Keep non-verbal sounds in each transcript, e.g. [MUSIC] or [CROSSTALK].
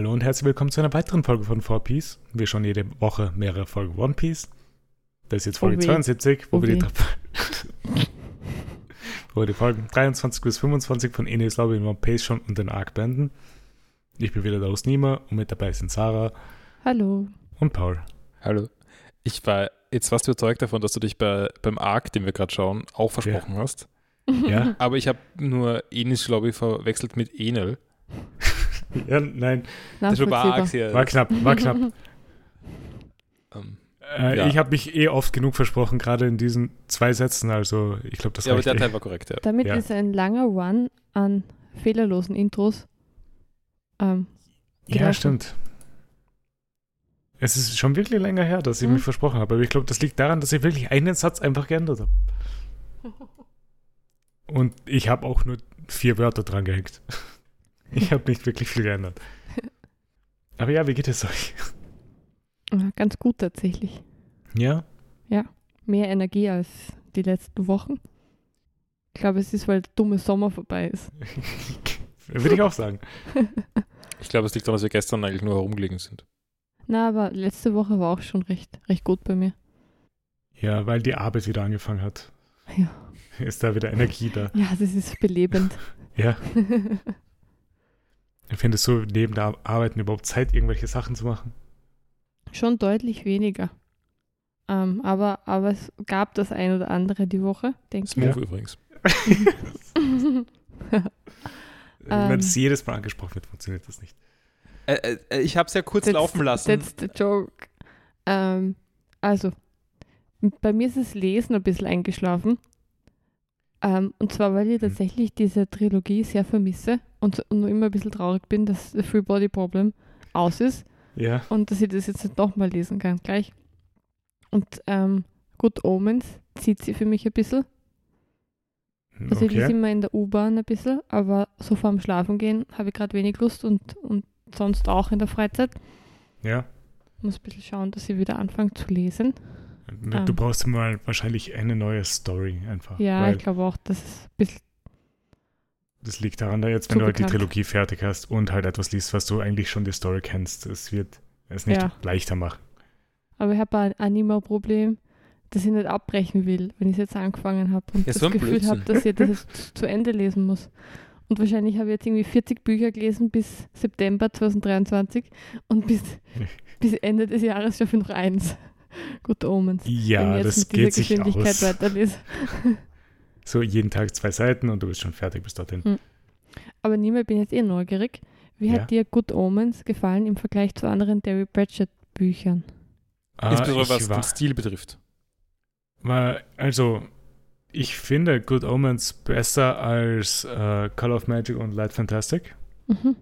Hallo und herzlich willkommen zu einer weiteren Folge von 4Piece. Wir schon jede Woche mehrere Folgen One Piece. Das ist jetzt Folge weh. 72, wo, Oh wir die, [LAUGHS] wo wir die Folgen 23 bis 25 von Ines Lobby in One Piece schon und den Arc beenden. Ich bin wieder der Host Nima und mit dabei sind Sarah Hallo. und Paul. Hallo. Ich war jetzt fast überzeugt davon, dass du dich bei, beim Arc, den wir gerade schauen, auch versprochen hast. Ja? [LAUGHS] Aber ich habe nur Enis, ich, verwechselt mit Enel. Ja, nein, Das sehr. war knapp, war knapp. [LAUGHS] Ähm, Äh, Ja. Ich habe mich eh oft genug versprochen, gerade in diesen zwei Sätzen, also ich glaube, das ja, aber der eh. Teil war korrekt, ja. Damit Ja. ist ein langer Run an fehlerlosen Intros. Ähm, Ja, stimmt. Es ist schon wirklich länger her, dass ich Mhm. mich versprochen habe. Aber ich glaube, das liegt daran, dass ich wirklich einen Satz einfach geändert habe. [LAUGHS] Und ich habe auch nur vier Wörter dran gehängt. Ich habe nicht wirklich viel geändert. [LAUGHS] Aber ja, wie geht es euch? ja, ganz gut tatsächlich. Ja? Mehr Energie als die letzten Wochen. Ich glaube, es ist, weil der dumme Sommer vorbei ist. [LAUGHS] Würde ich auch sagen. [LAUGHS] Ich glaube, es liegt daran, dass wir gestern eigentlich nur herumgelegen sind. Na, aber letzte Woche war auch schon recht, recht gut bei mir. Ja, weil die Arbeit wieder angefangen hat. Ja. Ist da wieder Energie da. Ja, das ist belebend. Ja. Findest du neben der Arbeiten überhaupt Zeit, irgendwelche Sachen zu machen? schon deutlich weniger. Ähm, aber, aber es gab das ein oder andere die Woche, denke ich. Smooth übrigens. [LAUGHS] Wenn Ähm. es jedes Mal angesprochen wird, funktioniert das nicht. Äh, äh, ich habe es ja kurz That's- laufen lassen. That's the joke. Ähm, also, bei mir ist das Lesen ein bisschen eingeschlafen. Ähm, und zwar, weil ich Hm. tatsächlich diese Trilogie sehr vermisse und, so- und nur immer ein bisschen traurig bin, dass The Free Body Problem aus ist Ja. und dass ich das jetzt nicht nochmal lesen kann gleich. Und ähm, Good Omens zieht sie für mich ein bisschen. Also ich lese Okay. immer in der U-Bahn ein bisschen, aber so vorm Schlafen gehen habe ich gerade wenig Lust und, und sonst auch in der Freizeit. Ja. muss ein bisschen schauen, dass ich wieder anfange zu lesen. Du Ähm. brauchst mal wahrscheinlich eine neue Story einfach. Ja, ich glaube auch, dass es ein bisschen. Das liegt daran, da jetzt, wenn du halt die. Trilogie fertig hast und halt etwas liest, was du eigentlich schon die Story kennst, es wird es nicht Ja. leichter machen. Aber ich habe ein Anima-Problem, dass ich nicht abbrechen will, wenn ich es jetzt angefangen habe und Ja, das so Gefühl habe, dass ich das jetzt [LAUGHS] zu Ende lesen muss. Und wahrscheinlich habe ich jetzt irgendwie 40 Bücher gelesen bis September 2023 und bis, [LAUGHS] bis Ende des Jahres schaffe ich noch eins. [LAUGHS] Gute Omens. wenn Ja, ich jetzt das mit geht sich Geschwindigkeit aus. weiterlese. So jeden Tag zwei Seiten und du bist schon fertig bis dorthin. Hm. Aber niemand bin jetzt eh neugierig. Wie Ja. hat dir Good Omens gefallen im Vergleich zu anderen Terry Pratchett Büchern? Ah, Insbesondere was war, den Stil betrifft. war, also, ich finde Good Omens besser als äh, Call of Magic und Light Fantastic. Mhm.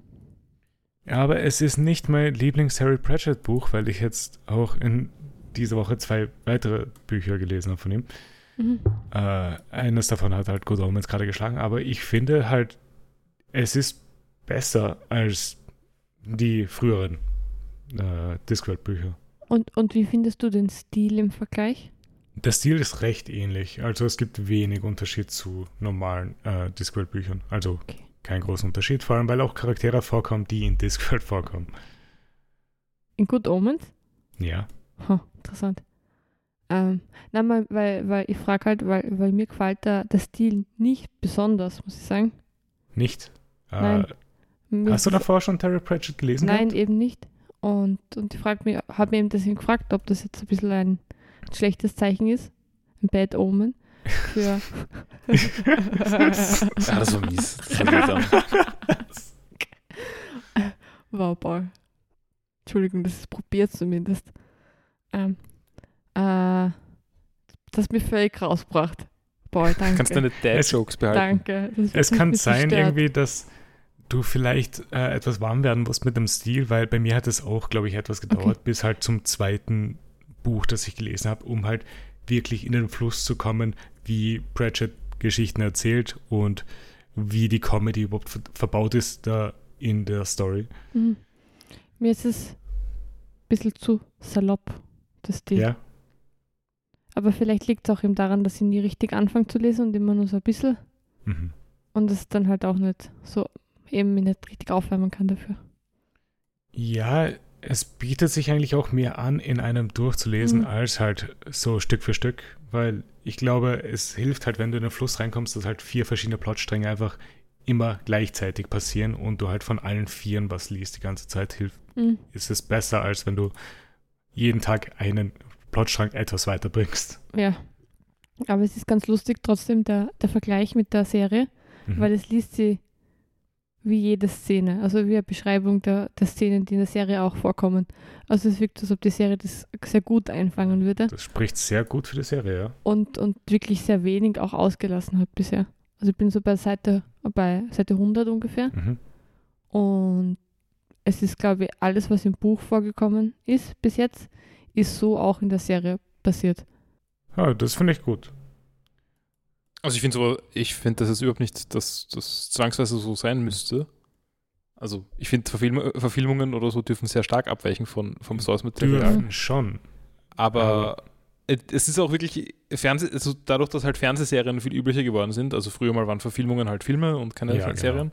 Aber es ist nicht mein Lieblings-Harry Pratchett-Buch, weil ich jetzt auch in dieser Woche zwei weitere Bücher gelesen habe von ihm. Mhm. Äh, eines davon hat halt Good Omens gerade geschlagen, aber ich finde halt, es ist besser als die früheren äh, Discworld-Bücher. Und, und wie findest du den Stil im Vergleich? Der Stil ist recht ähnlich, also es gibt wenig Unterschied zu normalen äh, Discworld-Büchern. Also Okay. kein großer Unterschied, vor allem weil auch Charaktere vorkommen, die in Discworld vorkommen. In Good Omens? Ja. Ha, interessant. Ähm, nein, mal, weil, weil ich frage halt, weil, weil mir gefällt der, der Stil nicht besonders, muss ich sagen. Nicht? Äh, Hast du davor schon Terry Pratchett gelesen? Nein, gehabt? eben nicht. Und, und ich frage mich, habe mir eben deswegen gefragt, ob das jetzt ein bisschen ein schlechtes Zeichen ist. Ein Bad Omen. Für. [LAUGHS] Ja, das war mies. Das war wow, Paul. Entschuldigung, das ist probiert zumindest. Ähm, äh, das mich völlig rausgebracht. Paul, [LAUGHS] danke. Kannst deine Dad-Jokes behalten. danke. Es kann sein gestört. irgendwie, dass du vielleicht äh, etwas warm werden musst mit dem Stil, weil bei mir hat es auch, glaube ich, etwas gedauert, bis halt zum zweiten Buch, das ich gelesen habe, um halt wirklich in den Fluss zu kommen, wie Pratchett Geschichten erzählt und wie die Comedy überhaupt ver verbaut ist da in der Story. Mhm. Mir ist es ein bisschen zu salopp, das Stil. Ja, Aber vielleicht liegt es auch eben daran, dass ich nie richtig anfange zu lesen und immer nur so ein bisschen. mhm. Und es dann halt auch nicht so eben nicht richtig aufwärmen kann dafür. Ja, es bietet sich eigentlich auch mehr an, in einem durchzulesen, Mhm. als halt so Stück für Stück, weil ich glaube, es hilft halt, wenn du in den Fluss reinkommst, dass halt vier verschiedene Plotstränge einfach immer gleichzeitig passieren und du halt von allen vieren was liest die ganze Zeit, hilft, Mhm. ist es besser, als wenn du jeden Tag einen Plotstrang etwas weiterbringst. Ja. Aber es ist ganz lustig trotzdem der, der Vergleich mit der Serie, Mhm. weil es liest sie wie jede Szene, also wie eine Beschreibung der, der Szenen, die in der Serie auch vorkommen. Also es wirkt, als ob die Serie das sehr gut einfangen würde das spricht sehr gut für die Serie, ja. und, und wirklich sehr wenig auch ausgelassen hat bisher. Also ich bin so bei Seite, bei Seite 100 ungefähr Mhm. und es ist, glaube ich, alles, was im Buch vorgekommen ist bis jetzt, ist so auch in der Serie passiert. Ja, das finde ich gut. Also ich finde so, ich finde, dass es überhaupt nicht, dass das zwangsweise so sein müsste. Also ich finde, Verfilm Verfilmungen oder so dürfen sehr stark abweichen von, vom Source-Material. Dürfen schon. Aber es- es ist auch wirklich Fernseh, also dadurch, dass halt Fernsehserien viel üblicher geworden sind, also früher mal waren Verfilmungen halt Filme und keine Ja, genau.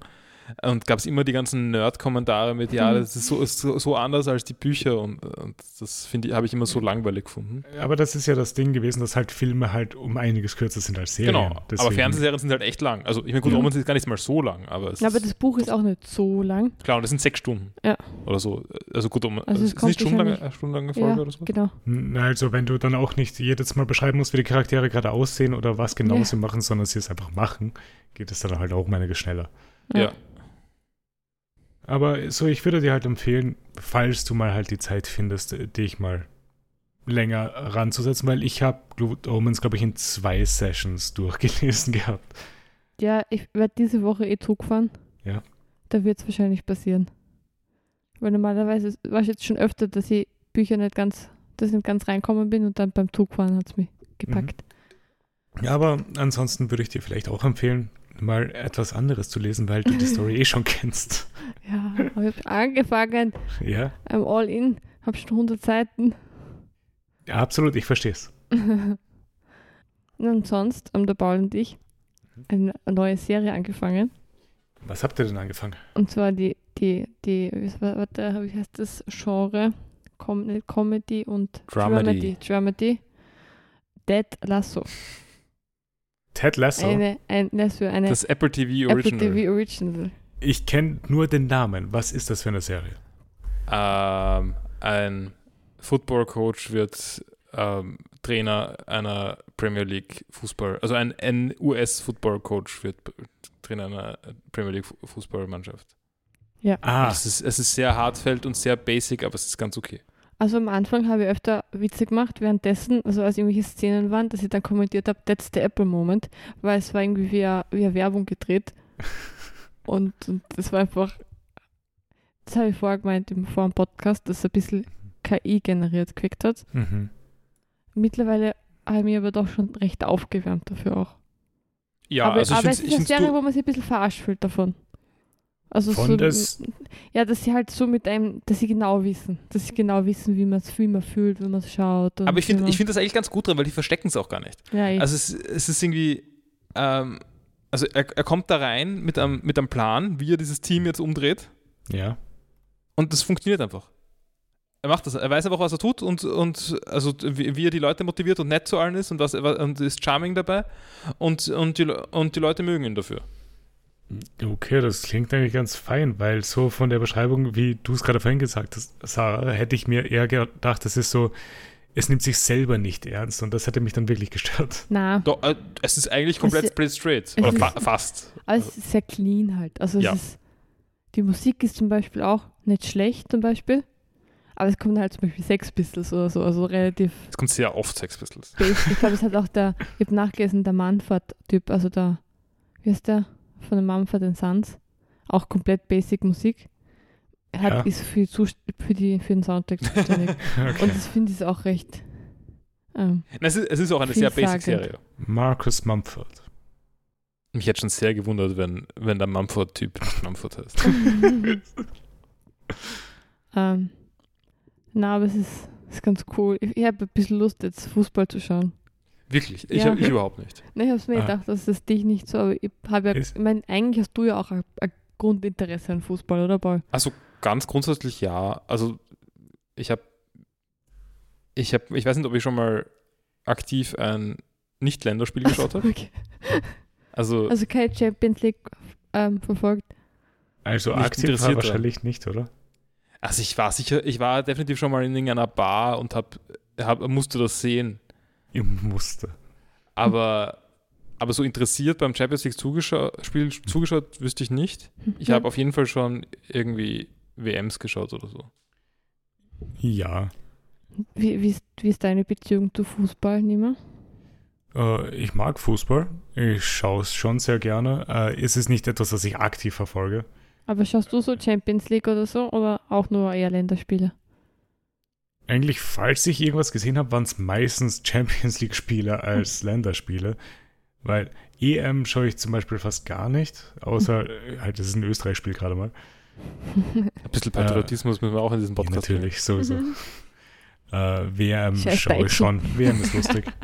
Und gab es immer die ganzen Nerd-Kommentare mit, ja, Mhm. das ist so, ist so, so anders als die Bücher und, und das finde ich, habe ich immer so langweilig gefunden. Aber das ist ja das Ding gewesen, dass halt Filme halt um einiges kürzer sind als Serien. Genau, aber Deswegen- Fernsehserien sind halt echt lang. Also ich meine, gut, Ja. Omens ist gar nicht mal so lang, aber es Aber ist, das Buch ist auch nicht so lang. klar, und das sind sechs Stunden. Ja. Oder so. Also gut, um, Also also es ist nicht stundenlange, wahrscheinlich- stundenlange Folge Ja, oder so. genau. Na, Also, wenn du dann auch nicht jedes Mal beschreiben musst, wie die Charaktere gerade aussehen oder was genau Ja. sie machen, sondern sie es einfach machen, geht es dann halt auch um einiges schneller. Ja. Aber so, ich würde dir halt empfehlen, falls du mal halt die Zeit findest, äh, dich mal länger ranzusetzen, weil ich habe Good Omens, glaube ich, in zwei Sessions [LAUGHS] durchgelesen gehabt. Ja, ich werde diese Woche eh Zug fahren. Ja. Da wird es wahrscheinlich passieren. Weil normalerweise war es jetzt schon öfter, dass ich Bücher nicht ganz, dass ich nicht ganz reinkommen bin und dann beim Zugfahren hat es mich gepackt. Ja, aber ansonsten würde ich dir vielleicht auch empfehlen, mal etwas anderes zu lesen, weil du die Story eh schon kennst. [LAUGHS] Ja, habe ich angefangen. Ja, I'm all in. Habe schon 100 Seiten. ja absolut, ich verstehe es. [LAUGHS] und sonst haben der Paul und ich eine neue Serie angefangen. Was habt ihr denn angefangen? Und zwar die, die, die, wie- warte, wie heißt das Genre? Com Comedy und Dramedy. Dramedy. Dramedy. Dead Lasso. Ted Lasso? Eine, ein, Lasso, eine Das Apple TV Apple Original. TV Original. Ich kenne nur den Namen. Was ist das für eine Serie? Ähm, ein Football Coach wird ähm, Trainer einer Premier League Fußball, also ein, ein US Football Coach wird Trainer einer Premier League Fu- Fußballmannschaft. Ah, Es, ist, es ist sehr hartfeld und sehr basic, aber es ist ganz okay. Also am Anfang habe ich öfter Witze gemacht, währenddessen, also als irgendwelche Szenen waren, dass ich dann kommentiert habe, that's the Apple Moment, weil es war irgendwie wie eine, wie eine Werbung gedreht. [LAUGHS] Und, und das war einfach, das habe ich vorher gemeint im, vor dem Podcast, dass es ein bisschen KI generiert gekriegt hat. mhm. Mittlerweile habe ich mich aber doch schon recht aufgewärmt dafür auch. Ja, aber also aber es ist eine Serie, wo man sich ein bisschen verarscht fühlt davon. Also Von so, das- ja, dass sie halt so mit einem, dass sie genau wissen, dass sie genau wissen, wie man es wie man fühlt, wenn man es schaut. und aber ich finde ich find das eigentlich ganz gut dran, weil die verstecken es auch gar nicht. ja. Also es, es ist irgendwie, ähm, also er, er kommt da rein mit einem, mit einem Plan, wie er dieses Team jetzt umdreht ja. und das funktioniert einfach. Er macht das, er weiß einfach, was er tut und, und also wie, wie er die Leute motiviert und nett zu allen ist und, was, und ist charming dabei und, und, die, und die Leute mögen ihn dafür. Okay, das klingt eigentlich ganz fein, weil so von der Beschreibung, wie du es gerade vorhin gesagt hast, Sarah, hätte ich mir eher gedacht, das ist so, es nimmt sich selber nicht ernst und das hätte mich dann wirklich [LAUGHS] gestört. Na, Doch, äh, es ist eigentlich komplett split straight. Oder fa fast. aber es ist sehr clean halt. Also Ja. es ist, die Musik ist zum Beispiel auch nicht schlecht zum Beispiel, aber es kommen halt zum Beispiel Sex Pistols oder so, also relativ Es kommt sehr oft Sex Pistols. Ich glaube, es hat auch der, ich habe nachgelesen, der Manfred-Typ, also der, wie heißt der, von den Mumford Sons, auch komplett basic Musik. Er hat, Ja. ist für, für, die, für den Soundtrack zuständig. [LAUGHS] Okay. Und das finde ich auch recht. Ähm, Es ist, es ist auch eine sehr basic. Serie. Marcus Mumford. Mich hätte schon sehr gewundert, wenn, wenn der Mumford-Typ nicht Mumford heißt. [LAUGHS] [LAUGHS] ähm, na, aber es ist, ist ganz cool. Ich, ich habe ein bisschen Lust, jetzt Fußball zu schauen. Wirklich, ich, Ja. hab, ich überhaupt nicht. [LAUGHS] Ne, ich habe es mir Ah. gedacht, dass das dich nicht so, aber ich habe ja, ich meine, eigentlich hast du ja auch ein, ein Grundinteresse an Fußball, oder Paul? Also ganz grundsätzlich ja. Also ich habe, ich habe, ich weiß nicht, ob ich schon mal aktiv ein Nicht-Länderspiel geschaut habe. [LAUGHS] Okay. Also, Also kein Champions League ähm, verfolgt. Also aktiv wahrscheinlich nicht, oder? also ich war sicher, ich war definitiv schon mal in irgendeiner Bar und hab, hab, musste das sehen. Im Muster. Aber, aber so interessiert beim Champions League zugeschau Spiel zugeschaut wüsste ich nicht. Ich habe auf jeden Fall schon irgendwie WMs geschaut oder so. Ja. Wie, wie, ist, wie ist deine Beziehung zu Fußball, Nima? Äh, ich mag Fußball. Ich schaue es schon sehr gerne. Äh, es ist nicht etwas, das ich aktiv verfolge. Aber schaust du so Champions League oder so oder auch nur eher Länderspiele? Eigentlich, falls ich irgendwas gesehen habe, waren es meistens Champions League-Spiele als [LAUGHS] Länderspiele. Weil EM schaue ich zum Beispiel fast gar nicht, außer [LAUGHS] äh, halt, das ist ein Österreich-Spiel gerade mal. Ein bisschen Patriotismus müssen wir auch in diesem Ja, Podcast natürlich, sowieso. Mhm. Äh, WM schaue ich schon. WM ist lustig. [LAUGHS]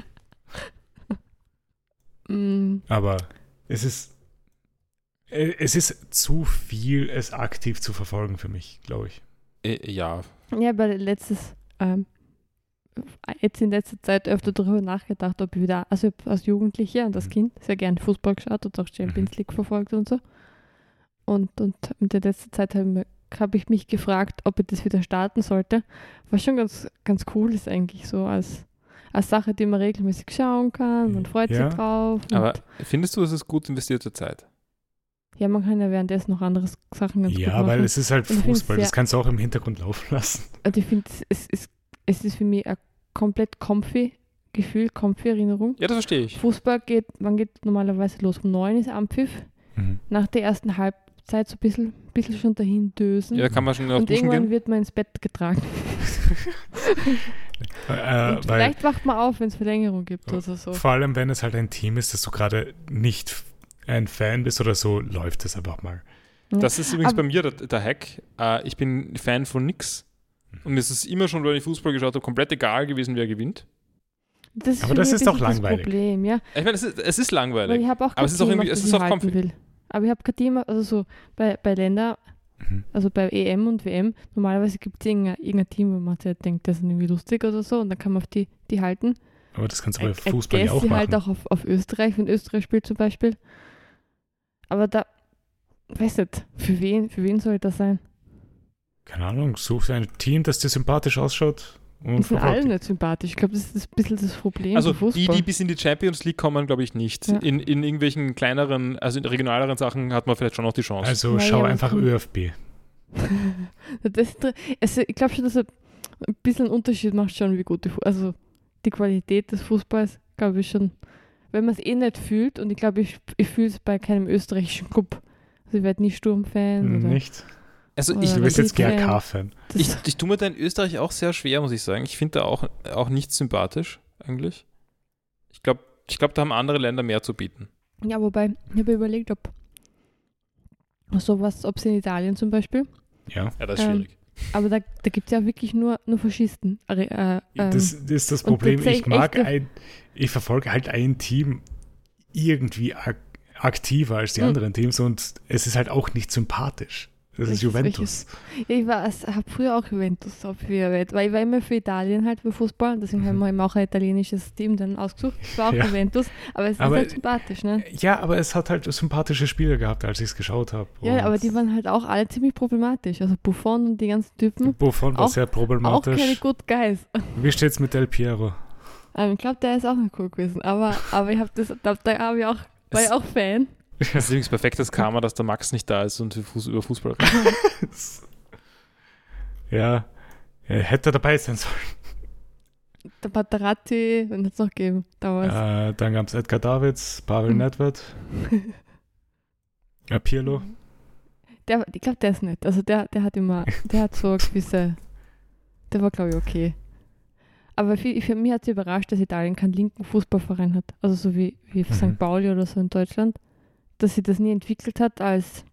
Mm, Aber es ist. äh, Es ist zu viel, es aktiv zu verfolgen für mich, glaube ich. Äh, ja, Ja, weil letztes, ähm, jetzt in letzter Zeit öfter darüber nachgedacht, ob ich wieder, also ich als Jugendliche und als Mhm. Kind sehr gern Fußball geschaut und auch Champions League verfolgt und so. Und, und in der letzten Zeit habe ich, hab ich mich gefragt, ob ich das wieder starten sollte. Was schon ganz, ganz cool ist eigentlich so als, als Sache, die man regelmäßig schauen kann. Man freut Ja. sich drauf. Aber findest du, es ist gut investierte Zeit? Ja, man kann ja währenddessen noch andere Sachen ganz gut Ja, machen. weil es ist halt Und Fußball, das kannst du auch im Hintergrund laufen lassen. [LAUGHS] Also ich finde, es ist, es ist für mich ein komplett comfy Gefühl, comfy Erinnerung. Ja, das verstehe ich. Fußball geht, wann geht normalerweise los? Um neun ist Anpfiff. Mhm. Nach der ersten Halbzeit so ein bisschen, bisschen schon dahin dösen. Ja, da kann man schon auf und irgendwann gehen. wird man ins Bett getragen. [LAUGHS] Äh, weil vielleicht wacht man auf, wenn es Verlängerung gibt oder so. vor allem, wenn es halt ein Team ist, dass du gerade nicht ein Fan bist oder so, läuft es einfach mal. Das ist übrigens Aber- bei mir der, der Hack. Äh, ich bin Fan von nix. Und mir ist es immer schon, wenn ich Fußball geschaut habe, komplett egal gewesen, wer gewinnt. Das ist Aber das ist doch langweilig. Das Problem, ja. Ich meine, es ist, es ist Weil langweilig. ich habe auch Aber es ist auch Team, irgendwie- es das ist ich auch comfy. will. Aber ich habe kein Team, also so bei, bei Länder, Mhm. also bei EM und WM, normalerweise gibt es irgendein, irgendein Team, wo man sich halt denkt, das ist irgendwie lustig oder so und dann kann man auf die, die halten. Aber das kannst du bei Fußball ja auch sie machen. halt auch auf, auf Österreich, wenn Österreich spielt zum Beispiel. Aber da, weiß nicht, für wen, für wen soll das sein? Keine Ahnung, such ein Team, das dir sympathisch ausschaut. Und Die sind alle nicht sympathisch. Ich glaube, das ist ein bisschen das Problem Also die, die bis in die Champions League kommen, glaube ich nicht. Ja. In, in irgendwelchen kleineren, also in regionaleren Sachen hat man vielleicht schon noch die Chance. Also Naja, schau einfach ÖFB. [LAUGHS] das, also ich glaube schon, dass ein bisschen einen Unterschied macht schon, wie gut die, also die Qualität des Fußballs, glaube ich schon. Wenn man es eh nicht fühlt, und ich glaube, ich, ich fühle es bei keinem österreichischen Club. Also ich werde nie Sturmfan. Oder Nicht? Also ich, Du bist jetzt Fan. GRK-Fan. ich, ich tue mir da in Österreich auch sehr schwer, muss ich sagen. Ich finde da auch, auch nicht sympathisch, eigentlich. Ich glaube, ich glaub, da haben andere Länder mehr zu bieten. ja, wobei, ich habe überlegt, ob sowas, ob es in Italien zum Beispiel, Ja. Ja, das ist Ähm, schwierig. Aber da, da gibt es ja wirklich nur, nur Faschisten. Äh, äh, ähm, das, das ist das Problem. Ich mag ein, ich verfolge halt ein Team irgendwie ak aktiver als die Hm. anderen Teams und es ist halt auch nicht sympathisch. Das ist Juventus. Ich habe früher auch Juventus abgewählt, weil ich war immer für Italien halt für Fußball, deswegen haben Mhm. wir eben auch ein italienisches Team dann ausgesucht. Es war auch [LAUGHS] Ja. Juventus, aber es Aber- ist halt sympathisch, ne? Ja, aber es hat halt sympathische Spieler gehabt, als ich es geschaut habe. Ja, aber die waren halt auch alle ziemlich problematisch. Also Buffon und die ganzen Typen, Buffon war auch- sehr auch keine problematisch. Good Guys. Wie steht's mit Del Piero? Ähm, ich glaube, der ist auch nicht cool gewesen, aber, aber ich habe das, da, da habe ich auch, war ich auch Fan. [LAUGHS] Das ist übrigens perfektes Karma, dass der Max nicht da ist und wir Fuß, über Fußball reden. [LAUGHS] ja, er hätte dabei sein sollen. Der Batteratti, wenn es noch gegeben, damals. Äh, dann gab es Edgar Davids, Pavel Hm. Nedved, [LAUGHS] ja, Pirlo. Der, ich glaube, der ist nett. Also der, der hat immer, der hat so gewisse, der war, glaube ich, okay. Aber für, für mich hat es überrascht, dass Italien keinen linken Fußballverein hat. Also so wie, wie Mhm. St. Pauli oder so in Deutschland. Dass sie das nie entwickelt hat als,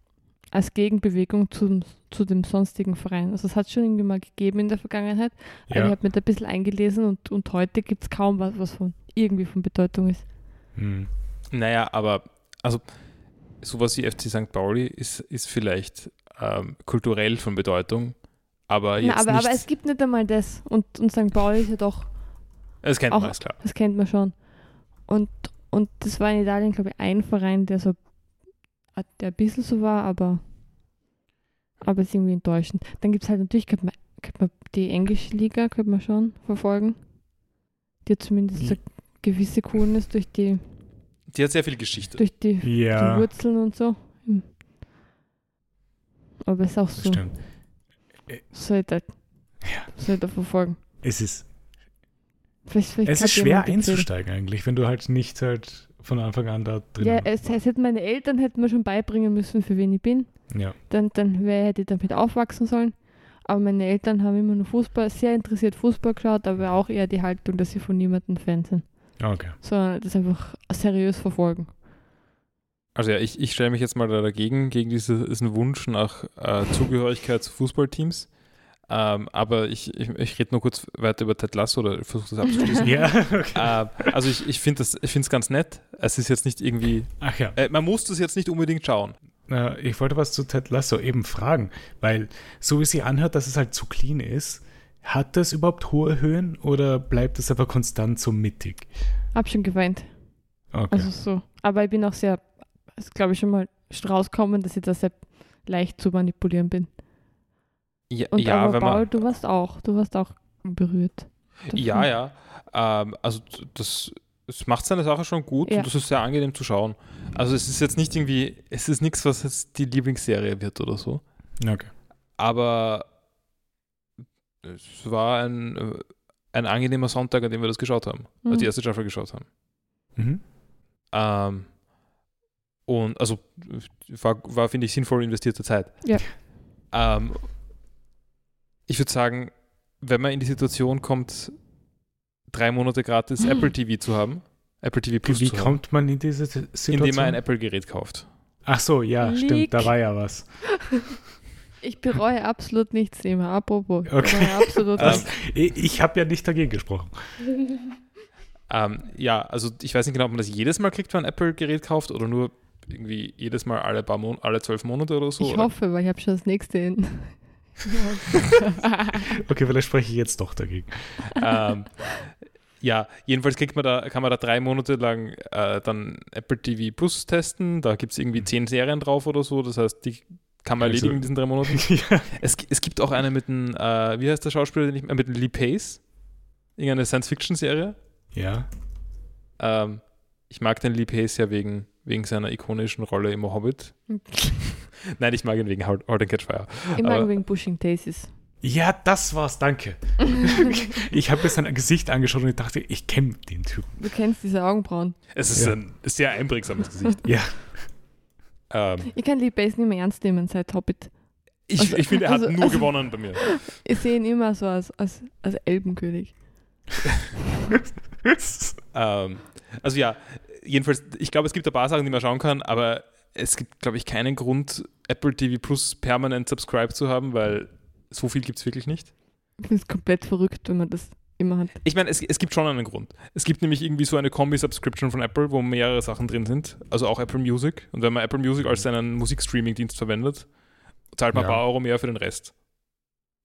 als Gegenbewegung zum, zu dem sonstigen Verein. Also es hat schon irgendwie mal gegeben in der Vergangenheit. Aber ich habe mir da ein bisschen eingelesen und, und heute gibt es kaum was, was von irgendwie von Bedeutung ist. Hm. Naja, aber also sowas wie FC St. Pauli ist, ist vielleicht ähm, kulturell von Bedeutung. Aber jetzt Na, aber, nicht, aber es gibt nicht einmal das. Und, und St. Pauli ist ja doch, es kennt auch- man, ist klar. das kennt man schon. Und, und das war in Italien, glaube ich, ein Verein, der so der ein bisschen so war, aber, aber ist irgendwie enttäuschend. Dann gibt es halt natürlich, könnte man, könnte man die englische Liga könnte man schon verfolgen. Die hat zumindest so Hm. gewisse Coolness durch die, Die hat sehr viel Geschichte. durch die, die Ja, Wurzeln und so. Hm. Aber es ist auch so, stimmt. sollte Ja. sollte verfolgen. Es ist, Vielleicht, vielleicht es ist schwer einzusteigen eigentlich, wenn du halt nicht halt von Anfang an da drin Ja, es, es hätten meine Eltern hätten mir schon beibringen müssen, für wen ich bin. ja. Dann, dann hätte ich damit aufwachsen sollen. Aber meine Eltern haben immer nur Fußball, sehr interessiert Fußball geschaut, aber auch eher die Haltung, dass sie von niemandem Fan sind. Okay. Sondern das einfach seriös verfolgen. Also ja, ich, ich stelle mich jetzt mal da dagegen, gegen diese, diesen Wunsch nach äh, Zugehörigkeit zu Fußballteams. Ähm, aber ich, ich, ich rede nur kurz weiter über Ted Lasso oder versuche das abzuschließen. [LAUGHS] Ja, okay. äh, also ich, ich finde es ganz nett. Es ist jetzt nicht irgendwie, Ach ja. äh, man muss das jetzt nicht unbedingt schauen. Äh, ich wollte was zu Ted Lasso eben fragen, weil so wie sie anhört, dass es halt zu clean ist, hat das überhaupt hohe Höhen oder bleibt es einfach konstant so mittig? Hab schon geweint. Okay. Also so. Aber ich bin auch sehr, glaube ich schon mal rauskommen, dass ich da sehr leicht zu manipulieren bin. Ja, Und ja aber wenn Paul, man. du warst auch, du warst auch berührt. davon. Ja, ja. Ähm, also das, es macht seine Sache schon gut Ja. und das ist sehr angenehm zu schauen. Also es ist jetzt nicht irgendwie, es ist nichts, was jetzt die Lieblingsserie wird oder so. okay. Aber es war ein, äh, ein angenehmer Sonntag, an dem wir das geschaut haben. Also die Mhm. erste Staffel geschaut haben. Mhm. Ähm, und also war, war finde ich, sinnvoll investierte Zeit. Ja. Ähm, ich würde sagen, wenn man in die Situation kommt, drei Monate gratis Hm. Apple TV zu haben, Apple TV Plus Wie zu haben, kommt man in diese Situation? indem man ein Apple-Gerät kauft. Ach so, ja, Leak. stimmt, da war ja was. Ich bereue absolut nichts immer. Apropos. Ich Okay. absolut Ähm, nichts. [LAUGHS] Ich, ich habe ja nicht dagegen gesprochen. [LAUGHS] Ähm, ja, also ich weiß nicht genau, ob man das jedes Mal kriegt, wenn man ein Apple-Gerät kauft oder nur irgendwie jedes Mal alle paar Mon alle zwölf Monate oder so. ich oder? hoffe, weil ich habe schon das nächste in. [LAUGHS] Okay, vielleicht spreche ich jetzt doch dagegen. ähm, ja, jedenfalls kriegt man da, kann man da drei Monate lang äh, dann Apple TV Plus testen. Da gibt es irgendwie zehn Serien drauf oder so. Das heißt, die kann man Also- erledigen in diesen drei Monaten. [LAUGHS] ja. Es, es gibt auch eine mit dem, äh, wie heißt der Schauspieler, den ich, äh, mit dem Lee Pace? Irgendeine Science-Fiction-Serie. ja. Ähm, ich mag den Lee Pace ja wegen, wegen seiner ikonischen Rolle im Hobbit. [LAUGHS] Nein, ich mag ihn wegen Halt Halt and Catch Fire. Ich mag Aber- wegen Pushing Daisies. Ja, das war's, danke. [LAUGHS] ich habe mir sein Gesicht angeschaut und ich dachte, ich kenne den Typen. Du kennst diese Augenbrauen. Es ist Ja. ein sehr einprägsames [LAUGHS] Gesicht. Ja, ähm, Ich kann Lee Bass nicht mehr ernst nehmen seit Hobbit. ich Also- ich finde, er hat also- nur also- gewonnen bei mir. Ich sehe ihn immer so als, als, als Elbenkönig. Ähm, also ja, jedenfalls, ich glaube, es gibt ein paar Sachen, die man schauen kann, aber es gibt, glaube ich, keinen Grund, Apple TV Plus permanent subscribe zu haben, weil so viel gibt es wirklich nicht. Ich finde es komplett verrückt, wenn man das immer hat. Ich meine, es, es gibt schon einen Grund. Es gibt nämlich irgendwie so eine Kombi-Subscription von Apple, wo mehrere Sachen drin sind, also auch Apple Music. Und wenn man Apple Music als seinen Musikstreaming-Dienst verwendet, zahlt man Ja. ein paar Euro mehr für den Rest.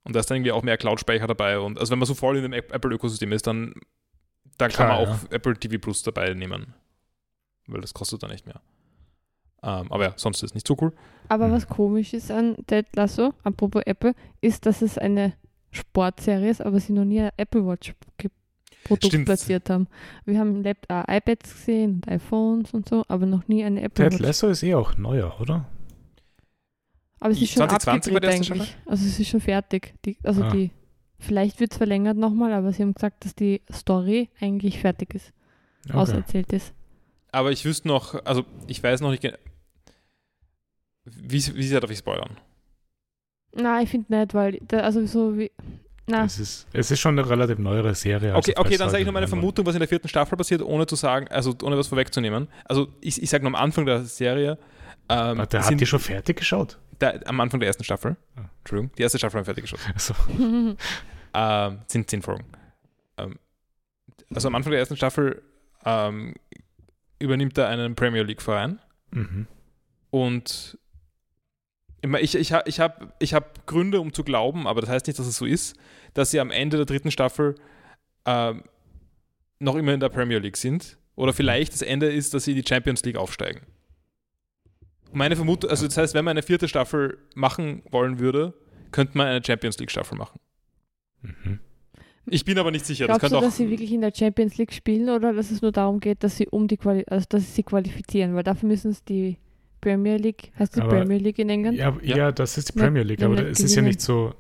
Und da ist dann irgendwie auch mehr Cloud-Speicher dabei. Und also wenn man so voll in dem App- Apple-Ökosystem ist, dann, dann kann Klar, man auch Apple TV Plus dabei nehmen. Weil das kostet dann nicht mehr. Ähm, aber ja, sonst ist es nicht so cool. Aber Mhm. was komisch ist an Ted Lasso, apropos Apple, ist, dass es eine Sportserie ist, aber sie noch nie ein Apple Watch Produkt Stimmt. platziert haben. Wir haben Lap äh, iPads gesehen und iPhones und so, aber noch nie eine Apple Ted Watch. Lasso ist eh auch neuer, oder? Aber es ist schon 2020 war abgedreht erste eigentlich. Also es ist schon fertig. Die, also Ah. die, vielleicht wird es verlängert nochmal, aber sie haben gesagt, dass die Story eigentlich fertig ist, Okay. auserzählt ist. Aber ich wüsste noch, also ich weiß noch nicht, ge- wie, wie sehr darf ich spoilern? Na, ich finde nicht, weil, da, also so wie, na, Es ist, es ist schon eine relativ neuere Serie. Okay, also okay, falls dann sage ich noch meine. Vermutung, was in der vierten Staffel passiert, ohne zu sagen, also ohne was vorwegzunehmen. Also ich, ich sage nur am Anfang der Serie, ähm, Warte, sind habt ihr schon fertig geschaut? da, am Anfang der ersten Staffel, Ah. Entschuldigung, die erste Staffel haben wir fertig geschaut, Also, [LAUGHS] ähm, sind zehn Folgen. Ähm, also am Anfang der ersten Staffel ähm, übernimmt er einen Premier League Verein mhm. und Ich, ich, ich habe ich hab Gründe, um zu glauben, aber das heißt nicht, dass es so ist, dass sie am Ende der dritten Staffel äh, noch immer in der Premier League sind. Oder vielleicht das Ende ist, dass sie in die Champions League aufsteigen. Meine Vermutung, also das heißt, wenn man eine vierte Staffel machen wollen würde, könnte man eine Champions League Staffel machen. Mhm. Ich bin aber nicht sicher. Glaubst das du, auch dass sie wirklich in der Champions League spielen oder dass es nur darum geht, dass sie um die Quali also dass sie, sie qualifizieren? Weil dafür müssen es die Premier League, heißt die Aber- Premier League in England? Ja, ja. das ist die Premier League, wenn aber es ist ja nicht so.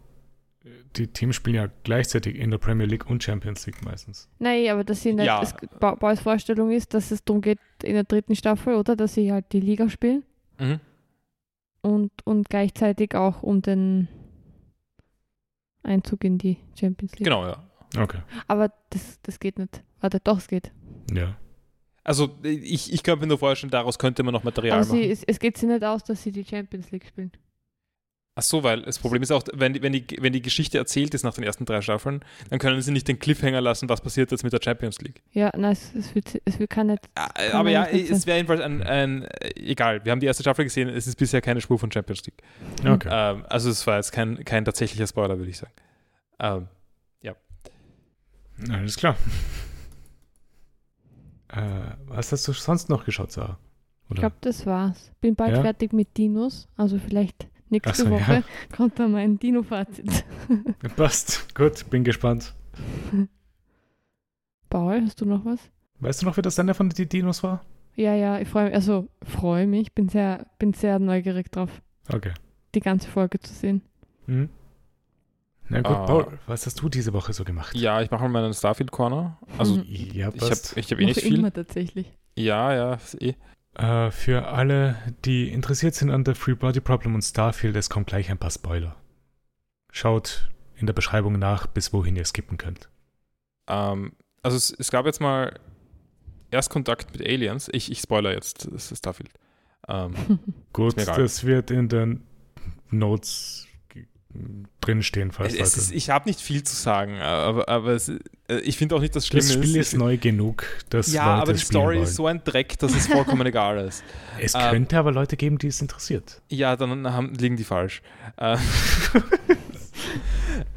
Die Teams spielen ja gleichzeitig in der Premier League und Champions League meistens. Nein, aber dass sie nicht, Ja. das Ba- Boys Vorstellung ist, dass es darum geht in der dritten Staffel, oder? Dass sie halt die Liga spielen Mhm. und, und gleichzeitig auch um den Einzug in die Champions League. Genau, ja. Okay. Aber das, das geht nicht. Warte, doch, es geht. Ja. Also ich, ich könnte mir nur vorstellen, daraus könnte man noch Material sie, machen. es, es geht sie nicht aus, dass sie die Champions League spielen. Ach so, weil das Problem ist auch, wenn, die- wenn, die, wenn die Geschichte erzählt ist nach den ersten drei Staffeln, dann können sie nicht den Cliffhanger lassen, was passiert jetzt mit der Champions League. Ja, nein, es, es, wird, es wird kann nicht. Ah, Kann Aber ja, nicht es wäre jedenfalls ein, ein, äh, egal, wir haben die erste Staffel gesehen, es ist bisher keine Spur von Champions League. Okay. Ähm, also es war jetzt kein, kein tatsächlicher Spoiler, würde ich sagen. Ähm, Alles klar. äh, was hast du sonst noch geschaut, Sarah? Ich Oder? glaube, das war's. Bin bald Ja? fertig mit Dinos. Also vielleicht nächste so, Woche ja. [LAUGHS] kommt dann mein Dino-Fazit. Passt. Gut, bin gespannt. [LAUGHS] Paul, hast du noch was? Weißt du noch, wie das Ende von die Dinos war? Ja, ja, ich freue mich, also freue mich, bin sehr, bin sehr neugierig drauf, Okay. die ganze Folge zu sehen. Mhm. Na gut, Ah. Paul, was hast du diese Woche so gemacht? ja, ich mache mal meinen Starfield Corner. Also Mhm. Ja, ich habe ich hab eh nicht viel. immer tatsächlich. Ja, ja, ist eh. Äh, für alle, die interessiert sind an The Free Body Problem und Starfield, es kommt gleich ein paar Spoiler. Schaut in der Beschreibung nach, bis wohin ihr skippen könnt. Ähm, also es, es gab jetzt mal Erstkontakt mit Aliens. Ich, ich spoiler jetzt, das ist Starfield. Ähm, [LAUGHS] Gut, das wird in den Notes drinstehen, falls es, ist, ich habe nicht viel zu sagen, aber, aber es, äh, ich finde auch nicht, dass es das Spiel ist. ist neu genug, dass ja, aber die Story wollen. ist so ein Dreck, dass es vollkommen [LAUGHS] egal ist. es ähm, könnte aber Leute geben, die es interessiert. Ja, dann haben, liegen die falsch. Ähm, [LAUGHS]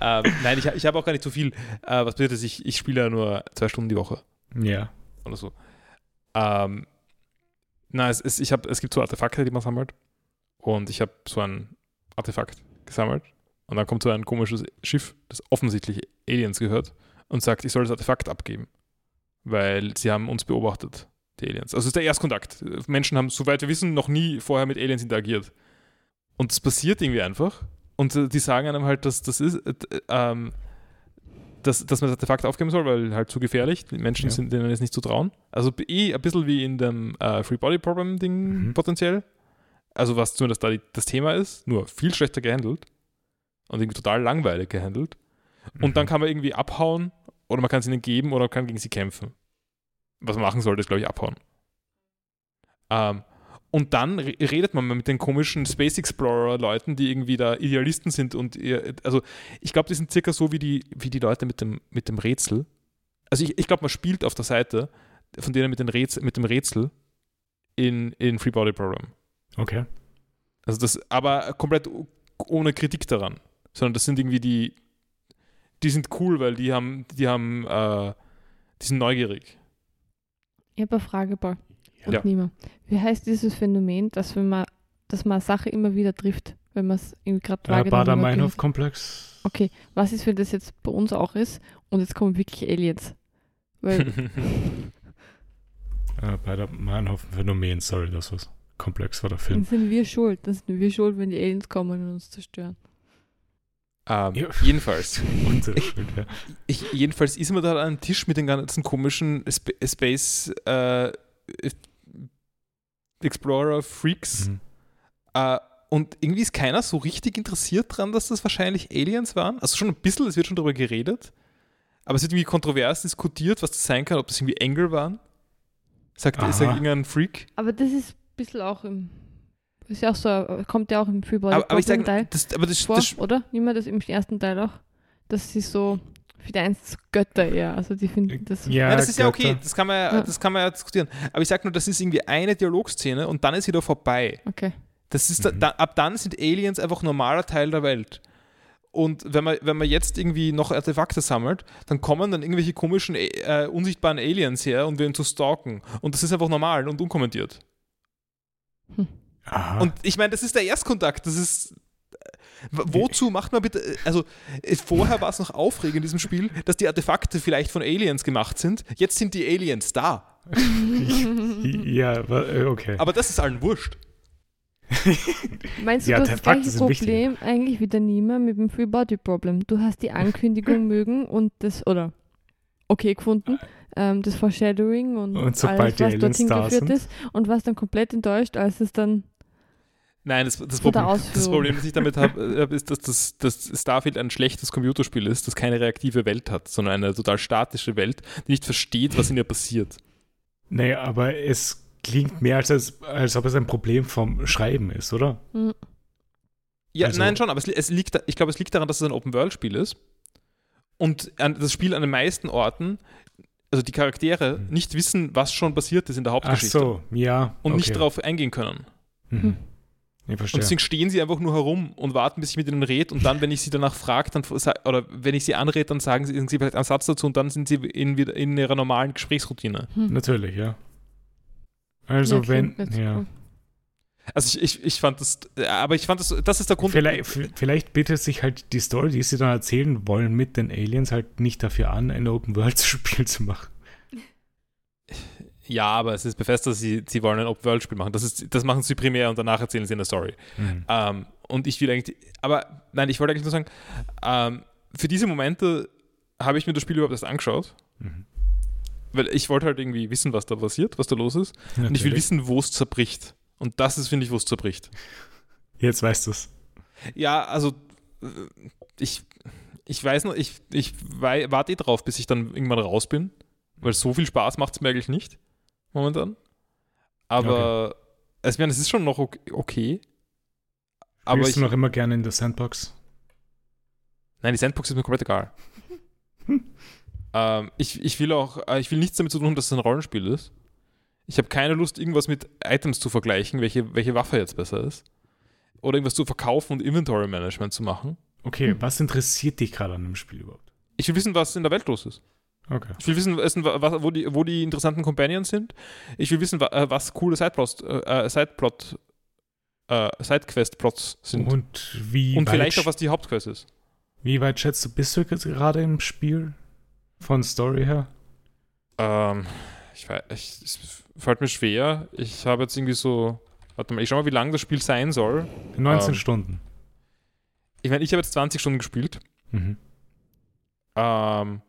ähm, nein, ich, ich habe auch gar nicht so viel. Äh, was bedeutet, ich, ich spiele ja nur zwei Stunden die Woche Ja. oder so. Ähm, na, es, es, ich hab, es gibt so Artefakte, die man sammelt. Und ich habe so ein Artefakt gesammelt. Und dann kommt so ein komisches Schiff, das offensichtlich Aliens gehört, und sagt, ich soll das Artefakt abgeben. Weil sie haben uns beobachtet, die Aliens. Also es ist der Erstkontakt. Menschen haben, soweit wir wissen, noch nie vorher mit Aliens interagiert. Und es passiert irgendwie einfach. Und äh, die sagen einem halt, dass das ist, äh, ähm, dass, dass man das Artefakt aufgeben soll, weil halt zu gefährlich. Die Menschen Ja. sind denen jetzt nicht zu trauen. Also eh ein bisschen wie in dem äh, Free Body Problem Ding Mhm. potenziell. Also was zumindest da die, das Thema ist, nur viel schlechter gehandelt und irgendwie total langweilig gehandelt. Und Mhm. dann kann man irgendwie abhauen oder man kann es ihnen geben oder man kann gegen sie kämpfen. Was man machen sollte, ist, glaube ich, abhauen. Ähm, und dann re- redet man mal mit den komischen Space Explorer-Leuten, die irgendwie da Idealisten sind und ihr, also ich glaube, die sind circa so wie die, wie die Leute mit dem, mit dem Rätsel. Also ich, ich glaube, man spielt auf der Seite von denen mit, den Rätsel, mit dem Rätsel in, in Free Body Program. Okay. Also das, aber komplett ohne Kritik daran. Sondern das sind irgendwie die, die sind cool, weil die haben, die haben, äh, die sind neugierig. Ich habe eine Frage, Paul. Und Ja. Nima. Wie heißt dieses Phänomen, dass wenn man, dass man eine Sache immer wieder trifft, wenn man es irgendwie gerade Äh, wahrgenommen hat? Bader-Meinhof-Komplex. Okay, was ist, wenn das jetzt bei uns auch ist und jetzt kommen wirklich Aliens? Weil, [LAUGHS] Äh, Bader-Meinhof-Phänomen, sorry, das was komplex war der dann Film. sind wir schuld. Dann sind wir schuld, wenn die Aliens kommen und uns zerstören. Ähm, Ja. Jedenfalls. [LAUGHS] Ich, jedenfalls ist man da an einem Tisch mit den ganzen komischen Sp Space äh, Explorer Freaks. Mhm. Äh, und irgendwie ist keiner so richtig interessiert dran, dass das wahrscheinlich Aliens waren. Also schon ein bisschen, es wird schon darüber geredet. Aber es wird irgendwie kontrovers diskutiert, was das sein kann, ob das irgendwie Engel waren. Sagt, sagt irgendein Freak. Aber das ist ein bisschen auch im. Ist ja auch so, kommt ja auch im Free Body Aber, aber ich sage, Teil das, aber das, vor, das, oder? Niemand das im ersten Teil auch. Dass sie so, für die eins Götter eher. Also die finden das. Ja, ja, das ist ja okay, Götter. das kann, man ja, Ja. das kann man ja diskutieren. Aber ich sage nur, das ist irgendwie eine Dialogszene und dann ist wieder vorbei. Okay. Das ist da, da, ab dann sind Aliens einfach normaler Teil der Welt. Und wenn man, wenn man jetzt irgendwie noch Artefakte sammelt, dann kommen dann irgendwelche komischen, äh, unsichtbaren Aliens her und werden zu stalken. Und das ist einfach normal und unkommentiert. Aha. Und ich meine, das ist der Erstkontakt. Das ist. w- Wozu macht man bitte. Also, äh, vorher war es noch aufregend in diesem Spiel, dass die Artefakte vielleicht von Aliens gemacht sind. Jetzt sind die Aliens da. [LAUGHS] ja, äh, okay. Aber das ist allen wurscht. [LAUGHS] Meinst du, Ja, du hast das gleiche sind wichtig. Problem eigentlich wie der Nima mit dem Free Body Problem? Du hast die Ankündigung [LAUGHS] mögen und das, oder okay gefunden, ähm, das Foreshadowing und, Und alles, was dorthin geführt sind? ist und warst dann komplett enttäuscht, als es dann Nein, das, das, Problem, das. Problem, das ich damit habe, [LAUGHS] ist, dass das, dass Starfield ein schlechtes Computerspiel ist, das keine reaktive Welt hat, sondern eine total statische Welt, die nicht versteht, was in ihr passiert. Nee, aber es klingt mehr, als, als, als ob es ein Problem vom Schreiben ist, oder? hm, Ja, Also- nein, schon, aber es, es liegt, ich glaube, es liegt daran, dass es ein Open-World-Spiel ist und an, das Spiel an den meisten Orten, also die Charaktere, Hm. nicht wissen, was schon passiert ist in der Ach Hauptgeschichte so, ja. und okay. nicht darauf eingehen können. Mhm. Ich Und verstehe. deswegen stehen sie einfach nur herum und warten, bis ich mit ihnen rede. Und dann, wenn ich sie danach frage, dann oder wenn ich sie anrede, dann sagen sie, sagen sie vielleicht einen Satz dazu und dann sind sie in, wieder in ihrer normalen Gesprächsroutine. hm. Natürlich, ja. Also Ja, wenn, ja. so. Also ich, ich, ich fand das, aber ich fand das, das ist der Grund. Vielleicht, vielleicht bietet sich halt die Story, die sie dann erzählen wollen mit den Aliens, halt nicht dafür an, ein Open-World-Spiel [LAUGHS] zu machen. Ja, aber es ist Bethesda, sie, sie wollen ein Open-World-Spiel machen. Das, ist, das machen sie primär und danach erzählen sie eine Story. Mhm. Ähm, und ich will eigentlich, aber nein, ich wollte eigentlich nur sagen, ähm, für diese Momente habe ich mir das Spiel überhaupt erst angeschaut, Mhm. weil ich wollte halt irgendwie wissen, was da passiert, was da los ist. Und ich will Natürlich. wissen, wo es zerbricht. Und das ist, finde ich, wo es zerbricht. Jetzt weißt du es. Ja, also äh, ich, ich weiß noch, ich, ich warte eh drauf, bis ich dann irgendwann raus bin, weil so viel Spaß macht es mir eigentlich nicht momentan. Aber es, ich meine, es ist schon noch ok- okay. Aber Spielst ich, du noch immer gerne in der Sandbox? nein, die Sandbox ist mir komplett egal. [LAUGHS] ähm, ich, ich will auch, äh, ich will nichts damit zu tun, dass es ein Rollenspiel ist. Ich habe keine Lust, irgendwas mit Items zu vergleichen, welche, welche Waffe jetzt besser ist. Oder irgendwas zu verkaufen und Inventory Management zu machen. Okay, Hm. was interessiert dich gerade an dem Spiel überhaupt? Ich will wissen, was in der Welt los ist. Okay. Ich will wissen, was, wo, die, wo die interessanten Companions sind. Ich will wissen, äh, was coole Sideplots, äh, äh, Sideplot, äh, Sidequest-Plots sind. Und, Und wie, weit, vielleicht auch, was die Hauptquest ist. wie weit schätzt du, bist du jetzt gerade im Spiel? Von Story her? Ähm, ich weiß, ich, es fällt mir schwer. Ich habe jetzt irgendwie so, warte mal, ich schau mal, wie lang das Spiel sein soll. 19 Ähm. Stunden. Ich meine, ich habe jetzt 20 Stunden gespielt. Mhm. Ähm, und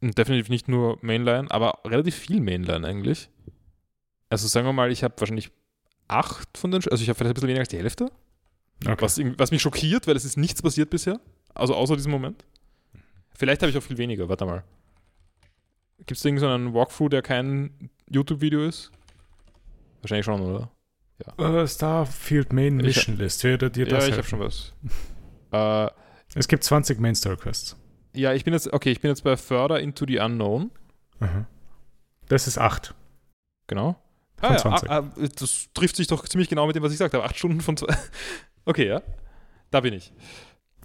definitiv nicht nur Mainline, aber relativ viel Mainline eigentlich. Also sagen wir mal, ich habe wahrscheinlich acht von den, also ich habe vielleicht ein bisschen weniger als die Hälfte. Okay. Was, was mich schockiert, weil es ist nichts passiert bisher. Also außer diesem Moment. Vielleicht habe ich auch viel weniger, warte mal. Gibt es irgendwie so einen Walkthrough, der kein YouTube-Video ist? Wahrscheinlich schon, oder? Äh, Starfield Main Ich- Mission List. Würde dir ja, das ich habe schon was. Äh, Es gibt 20 Main Story Quests. Ja, ich bin jetzt, okay, ich bin jetzt bei Further into the Unknown. Aha. Das ist 8. Genau. Von Ah, ja, 20. ah, ah, das trifft sich doch ziemlich genau mit dem, was ich gesagt habe. Acht Stunden von zwei. [LAUGHS] Okay, ja. Da bin ich.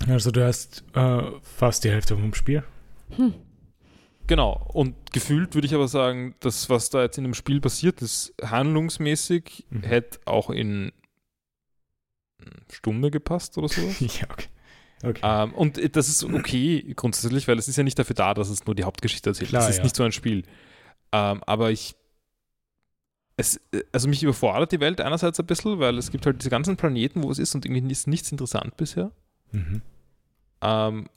Also du hast äh, fast die Hälfte vom Spiel. Hm. Genau. Und gefühlt würde ich aber sagen, das, was da jetzt in dem Spiel passiert ist, handlungsmäßig, Mhm. hätte auch in eine Stunde gepasst oder so. [LAUGHS] ja, okay. Okay. ähm, und das ist okay grundsätzlich, weil es ist ja nicht dafür da, dass es nur die Hauptgeschichte erzählt. Klar, Es ist ja. nicht so ein Spiel. Ähm, aber ich. Es, also mich überfordert die Welt einerseits ein bisschen, weil es gibt halt diese ganzen Planeten, wo es ist und irgendwie ist nichts interessant bisher. mhm. Ähm,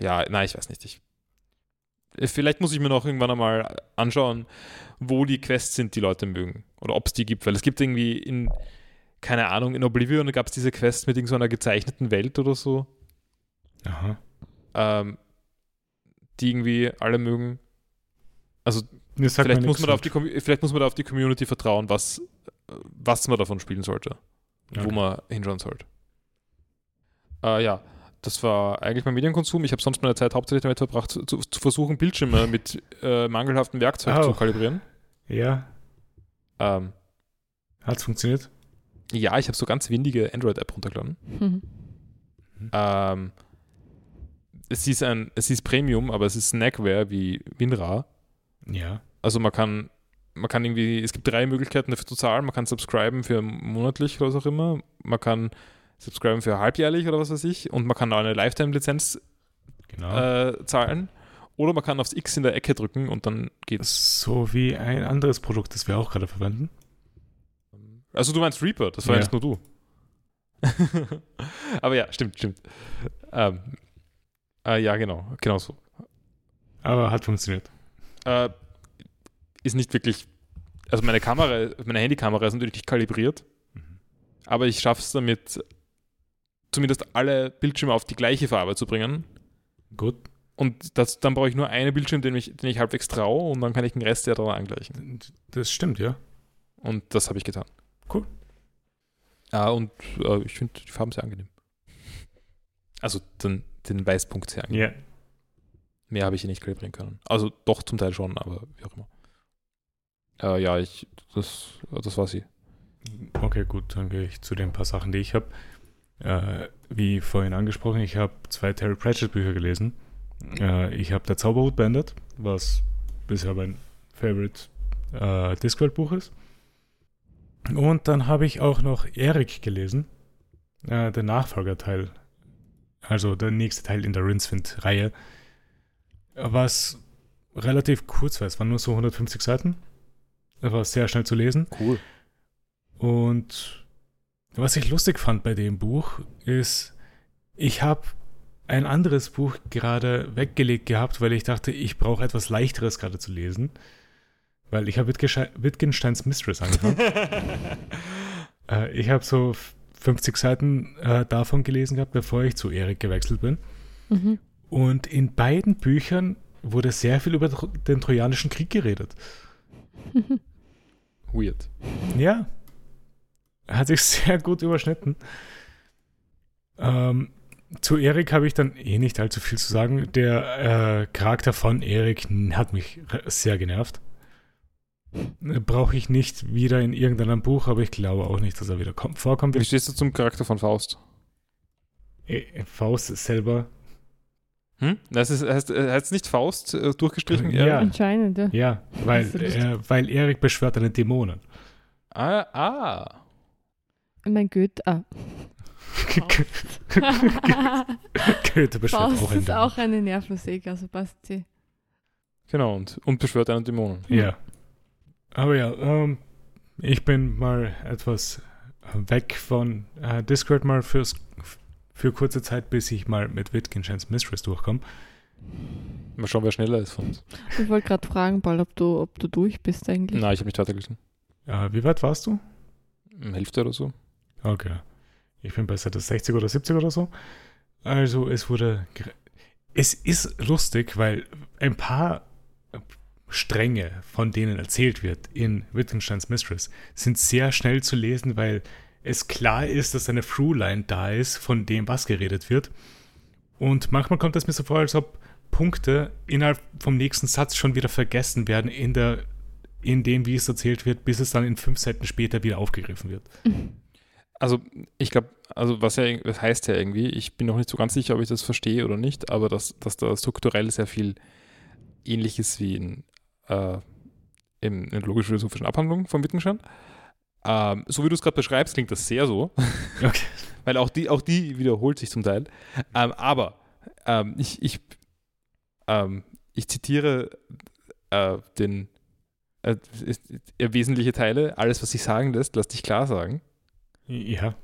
ja, nein, ich weiß nicht. Ich, äh, vielleicht muss ich mir noch irgendwann einmal anschauen, wo die Quests sind, die Leute mögen. Oder ob es die gibt. Weil es gibt irgendwie in, keine Ahnung, in Oblivion gab es diese Quest mit irgendeiner gezeichneten Welt oder so, Aha. ähm, die irgendwie alle mögen. Also vielleicht muss, man da auf die, vielleicht muss man da auf die Community vertrauen, was, was man davon spielen sollte. Wo Okay. man hinschauen sollte. Äh, ja, das war eigentlich mein Medienkonsum. Ich habe sonst meine Zeit hauptsächlich damit verbracht, zu, zu versuchen, Bildschirme [LAUGHS] mit äh, mangelhaften Werkzeug Oh. zu kalibrieren. Ja, Ähm, hat es funktioniert? Ja, ich habe so ganz windige Android-App runtergeladen. Mhm. Ähm, es, ist ein, es ist Premium, aber es ist Snackware wie WinRAR. Ja. Also man kann, man kann irgendwie, es gibt drei Möglichkeiten dafür zu zahlen. Man kann subscriben für monatlich oder was auch immer. Man kann subscriben für halbjährlich oder was weiß ich. Und man kann auch eine Lifetime-Lizenz Genau. äh, zahlen. Oder man kann aufs X in der Ecke drücken und dann geht's. so wie ein anderes Produkt, das wir auch gerade verwenden. Also du meinst Reaper, das war Ja. jetzt nur du. [LAUGHS] Aber ja, stimmt, stimmt. Ähm, äh, ja, genau, genau so. Aber hat funktioniert. Äh, ist nicht wirklich, also meine Kamera, meine Handykamera ist natürlich nicht kalibriert, Mhm. aber ich schaffe es damit, zumindest alle Bildschirme auf die gleiche Farbe zu bringen. Gut. Und das, dann brauche ich nur einen Bildschirm, den ich, den ich halbwegs traue und dann kann ich den Rest ja daran angleichen. Das stimmt, ja. Und das habe ich getan. Cool. Ja, und äh, ich finde die Farben sehr angenehm. Also den, den Weißpunkt sehr angenehm. Ja. Mehr habe ich hier nicht kalibrieren können. Also doch zum Teil schon, aber wie auch immer. Äh, ja, ich, das, das war sie. Okay, gut, dann gehe ich zu den paar Sachen, die ich habe. Äh, wie vorhin angesprochen, ich habe zwei Terry Pratchett Bücher gelesen. Äh, ich habe Der Zauberhut beendet, was bisher mein Favorite äh, Discworld-Buch ist. Und dann habe ich auch noch Erik gelesen, äh, der Nachfolgerteil. Also der nächste Teil in der Rincewind-Reihe. Was relativ kurz war, es waren nur so 150 Seiten. Das war sehr schnell zu lesen. Cool. Und was ich lustig fand bei dem Buch ist, ich habe ein anderes Buch gerade weggelegt gehabt, weil ich dachte, ich brauche etwas leichteres gerade zu lesen. Weil ich habe Wittgensteins Mistress angefangen. [LAUGHS] äh, ich habe so 50 Seiten äh, davon gelesen gehabt, bevor ich zu Erik gewechselt bin. Mhm. Und in beiden Büchern wurde sehr viel über den Trojanischen Krieg geredet. [LAUGHS] Weird. Ja. Hat sich [LAUGHS] sehr gut überschnitten. Ähm, zu Erik habe ich dann eh nicht allzu viel zu sagen. Der äh, Charakter von Erik hat mich sehr genervt. Brauche ich nicht wieder in irgendeinem Buch, aber ich glaube auch nicht, dass er wieder kommt, vorkommt. Wie stehst du zum Charakter von Faust? Äh, Faust selber. Hm? Das ist, heißt, äh, heißt es nicht Faust äh, durchgestrichen? Ja. Anscheinend, ja. Ja, weil, ist äh, weil Erik beschwört eine Dämonen. Ah, ah. Mein Goethe. Ah. [LAUGHS] Goethe beschwört Faust auch einen ist Dämon. auch eine Nervensäge, also passt sie. Genau, und, und beschwört einen Dämonen. Ja. Aber ja, ähm, ich bin mal etwas weg von äh, Discord mal fürs, für kurze Zeit, bis ich mal mit Wittgensteins Mistress durchkomme. Mal schauen, wer schneller ist von uns. Ich wollte gerade fragen, Paul, ob du, ob du durch bist eigentlich. Nein, ich habe nicht weitergelesen. Äh, wie weit warst du? Hälfte oder so. Okay. Ich bin bei Seite 60 oder 70 oder so. Also es wurde. Es ist lustig, weil ein paar Stränge, von denen erzählt wird in Wittgensteins Mistress, sind sehr schnell zu lesen, weil es klar ist, dass eine Throughline da ist, von dem was geredet wird. Und manchmal kommt es mir so vor, als ob Punkte innerhalb vom nächsten Satz schon wieder vergessen werden in der in dem, wie es erzählt wird, bis es dann in fünf Seiten später wieder aufgegriffen wird. [LAUGHS] Also, ich glaube, also was ja das heißt ja irgendwie, ich bin noch nicht so ganz sicher, ob ich das verstehe oder nicht, aber dass, dass da strukturell sehr viel ähnlich ist wie in, äh, in, in logisch-philosophischen Abhandlungen von Wittgenstein. Ähm, so wie du es gerade beschreibst, klingt das sehr so. [LAUGHS] Okay. Weil auch die, auch die wiederholt sich zum Teil. Ähm, aber ähm, ich, ich, ähm, ich zitiere äh, den äh, äh, wesentliche Teile, alles, was sich sagen lässt, lass dich klar sagen. Ja.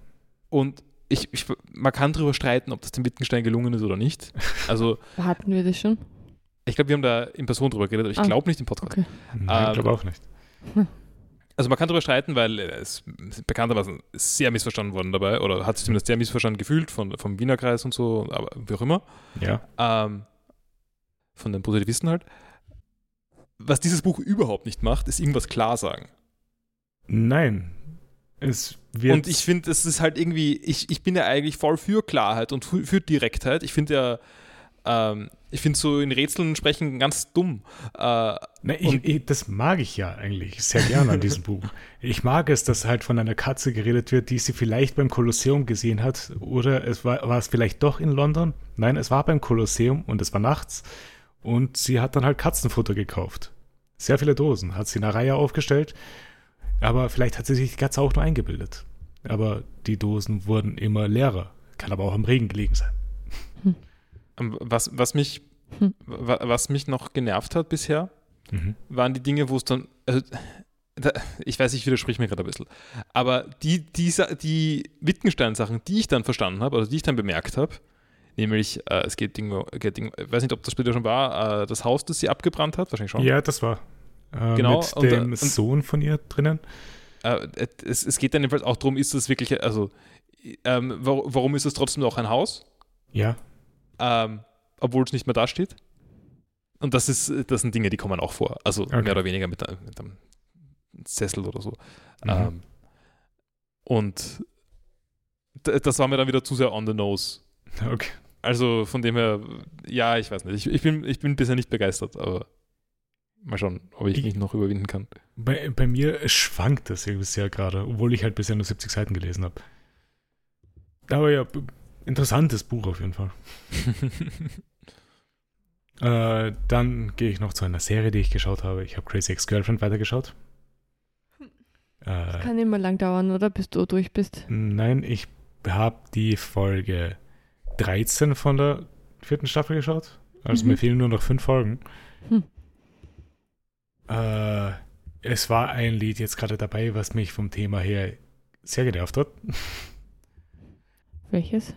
Und ich, ich, man kann darüber streiten, ob das dem Wittgenstein gelungen ist oder nicht. Also, [LAUGHS] Hatten wir das schon? Ich glaube, wir haben da in Person drüber geredet, aber ich Ah. glaube nicht im Podcast. Okay. Nein, Ähm, ich glaube auch nicht. [LAUGHS] Also, man kann darüber streiten, weil es ist bekanntermaßen sehr missverstanden worden dabei oder hat sich zumindest sehr missverstanden gefühlt von, vom Wiener Kreis und so, aber wie auch immer. Ja. Ähm, von den Positivisten halt. Was dieses Buch überhaupt nicht macht, ist irgendwas klar sagen. Nein. Es wird. Und ich finde, es ist halt irgendwie, ich, ich bin ja eigentlich voll für Klarheit und für Direktheit. Ich finde ja, Ähm, ich finde so in Rätseln sprechen ganz dumm. Äh, Na, ich, ich, das mag ich ja eigentlich sehr gerne an diesem Buch. Ich mag es, dass halt von einer Katze geredet wird, die sie vielleicht beim Kolosseum gesehen hat. Oder es war, war es vielleicht doch in London? Nein, es war beim Kolosseum und es war nachts. Und sie hat dann halt Katzenfutter gekauft. Sehr viele Dosen. Hat sie in einer Reihe aufgestellt. Aber vielleicht hat sie sich die Katze auch nur eingebildet. Aber die Dosen wurden immer leerer. Kann aber auch im Regen gelegen sein. Ähm, was, was, mich, hm. was mich noch genervt hat bisher, mhm. waren die Dinge, wo es dann. Also, ich weiß, ich widerspreche mir gerade ein bisschen. Aber die, die, die Wittgenstein-Sachen, die ich dann verstanden habe, also die ich dann bemerkt habe, nämlich äh, es geht irgendwo, geht irgendwo, ich weiß nicht, ob das später schon war, äh, das Haus, das sie abgebrannt hat, wahrscheinlich schon. Ja, das war. Äh, genau. Mit dem und, Sohn von ihr drinnen. Äh, es, es, geht dann jedenfalls auch darum, ist das wirklich, also ähm, warum ist es trotzdem noch ein Haus? Ja ähm, obwohl es nicht mehr da steht. Und das, ist, das sind Dinge, die kommen auch vor. Also okay. mehr oder weniger mit, mit, einem Sessel oder so. Mhm. Ähm, und das war mir dann wieder zu sehr on the nose. [LAUGHS] Okay. Also von dem her, ja, ich weiß nicht. Ich, ich, bin, ich bin bisher nicht begeistert, aber mal schauen, ob ich, ich mich noch überwinden kann. Bei, bei mir schwankt das irgendwie sehr gerade, obwohl ich halt bisher nur 70 Seiten gelesen habe. Aber ja, interessantes Buch auf jeden Fall. [LAUGHS] äh, dann gehe ich noch zu einer Serie, die ich geschaut habe. Ich habe Crazy Ex-Girlfriend weitergeschaut. Das äh, kann immer lang dauern, oder? Bis du durch bist. Nein, ich habe die Folge 13 von der vierten Staffel geschaut. Also mhm. mir fehlen nur noch fünf Folgen. Hm. Äh, es war ein Lied jetzt gerade dabei, was mich vom Thema her sehr genervt hat. Welches?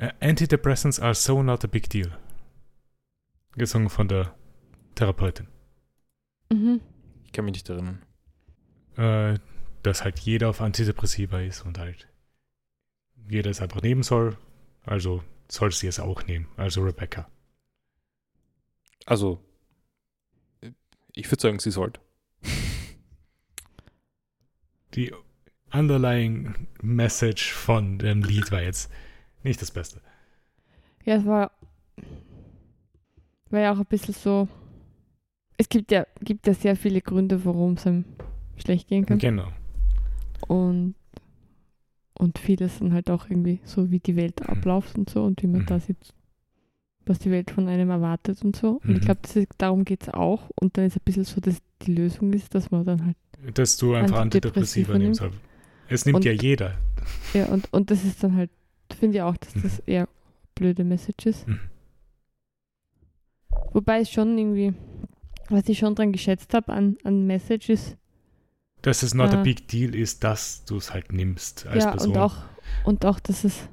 Uh, Antidepressants are so not a big deal. Gesungen von der Therapeutin. Mhm. Ich kann mich nicht erinnern. Äh, dass halt jeder auf Antidepressiva ist und halt jeder es einfach nehmen soll. Also soll sie es auch nehmen. Also Rebecca. Also, ich würde sagen, sie sollte. Die underlying Message von dem Lied war jetzt nicht das Beste. Ja, es war, war ja auch ein bisschen so. Es gibt ja, gibt ja sehr viele Gründe, warum es einem schlecht gehen kann. Genau. Und, und vieles dann halt auch irgendwie so, wie die Welt mhm. abläuft und so und wie man mhm. da sieht, was die Welt von einem erwartet und so. Und mhm. ich glaube, darum geht es auch. Und dann ist ein bisschen so, dass die Lösung ist, dass man dann halt. Dass du einfach Antidepressiva, nimmst. Es nimmt und, ja jeder. Ja, und, und das ist dann halt finde ich auch, dass das mhm. eher blöde Message ist. Mhm. Wobei es schon irgendwie, was ich schon dran geschätzt habe an, an Message ist, dass es not äh, a big deal ist, dass du es halt nimmst als ja, Person. Und auch, und auch, dass es,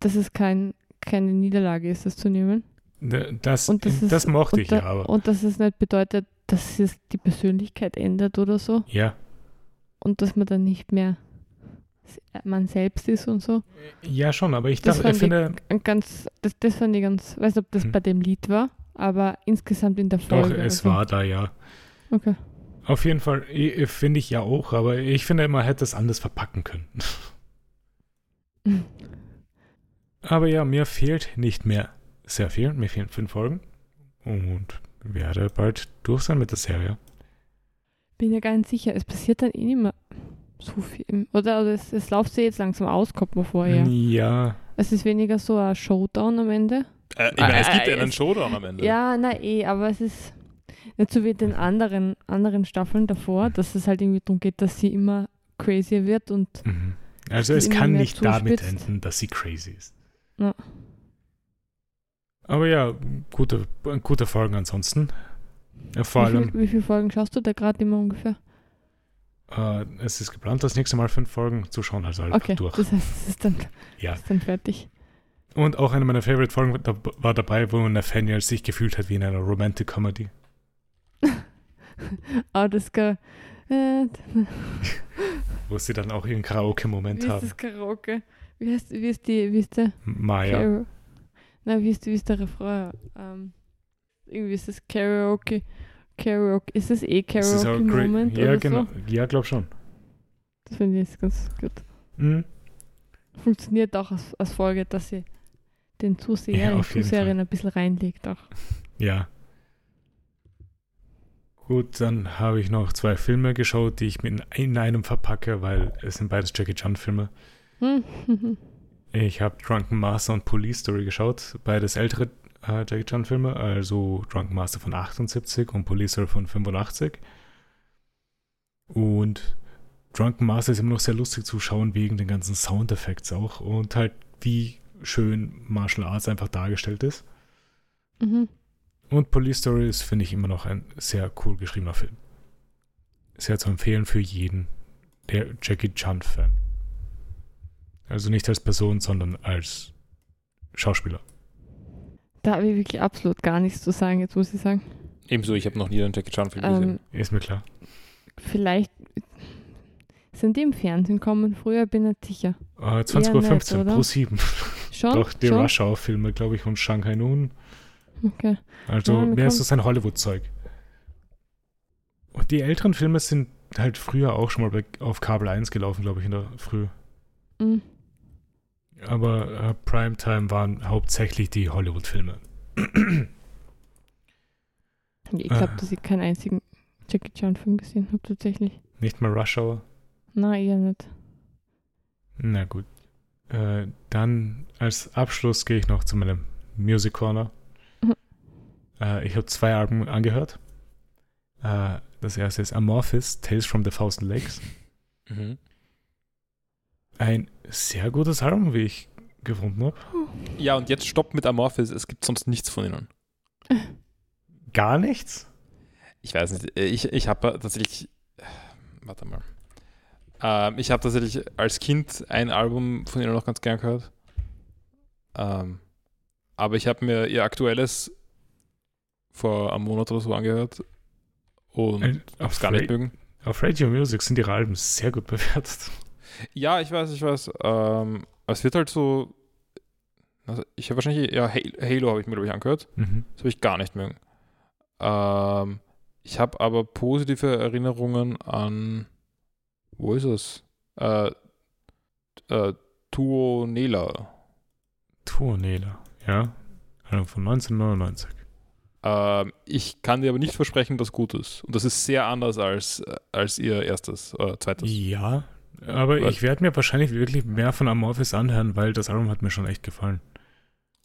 dass es kein, keine Niederlage ist, das zu nehmen. Ne, das, und das, das ist, mochte ich da, ja, aber. Und dass es nicht bedeutet, dass es die Persönlichkeit ändert oder so. Ja. Und dass man dann nicht mehr man selbst ist und so. Ja, schon, aber ich dachte, ich finde. Ganz, das, das fand ich ganz, weiß nicht, ob das hm. bei dem Lied war, aber insgesamt in der Folge. Doch, es also. war da, ja. Okay. Auf jeden Fall, finde ich ja auch, aber ich finde, man hätte es anders verpacken können. [LAUGHS] aber ja, mir fehlt nicht mehr sehr viel. Mir fehlen fünf Folgen und werde bald durch sein mit der Serie. Bin ja nicht sicher, es passiert dann eh nicht mehr so viel. Oder, oder es, es läuft sich jetzt langsam aus, kommt man vorher. Ja. Es ist weniger so ein Showdown am Ende. Äh, ich meine, es gibt ja äh, einen Showdown am Ende. Ja, na eh, aber es ist nicht so wie den anderen, anderen Staffeln davor, dass es halt irgendwie darum geht, dass sie immer crazier wird und. Mhm. Also es kann nicht zuspitzt. damit enden, dass sie crazy ist. Ja. Aber ja, gute, gute Folgen ansonsten. Ja, vor wie, allem, viel, wie viele Folgen schaust du da gerade immer ungefähr? Äh, es ist geplant, das nächste Mal fünf Folgen zu schauen, also halt okay, durch. Das heißt, es ist dann, ja. ist dann fertig. Und auch eine meiner Favorite-Folgen war dabei, wo Nathaniel sich gefühlt hat wie in einer Romantic Comedy. oh, [LAUGHS] das gar. [LAUGHS] Äh, wo sie dann auch ihren Karaoke-Moment haben. Wie ist das Karaoke? Wie heißt, wie ist die, wie ist der? Maya. Nein, wie ist, wie ist der Refrain? Ähm, irgendwie ist das Karaoke. Karaoke. Ist das eh Karaoke-Moment? Ja, genau. So? Ja, glaub schon. Das finde ich jetzt ganz gut. Mhm. Funktioniert auch als, als Folge, dass sie den Zuseher Ja, und Zuseherin ein bisschen reinlegt auch. Ja. Gut, dann habe ich noch zwei Filme geschaut, die ich mit in einem verpacke, weil es sind beides Jackie Chan Filme. Hm. [LAUGHS] Ich habe Drunken Master und Police Story geschaut, beides ältere äh, Jackie Chan Filme, also Drunken Master von 78 und Police Story von 85. Und Drunken Master ist immer noch sehr lustig zu schauen wegen den ganzen Soundeffekts auch und halt wie schön Martial Arts einfach dargestellt ist. Mhm. Und Police Story ist, finde ich, immer noch ein sehr cool geschriebener Film. Sehr zu empfehlen für jeden, der Jackie Chan-Fan. Also nicht als Person, sondern als Schauspieler. Da habe ich wirklich absolut gar nichts zu sagen, jetzt muss ich sagen. Ebenso, ich habe noch nie einen Jackie Chan-Film gesehen. Ähm, Ist mir klar. vielleicht sind die im Fernsehen kommen früher, bin nicht sicher. Äh, Eher 20.15 nett, Uhr pro 7. Schon? Doch, die Schon? Rush Hour-Filme, glaube ich, und Shanghai Noon. Okay. Also Ja, mir mehr ist so sein Hollywood-Zeug. Und die älteren Filme sind halt früher auch schon mal bei, auf Kabel 1 gelaufen, glaube ich, in der Früh. Mhm. Aber äh, Primetime waren hauptsächlich die Hollywood-Filme. Ich glaube, Ah. dass ich keinen einzigen Jackie Chan-Film gesehen habe, tatsächlich. Nicht mal Rush Hour. Nein, eher nicht. Na gut. Äh, dann als Abschluss gehe ich noch zu meinem Music Corner. Mhm. Äh, ich habe zwei Alben angehört. Äh, das erste ist Amorphis, Tales from the Thousand Lakes. Mhm. Ein sehr gutes Album, wie ich gefunden habe. Ja, und jetzt stopp mit Amorphis, es gibt sonst nichts von ihnen. Gar nichts? Ich weiß nicht, äh, ich, ich habe tatsächlich, warte mal, ähm, ich habe tatsächlich als Kind ein Album von ihnen noch ganz gern gehört. Ähm, aber ich habe mir ihr aktuelles vor einem Monat oder so angehört und Äh, hab's auf, gar nicht mögen. auf Radio Music sind ihre Alben sehr gut bewertet. Ja, ich weiß, ich weiß. Ähm, es wird halt so, also ich habe wahrscheinlich, ja, Halo, habe ich mir, glaube ich, angehört. Mhm. Das habe ich gar nicht mögen. Ähm, ich habe aber positive Erinnerungen an, wo ist es? Äh, äh, Tuonela. Tuonela, ja. Von 1999. Ähm, ich kann dir aber nicht versprechen, dass gut ist. Und das ist sehr anders als, äh, als ihr erstes oder zweites. Ja, aber Was? ich werde mir wahrscheinlich wirklich mehr von Amorphis anhören, weil das Album hat mir schon echt gefallen.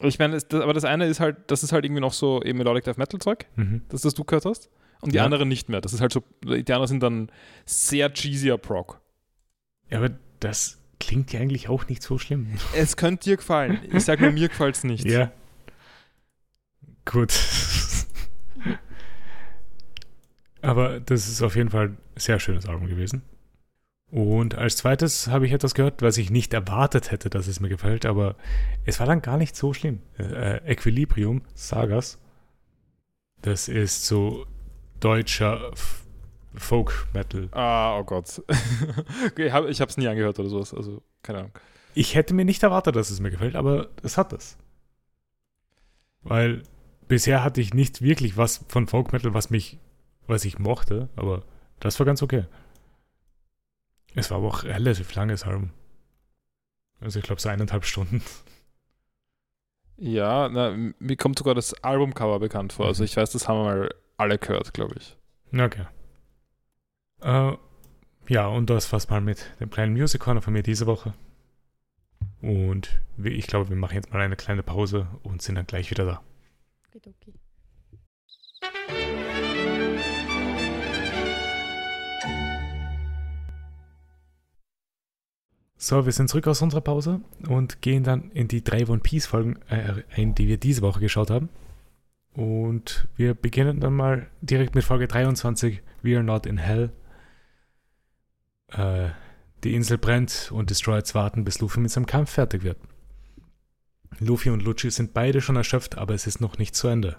Ich meine, aber das eine ist halt, das ist halt irgendwie noch so eben Melodic Death Metal Zeug, Mhm. das, das du gehört hast. Und die Ja. anderen nicht mehr. Das ist halt so, die anderen sind dann sehr cheesier Prog. Ja, aber das klingt ja eigentlich auch nicht so schlimm. [LAUGHS] Es könnte dir gefallen. Ich sage nur, mir gefällt es nicht. Ja. Gut. [LAUGHS] Aber das ist auf jeden Fall ein sehr schönes Album gewesen. Und als zweites habe ich etwas gehört, was ich nicht erwartet hätte, dass es mir gefällt, aber es war dann gar nicht so schlimm. Äh, Equilibrium, Sagas. Das ist so deutscher F Folk Metal. Ah, oh Gott. [LAUGHS] ich habe es nie angehört oder sowas. Also, keine Ahnung. Ich hätte mir nicht erwartet, dass es mir gefällt, aber es hat es. Weil bisher hatte ich nicht wirklich was von Folk Metal, was mich, was ich mochte, aber das war ganz okay. Es war aber auch relativ langes Album. Also ich glaube so eineinhalb Stunden. Ja, na, mir kommt sogar das Albumcover bekannt vor. Also, Mhm. ich weiß, das haben wir mal alle gehört, glaube ich. Okay. Äh, ja, und das war's mal mit dem kleinen Music Corner von mir diese Woche. Und ich glaube, wir machen jetzt mal eine kleine Pause und sind dann gleich wieder da. Okay. So, wir sind zurück aus unserer Pause und gehen dann in die drei One Piece Folgen äh, ein, die wir diese Woche geschaut haben. Und wir beginnen dann mal direkt mit Folge 23, We Are Not in Hell. Äh, die Insel brennt und Destroyers warten, bis Luffy mit seinem Kampf fertig wird. Luffy und Lucci sind beide schon erschöpft, aber es ist noch nicht zu Ende.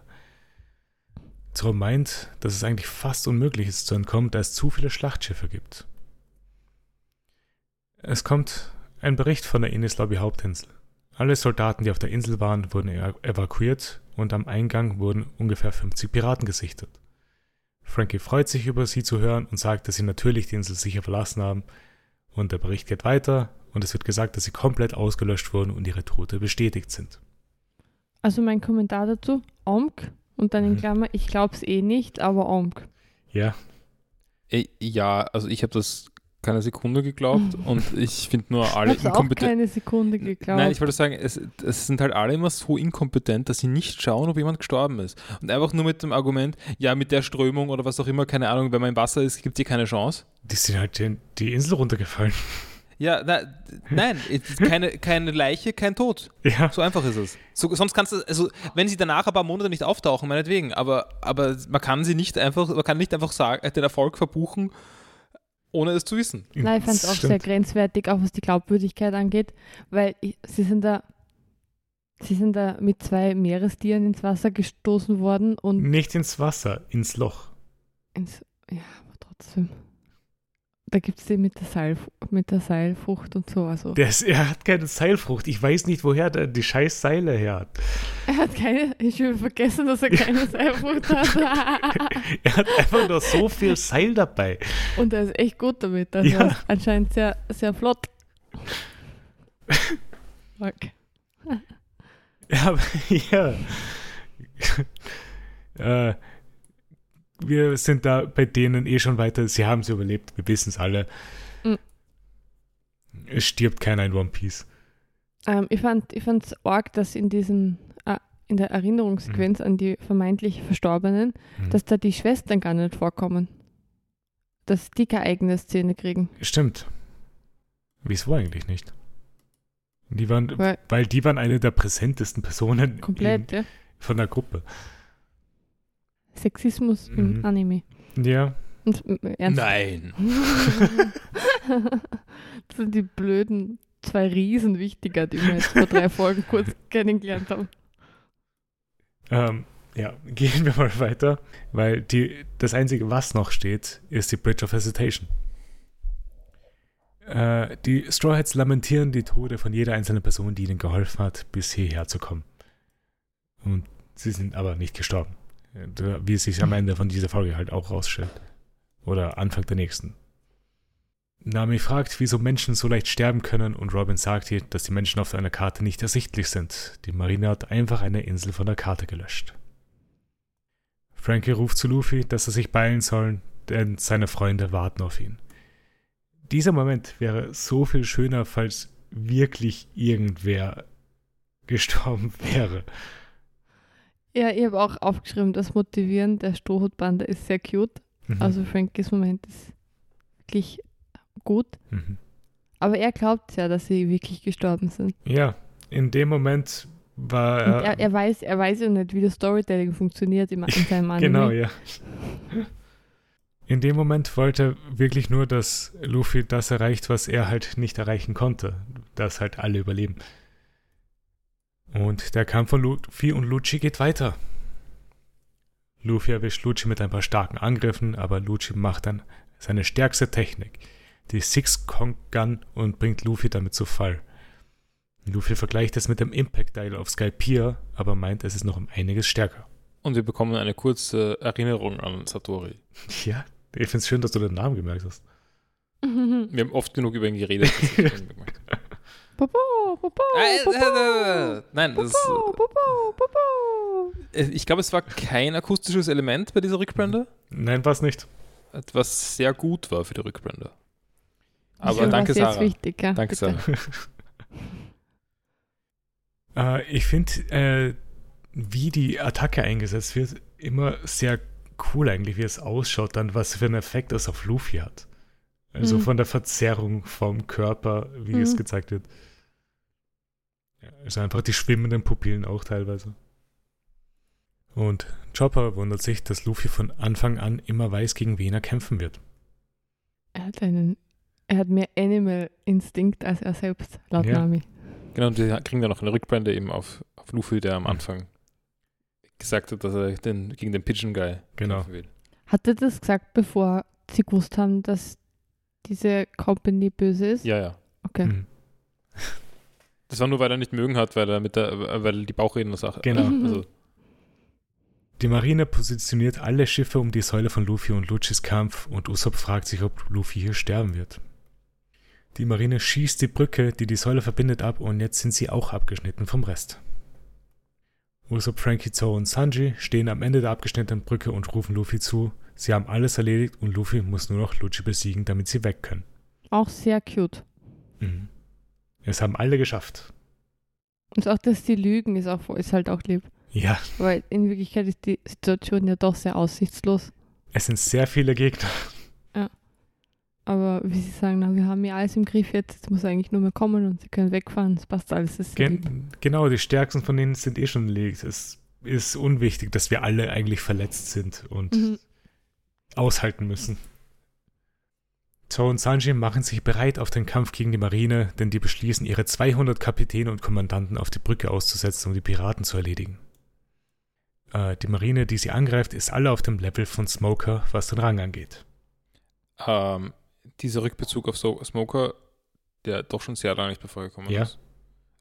Zoro meint, dass es eigentlich fast unmöglich ist zu entkommen, da es zu viele Schlachtschiffe gibt. Es kommt ein Bericht von der Ines Lobby Hauptinsel. Alle Soldaten, die auf der Insel waren, wurden ev- evakuiert und am Eingang wurden ungefähr 50 Piraten gesichtet. Frankie freut sich über sie zu hören und sagt, dass sie natürlich die Insel sicher verlassen haben. Und der Bericht geht weiter und es wird gesagt, dass sie komplett ausgelöscht wurden und ihre Tote bestätigt sind. Also mein Kommentar dazu, Omk und dann in Mhm. Klammer, ich glaub's eh nicht, aber Omk. Ja, Äh, Ja, also ich habe das keine Sekunde geglaubt [LAUGHS] und ich finde nur alle Ich inkompetent. keine Sekunde geglaubt. Nein, ich wollte sagen, es, es sind halt alle immer so inkompetent, dass sie nicht schauen, ob jemand gestorben ist. Und einfach nur mit dem Argument, ja, mit der Strömung oder was auch immer, keine Ahnung, wenn man im Wasser ist, gibt es hier keine Chance. die sind halt die, die Insel runtergefallen. Ja, na, nein, keine, keine Leiche, kein Tod. Ja, So einfach ist es. So, sonst kannst du, also wenn sie danach ein paar Monate nicht auftauchen, meinetwegen, aber, aber man kann sie nicht einfach, man kann nicht einfach sagen, den Erfolg verbuchen, ohne es zu wissen. Nein, ich fand es auch stimmt. sehr grenzwertig, auch was die Glaubwürdigkeit angeht, weil ich, sie sind da sie sind da mit zwei Meerestieren ins Wasser gestoßen worden und Nicht ins Wasser, ins Loch. ins, ja, aber trotzdem. Da gibt es die mit der, Seil, mit der Seilfrucht und so. Also. Der ist, er hat keine Seilfrucht. Ich weiß nicht, woher der die scheiß Seile her hat. Er hat keine, ich habe vergessen, dass er keine [LAUGHS] Seilfrucht hat. [LAUGHS] Er hat einfach nur so viel Seil dabei. und er ist echt gut damit. Also Ja. er ist anscheinend sehr, sehr flott. Okay. [LAUGHS] Ja, aber, ja. äh, wir sind da bei denen eh schon weiter. Sie haben es überlebt. Wir wissen es alle. Mhm. Es stirbt keiner in One Piece. Ähm, ich fand ich fand's arg, dass in diesem äh, in der Erinnerungssequenz an die vermeintlich Verstorbenen, Mhm. dass da die Schwestern gar nicht vorkommen. Dass die keine eigene Szene kriegen. Stimmt. Wieso eigentlich nicht? Die waren, Weil- weil, die waren eine der präsentesten Personen Komplett, ja. in, von der Gruppe. Sexismus Mhm. im Anime. Ja, Und, äh, ernst. Nein. [LAUGHS] das sind die blöden zwei Riesen wichtiger, die wir jetzt vor drei Folgen kurz kennengelernt haben. ähm, ja, [LAUGHS] gehen wir mal weiter, weil die, das Einzige, was noch steht, ist die Bridge of Hesitation. Äh, die Straw Hats lamentieren die Tode von jeder einzelnen Person, die ihnen geholfen hat, bis hierher zu kommen. Und sie sind aber nicht gestorben. Äh, Wie es sich am Ende von dieser Folge halt auch rausstellt. Oder Anfang der nächsten. Nami fragt, wieso Menschen so leicht sterben können und Robin sagt ihr, dass die Menschen auf einer Karte nicht ersichtlich sind. Die Marine hat einfach eine Insel von der Karte gelöscht. Frankie ruft zu Luffy, dass er sich beeilen soll, denn seine Freunde warten auf ihn. Dieser Moment wäre so viel schöner, falls wirklich irgendwer [LAUGHS] gestorben wäre. Ja, ich habe auch aufgeschrieben, das Motivieren der Strohhutbande ist sehr cute. Mhm. Also Frankies Moment ist wirklich gut. Mhm. Aber er glaubt ja, dass sie wirklich gestorben sind. Ja, in dem Moment war Und er, er, weiß, er weiß ja nicht, wie das Storytelling funktioniert im, in seinem [LAUGHS] Anime. Genau, ja. In dem Moment wollte er wirklich nur, dass Luffy das erreicht, was er halt nicht erreichen konnte. Dass halt alle überleben. Und der Kampf von Luffy und Lucci geht weiter. Luffy erwischt Lucci mit ein paar starken Angriffen, aber Lucci macht dann seine stärkste Technik, die Six Kong Gun, und bringt Luffy damit zu Fall. Luffy vergleicht es mit dem Impact Dial auf Skypiea, aber meint, es ist noch um einiges stärker. Und wir bekommen eine kurze Erinnerung an Satori. [LAUGHS] Ja, ich finde es schön, dass du den Namen gemerkt hast. [LAUGHS] Wir haben oft genug über ihn geredet. [LAUGHS] Nein, das, Popo, Popo, Popo. äh, ich glaube, es war kein akustisches Element bei dieser Rückblende, Nein, war es nicht. was sehr gut war für die Rückblende. Aber Deswegen danke, Sarah. Wichtig, ja, Danke, bitte. Sarah. [LAUGHS] Äh, ich finde, äh, wie die Attacke eingesetzt wird, immer sehr cool eigentlich, wie es ausschaut, dann was für einen Effekt es auf Luffy hat. Also Mhm. von der Verzerrung vom Körper, wie es Mhm. gezeigt wird. Also einfach die schwimmenden Pupillen auch teilweise. Und Chopper wundert sich, dass Luffy von Anfang an immer weiß, gegen wen er kämpfen wird. Er hat einen, er hat mehr Animal Instinkt als er selbst, laut Ja. Nami. Genau, und wir kriegen dann noch eine Rückblende eben auf, auf Luffy, der am. Anfang gesagt hat, dass er den, gegen den Pigeon Guy Genau. kämpfen will. Hat er das gesagt, bevor sie gewusst haben, dass diese Company böse ist? Ja, ja. Okay. Mhm. Das war nur, weil er nicht mögen hat, weil er mit der, äh, weil die Bauchredner-Sache. Genau. Also, Die Marine positioniert alle Schiffe um die Säule von Luffy und Luchis Kampf und Usopp fragt sich, ob Luffy hier sterben wird. Die Marine schießt die Brücke, die die Säule verbindet, ab und jetzt sind sie auch abgeschnitten vom Rest. Usopp, Frankie, Zoro und Sanji stehen am Ende der abgeschnittenen Brücke und rufen Luffy zu. Sie haben alles erledigt und Luffy muss nur noch Lucci besiegen, damit sie weg können. Auch sehr cute. Mhm. Es haben alle geschafft. Und auch, dass die lügen, ist, auch, ist halt auch lieb. Ja, Weil in Wirklichkeit ist die Situation ja doch sehr aussichtslos. es sind sehr viele Gegner. Aber wie sie sagen, na, wir haben ja alles im Griff jetzt, jetzt muss eigentlich nur mehr kommen und sie können wegfahren. Es passt alles. Ist sehr lieb. Gen genau, die stärksten von denen sind eh schon erledigt. Es ist unwichtig, dass wir alle eigentlich verletzt sind und Mhm. aushalten müssen. Zoro und Sanji machen sich bereit auf den Kampf gegen die Marine, denn die beschließen, ihre 200 Kapitäne und Kommandanten auf die Brücke auszusetzen, um die Piraten zu erledigen. Äh, die Marine, die sie angreift, ist alle auf dem Level von Smoker, was den Rang angeht. Ähm, dieser Rückbezug auf so Smoker, der doch schon sehr lange nicht mehr vorgekommen Ja. ist.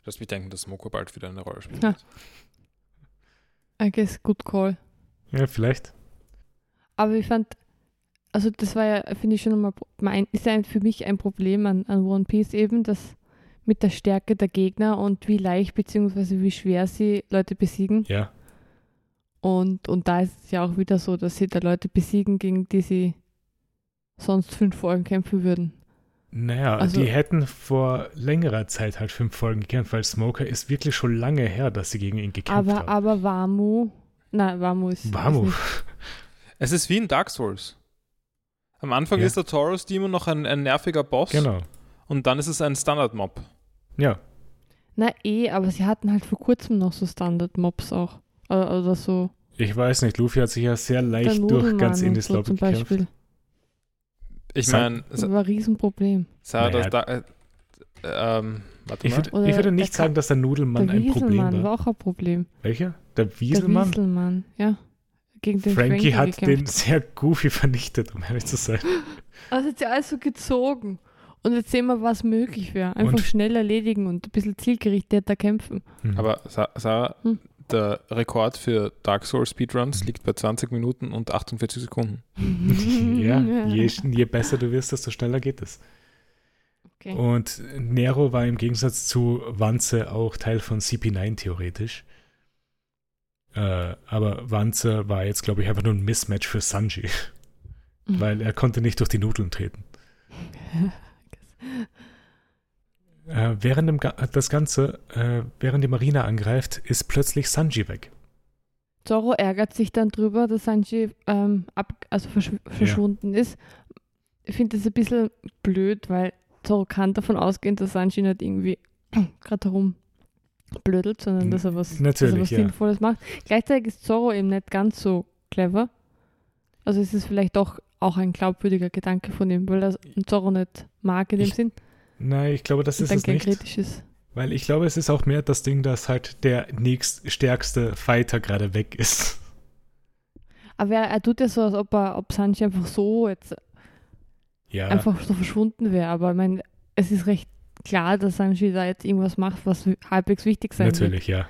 Lass mich denken, dass Smoker bald wieder eine Rolle spielt. Ja. I guess, good call. Ja, vielleicht. Aber ich fand, also das war ja, finde ich schon nochmal, mein, ist ja ein, für mich ein Problem an, an One Piece eben, dass mit der Stärke der Gegner und wie leicht bzw. wie schwer sie Leute besiegen. Ja. Und, und da ist es ja auch wieder so, dass sie da Leute besiegen, gegen die sie sonst fünf Folgen kämpfen würden. Naja, Also- die hätten vor längerer Zeit halt fünf Folgen gekämpft, weil Smoker ist wirklich schon lange her, dass sie gegen ihn gekämpft Aber, haben. aber Wamu, nein, Wamu ist. Wamu. Ist nicht, Es ist wie in Dark Souls. Am Anfang Ja. ist der Taurus Demon noch ein, ein nerviger Boss Genau. und dann ist es ein Standard-Mob. Ja. na eh, aber sie hatten halt vor kurzem noch so Standard-Mobs auch. Oder, oder so. Ich weiß nicht, Luffy hat sich ja sehr Der leicht durch ganz und Indis so Lobby gekämpft. Beispiel. Ich Sag- meine, Das war ein Riesenproblem. Sarah, Naja. das da, äh, ähm, warte Ich, würd, ich würde der nicht sagen, dass der Nudelmann der ein Problem Wieselmann war. war auch ein Problem. Welcher? Der Der Wieselmann? Wieselmann, ja. Gegen den Frankie hat den gekämpft. sehr goofy vernichtet, um ehrlich zu sein. [LAUGHS] Also hat sie alles so gezogen. Und jetzt sehen wir, was möglich wäre. Einfach Und- schnell erledigen und ein bisschen zielgerichteter kämpfen. Hm. Aber Sa- Sarah, Hm. der Rekord für Dark Souls Speedruns liegt bei 20 Minuten und 48 Sekunden. [LAUGHS] ja, [LAUGHS] je, je besser du wirst, desto schneller geht es. Okay. Und Nero war im Gegensatz zu Wanze auch Teil von CP9 theoretisch. Äh, aber Wanze war jetzt, glaube ich, einfach nur ein Mismatch für Sanji, Mhm. weil er konnte nicht durch die Nudeln treten. [LAUGHS] Äh, während dem Ga das Ganze, äh, während die Marine angreift, ist plötzlich Sanji weg. Zoro ärgert sich dann drüber, dass Sanji ähm, ab, also verschw verschwunden ist. Ich finde das ein bisschen blöd, weil Zoro kann davon ausgehen, dass Sanji nicht irgendwie [CLEARS THROAT] gerade herum blödelt, sondern dass er was, dass er was ja. Sinnvolles macht. Gleichzeitig ist Zoro eben nicht ganz so clever. Also ist es vielleicht doch auch ein glaubwürdiger Gedanke von ihm, weil er Zoro nicht mag in dem Ich Sinn Nein, ich glaube, das ist es nicht. kritisch ist. Weil ich glaube, es ist auch mehr das Ding, dass halt der nächststärkste Fighter gerade weg ist. Aber er, er tut ja so, als ob er, ob Sanji einfach so jetzt Ja, einfach so verschwunden wäre. Aber ich meine, es ist recht klar, dass Sanji da jetzt irgendwas macht, was halbwegs wichtig sein natürlich, ja.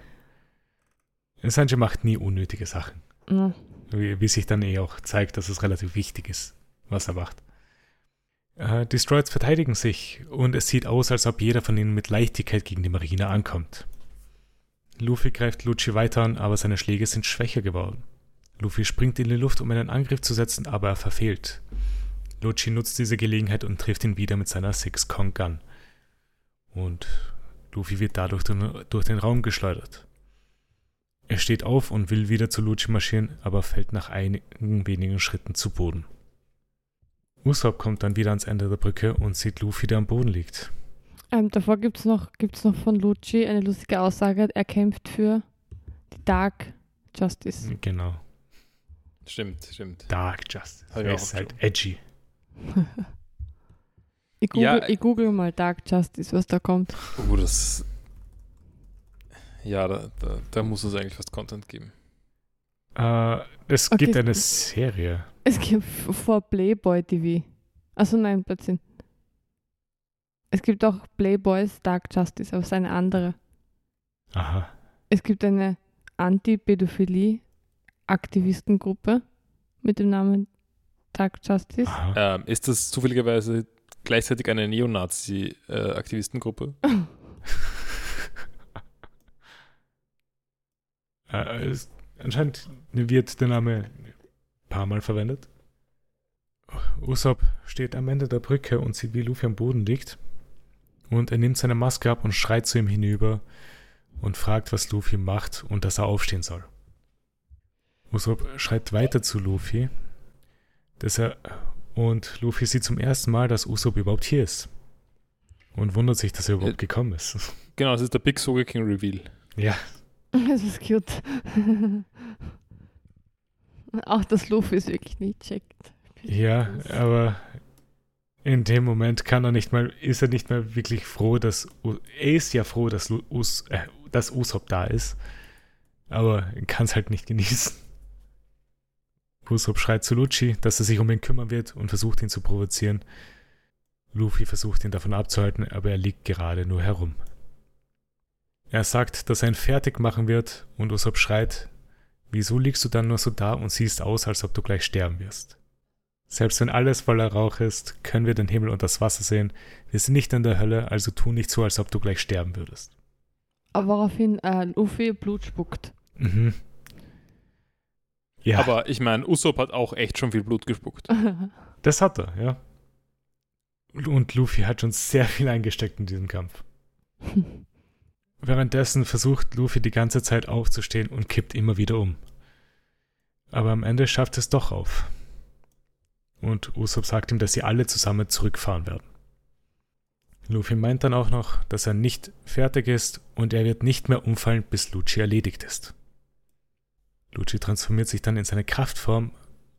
Sanji macht nie unnötige Sachen. wird. Ja. Wie, wie sich dann eh auch zeigt, dass es relativ wichtig ist, was er macht. Äh, die Stroids verteidigen sich und es sieht aus, als ob jeder von ihnen mit Leichtigkeit gegen die Marine ankommt. Luffy greift Lucci weiter an, aber seine Schläge sind schwächer geworden. Luffy springt in die Luft, um einen Angriff zu setzen, aber er verfehlt. Lucci nutzt diese Gelegenheit und trifft ihn wieder mit seiner Six Kong Gun. Und Luffy wird dadurch durch- durch den Raum geschleudert. Er steht auf und will wieder zu Lucci marschieren, aber fällt nach einigen wenigen Schritten zu Boden. Usopp kommt dann wieder ans Ende der Brücke und sieht Luffy, der am Boden liegt. Ähm, davor gibt es noch, gibt's noch von Lucci eine lustige Aussage. Er kämpft für die Dark Justice. Genau. Stimmt, stimmt. Dark Justice. Er ist halt edgy. [LAUGHS] Ich google, Ja. ich google mal Dark Justice, was da kommt. Oh, das. Ja, da, da, da muss es eigentlich fast Content geben. Äh, es Okay, gibt es- eine Serie. Es gibt vor Playboy TV. Also nein, Blödsinn. Es gibt auch Playboys Dark Justice, aber es ist eine andere. Aha. Es gibt eine Anti-Pädophilie-Aktivistengruppe mit dem Namen Dark Justice. Ähm, ist das zufälligerweise gleichzeitig eine Neonazi-Aktivistengruppe? [LAUGHS] Äh, Äh, es, anscheinend wird der Name ein paar Mal verwendet. Usopp steht am Ende der Brücke und sieht, wie Luffy am Boden liegt. Und er nimmt seine Maske ab und schreit zu ihm hinüber und fragt, was Luffy macht und dass er aufstehen soll. Usopp schreibt weiter zu Luffy, dass er und Luffy sieht zum ersten Mal, dass Usopp überhaupt hier ist. Und wundert sich, dass er überhaupt äh, gekommen ist. [LAUGHS] Genau, das ist der Big Soga King Reveal. Ja. Das ist cute. [LAUGHS] Auch das Luffy ist wirklich nicht checkt. Ja, aber in dem Moment kann er nicht mal, ist er nicht mal wirklich froh, dass er ist ja froh, dass, Us, äh, dass Usopp da ist, aber kann es halt nicht genießen. Usopp schreit zu Lucci, dass er sich um ihn kümmern wird und versucht ihn zu provozieren. Luffy versucht ihn davon abzuhalten, aber er liegt gerade nur herum. Er sagt, dass er ihn fertig machen wird und Usopp schreit, wieso liegst du dann nur so da und siehst aus, als ob du gleich sterben wirst? Selbst wenn alles voller Rauch ist, können wir den Himmel und das Wasser sehen. Wir sind nicht in der Hölle, also tu nicht so, als ob du gleich sterben würdest. Aber woraufhin äh, Luffy Blut spuckt. Mhm. Ja. Aber ich meine, Usopp hat auch echt schon viel Blut gespuckt. [LAUGHS] das hat er, ja. Und Luffy hat schon sehr viel eingesteckt in diesem Kampf. [LAUGHS] Währenddessen versucht Luffy die ganze Zeit aufzustehen und kippt immer wieder um. Aber am Ende schafft es doch auf. Und Usopp sagt ihm, dass sie alle zusammen zurückfahren werden. Luffy meint dann auch noch, dass er nicht fertig ist und er wird nicht mehr umfallen, bis Lucci erledigt ist. Lucci transformiert sich dann in seine Kraftform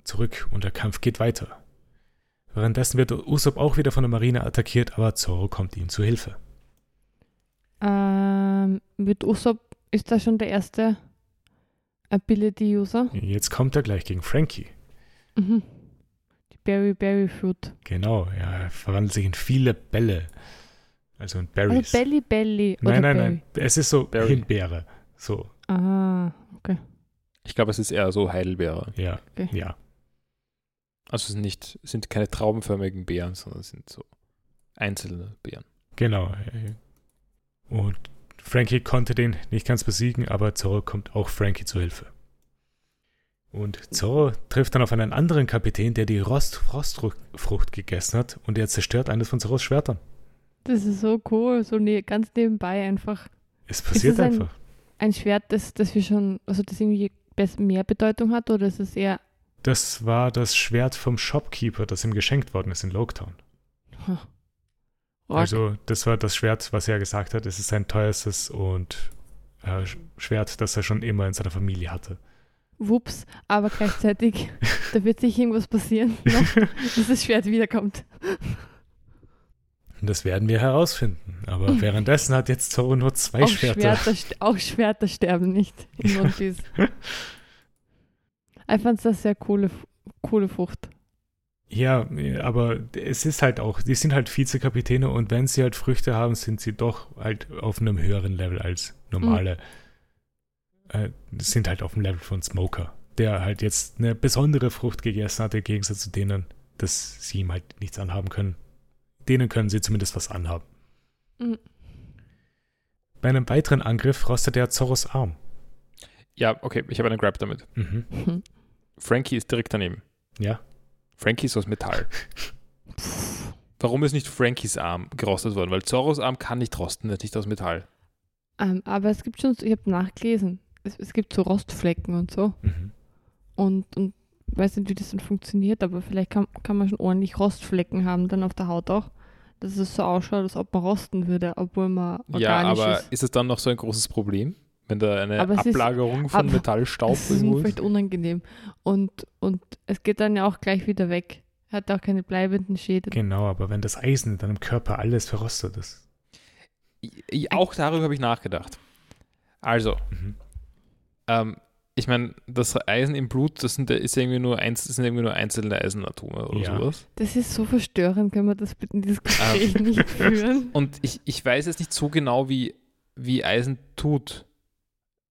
zurück und der Kampf geht weiter. Währenddessen wird Usopp auch wieder von der Marine attackiert, aber Zoro kommt ihm zu Hilfe. Ähm, mit Usopp ist da schon der erste Ability-User? Jetzt kommt er gleich gegen Frankie. Mhm. Die Berry Berry Fruit. Genau, ja, er verwandelt sich in viele Bälle. Also in Berries. Also Belly Belly. Nein, nein, nein. Es ist so Berry. Himbeere. So. Ah, okay. Ich glaube, es ist eher so Heidelbeere. Ja, okay. ja. Also es sind nicht, sind keine traubenförmigen Beeren, sondern es sind so einzelne Beeren. Genau. Und Frankie konnte den nicht ganz besiegen, aber Zorro kommt auch Frankie zu Hilfe. Und Zorro trifft dann auf einen anderen Kapitän, der die Rost Frostfrucht gegessen hat und er zerstört eines von Zorros Schwertern. Das ist so cool, so ne ganz nebenbei einfach. Es passiert ein, einfach. Ein Schwert, das, das wir schon, also das irgendwie mehr Bedeutung hat oder ist es eher. Das war das Schwert vom Shopkeeper, das ihm geschenkt worden ist in Loketown. Huh. Also, das war das Schwert, was er gesagt hat, es ist sein teuerstes und äh, Schwert, das er schon immer in seiner Familie hatte. Wups, aber gleichzeitig, [LAUGHS] da wird sich irgendwas passieren, noch, [LAUGHS] dass das Schwert wiederkommt. Das werden wir herausfinden. Aber währenddessen hat jetzt Zoro nur zwei auch Schwerter. Schwerter. Auch Schwerter sterben nicht in One Piece. ich fand das sehr coole, coole Frucht. Ja, aber es ist halt auch, die sind halt Vizekapitäne und wenn sie halt Früchte haben, sind sie doch halt auf einem höheren Level als normale. Mhm. Äh, sind halt auf dem Level von Smoker, der halt jetzt eine besondere Frucht gegessen hat, im Gegensatz zu denen, dass sie ihm halt nichts anhaben können denen können sie zumindest was anhaben. Mhm. Bei einem weiteren Angriff rostet er Zorros Arm. Ja, okay, ich habe einen Grab damit. Mhm. [LAUGHS] Frankie ist direkt daneben. Ja. Frankie ist aus Metall. [LAUGHS] Warum ist nicht Frankies Arm gerostet worden? Weil Zorros Arm kann nicht rosten, ist nicht aus Metall. Ähm, aber es gibt schon, ich habe nachgelesen, es, es, gibt so Rostflecken und so. Mhm. Und, und weiß nicht, wie das dann funktioniert, aber vielleicht kann, kann man schon ordentlich Rostflecken haben dann auf der Haut auch dass es so ausschaut, als ob man rosten würde, obwohl man organisch Ja, aber ist. ist es dann noch so ein großes Problem? Wenn da eine aber Ablagerung ist, von aber, Metallstaub ist? Das ist vielleicht unangenehm. Und, und es geht dann ja auch gleich wieder weg. Hat auch keine bleibenden Schäden. Genau, aber wenn das Eisen in deinem Körper alles verrostet ist. Auch darüber habe ich nachgedacht. Also, mhm. ähm, ich meine, das Eisen im Blut, das sind, ist irgendwie nur eins, das sind irgendwie nur einzelne Eisenatome oder ja. sowas. Das ist so verstörend, können wir das bitte in dieses Gespräch um, [LAUGHS] nicht führen. Und ich, ich weiß jetzt nicht so genau, wie, wie Eisen tut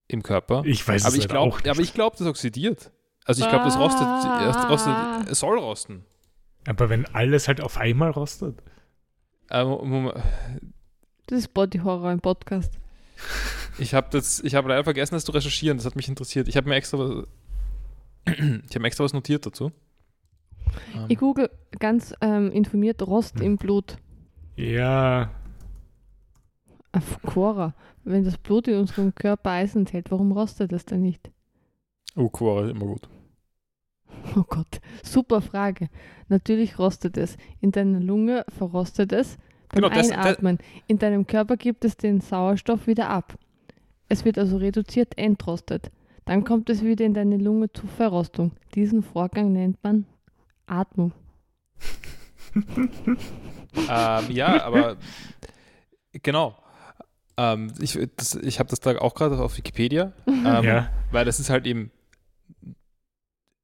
im Körper. Ich weiß aber es ich glaub, auch nicht. Aber ich glaube, das oxidiert. Also ich glaube, das rostet, das rostet, es soll rosten. Aber wenn alles halt auf einmal rostet? Ähm, das ist Body Horror im Podcast. Ich habe das, ich habe leider vergessen, das zu recherchieren. Das hat mich interessiert. Ich habe mir extra was, ich habe extra was notiert dazu. Ähm, Ich google ganz ähm, informiert Rost Hm. im Blut. Ja, Auf Quora. Wenn das Blut in unserem Körper Eisen enthält, warum rostet es denn nicht? oh, Quora ist immer gut. Oh Gott, super Frage. Natürlich rostet es. In deiner Lunge verrostet es. Beim Genau, das- das- Einatmen. In deinem Körper gibt es den Sauerstoff wieder ab. Es wird also reduziert entrostet. Dann kommt es wieder in deine Lunge zur Verrostung. Diesen Vorgang nennt man Atmung. [LAUGHS] ähm, ja, aber genau. Ähm, ich das, ich habe das da auch gerade auf Wikipedia, [LAUGHS] ähm, ja. weil das ist halt eben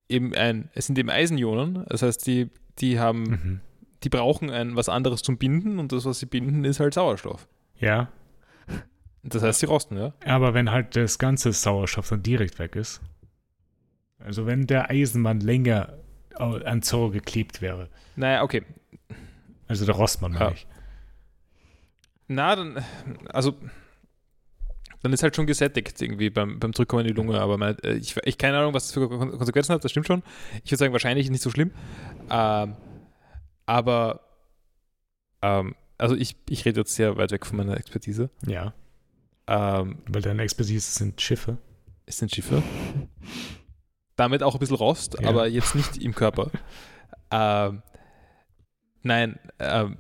eben ein, es sind eben Eisenionen, das heißt, die, die haben, Mhm. Die brauchen ein was anderes zum Binden und das, was sie binden, ist halt Sauerstoff. Ja, Das heißt, sie rosten, ja? aber wenn halt das ganze Sauerstoff dann direkt weg ist, also wenn der Eisenmann länger an Zauber geklebt wäre, Naja, okay. also der Rostmann meine Ja. ich. Na, dann, also, dann ist halt schon gesättigt irgendwie beim, beim Zurückkommen in die Lunge, aber mein, äh, ich, ich keine Ahnung, was das für Kon- Konsequenzen hat, das stimmt schon. Ich würde sagen, wahrscheinlich nicht so schlimm. Ähm, aber, ähm, also ich, ich rede jetzt sehr weit weg von meiner Expertise. Ja, Ähm, weil deine Expertise sind Schiffe. es sind Schiffe. Damit auch ein bisschen Rost, Ja. aber jetzt nicht im Körper. ähm, nein, ähm,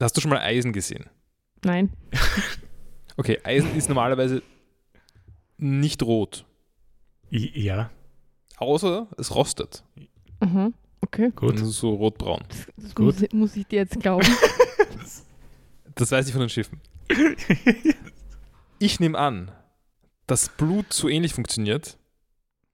hast du schon mal Eisen gesehen? Nein. [LAUGHS] Okay, Eisen ist normalerweise nicht rot, ja, außer es rostet. Aha. Okay. gut. Und es ist so rotbraun. Das, das Gut. muss, ich- muss ich dir jetzt glauben. [LAUGHS] Das weiß ich von den Schiffen. Ich nehme an, dass Blut so ähnlich funktioniert,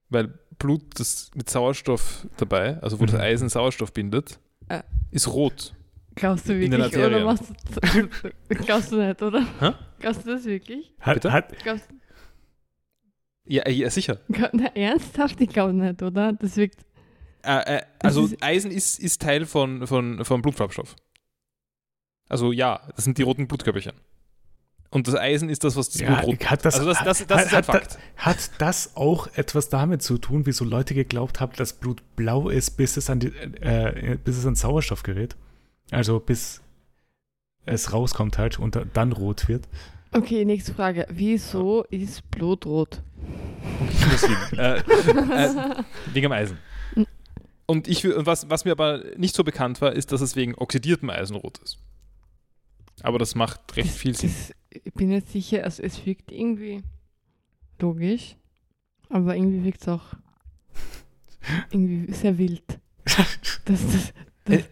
weil Blut das mit Sauerstoff dabei, also wo das Mhm. Eisen Sauerstoff bindet, Äh. ist rot. Glaubst du wirklich? Oder machst du, [LAUGHS] glaubst du nicht, oder? Hä? Glaubst du das wirklich? Hat, hat, Glaubst, Ja, ja sicher. na, ernsthaft? Ich glaube nicht, oder? Das wirkt. Äh, äh, also ist- [LAUGHS] Eisen ist, ist Teil von, von, von Blutfarbstoff. Also ja, das sind die roten Blutkörperchen. Und das Eisen ist das, was das ja, Blut rot hat das, Also das, das, das hat, ist ein hat, Fakt. Hat das auch etwas damit zu tun, wieso Leute geglaubt haben, dass Blut blau ist, bis es an, die, äh, bis es an Sauerstoff gerät? Also bis es rauskommt halt und da- dann rot wird. Okay, nächste Frage. Wieso ist Blut rot? Äh, [LAUGHS] äh, wegen dem Eisen. Und ich, was, was mir aber nicht so bekannt war, ist, dass es wegen oxidiertem Eisen rot ist. Aber das macht recht viel Sinn. Das, ich bin jetzt sicher, also es wirkt irgendwie logisch, aber irgendwie wirkt es auch [LAUGHS] irgendwie sehr wild. Dass das,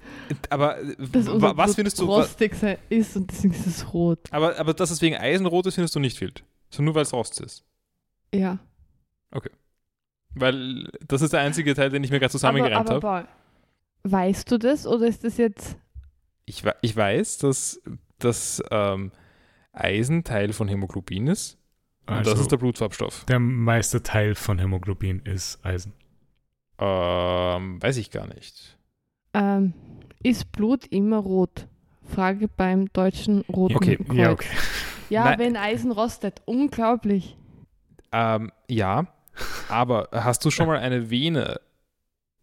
Aber äh, dass wa- unser was Blut findest du, rostig sei- ist und deswegen ist es rot. aber, aber dass es wegen Eisen rot ist, findest du nicht wild. So nur weil es Rost ist. Ja. Weil das ist der einzige Teil, den ich mir gerade zusammengereimt aber, habe. aber, Paul, weißt du das oder ist das jetzt Ich, ich weiß, dass, dass ähm, Eisen Teil von Hämoglobin ist. Und Also das ist der Blutfarbstoff. der meiste Teil von Hämoglobin ist Eisen. Ähm, weiß ich gar nicht. ähm, ist Blut immer rot? Frage beim deutschen Roten Okay, Kreuz. Ja, okay. Ja, wenn Eisen rostet. Unglaublich. Ähm, ja, aber hast du schon mal eine Vene,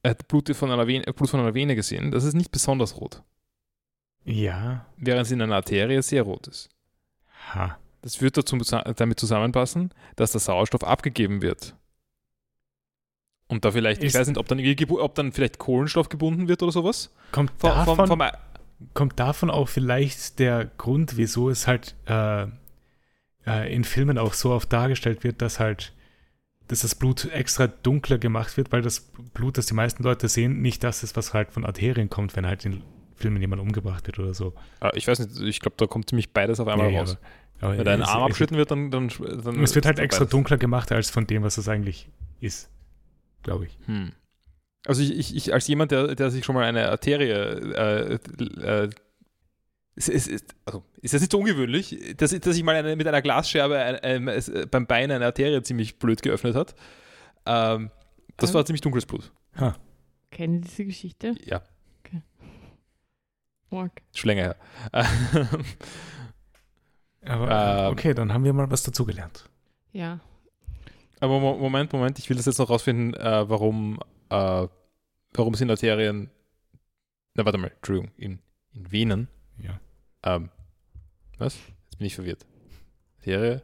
äh, Blut, von einer Vene, Blut von einer Vene gesehen? Das ist nicht besonders rot, Ja. während es in einer Arterie sehr rot ist. Ha. Das wird dazu, damit zusammenpassen, dass der Sauerstoff abgegeben wird. Und da vielleicht, ich Ist- weiß nicht, ob dann, ob dann vielleicht Kohlenstoff gebunden wird oder sowas. Kommt Vom, davon, vom, vom, kommt davon auch vielleicht der Grund, wieso es halt äh, äh, in Filmen auch so oft dargestellt wird, dass halt dass das Blut extra dunkler gemacht wird, weil das Blut, das die meisten Leute sehen, nicht das ist, was halt von Arterien kommt, wenn halt in Filmen jemand umgebracht wird oder so. Ah, ich weiß nicht, ich glaube, da kommt ziemlich beides auf einmal Ja, raus. aber- aber Wenn dein Arm abgeschnitten wird, dann, dann, dann Es wird halt extra beides. dunkler gemacht als von dem, was es eigentlich ist, glaube ich. Hm. Also ich, ich, ich als jemand, der, der sich schon mal eine Arterie äh, äh, es, es, ist, also ist das nicht so ungewöhnlich, dass, ich- dass ich mal eine, mit einer Glasscherbe ein, ein, es, äh, beim Bein eine Arterie ziemlich blöd geöffnet hat. Ähm, das Ähm. war ziemlich dunkles Blut. Kennen Sie diese Geschichte? Ja, Org. schon länger her. [LAUGHS] Aber Ähm, okay, dann haben wir mal was dazugelernt. Ja. Aber Mo- Moment, Moment, ich will das jetzt noch rausfinden, äh, warum, äh, warum sind Arterien, na warte mal, Entschuldigung, in, in Venen, Ja. Ähm, was? Jetzt bin ich verwirrt. Arterie,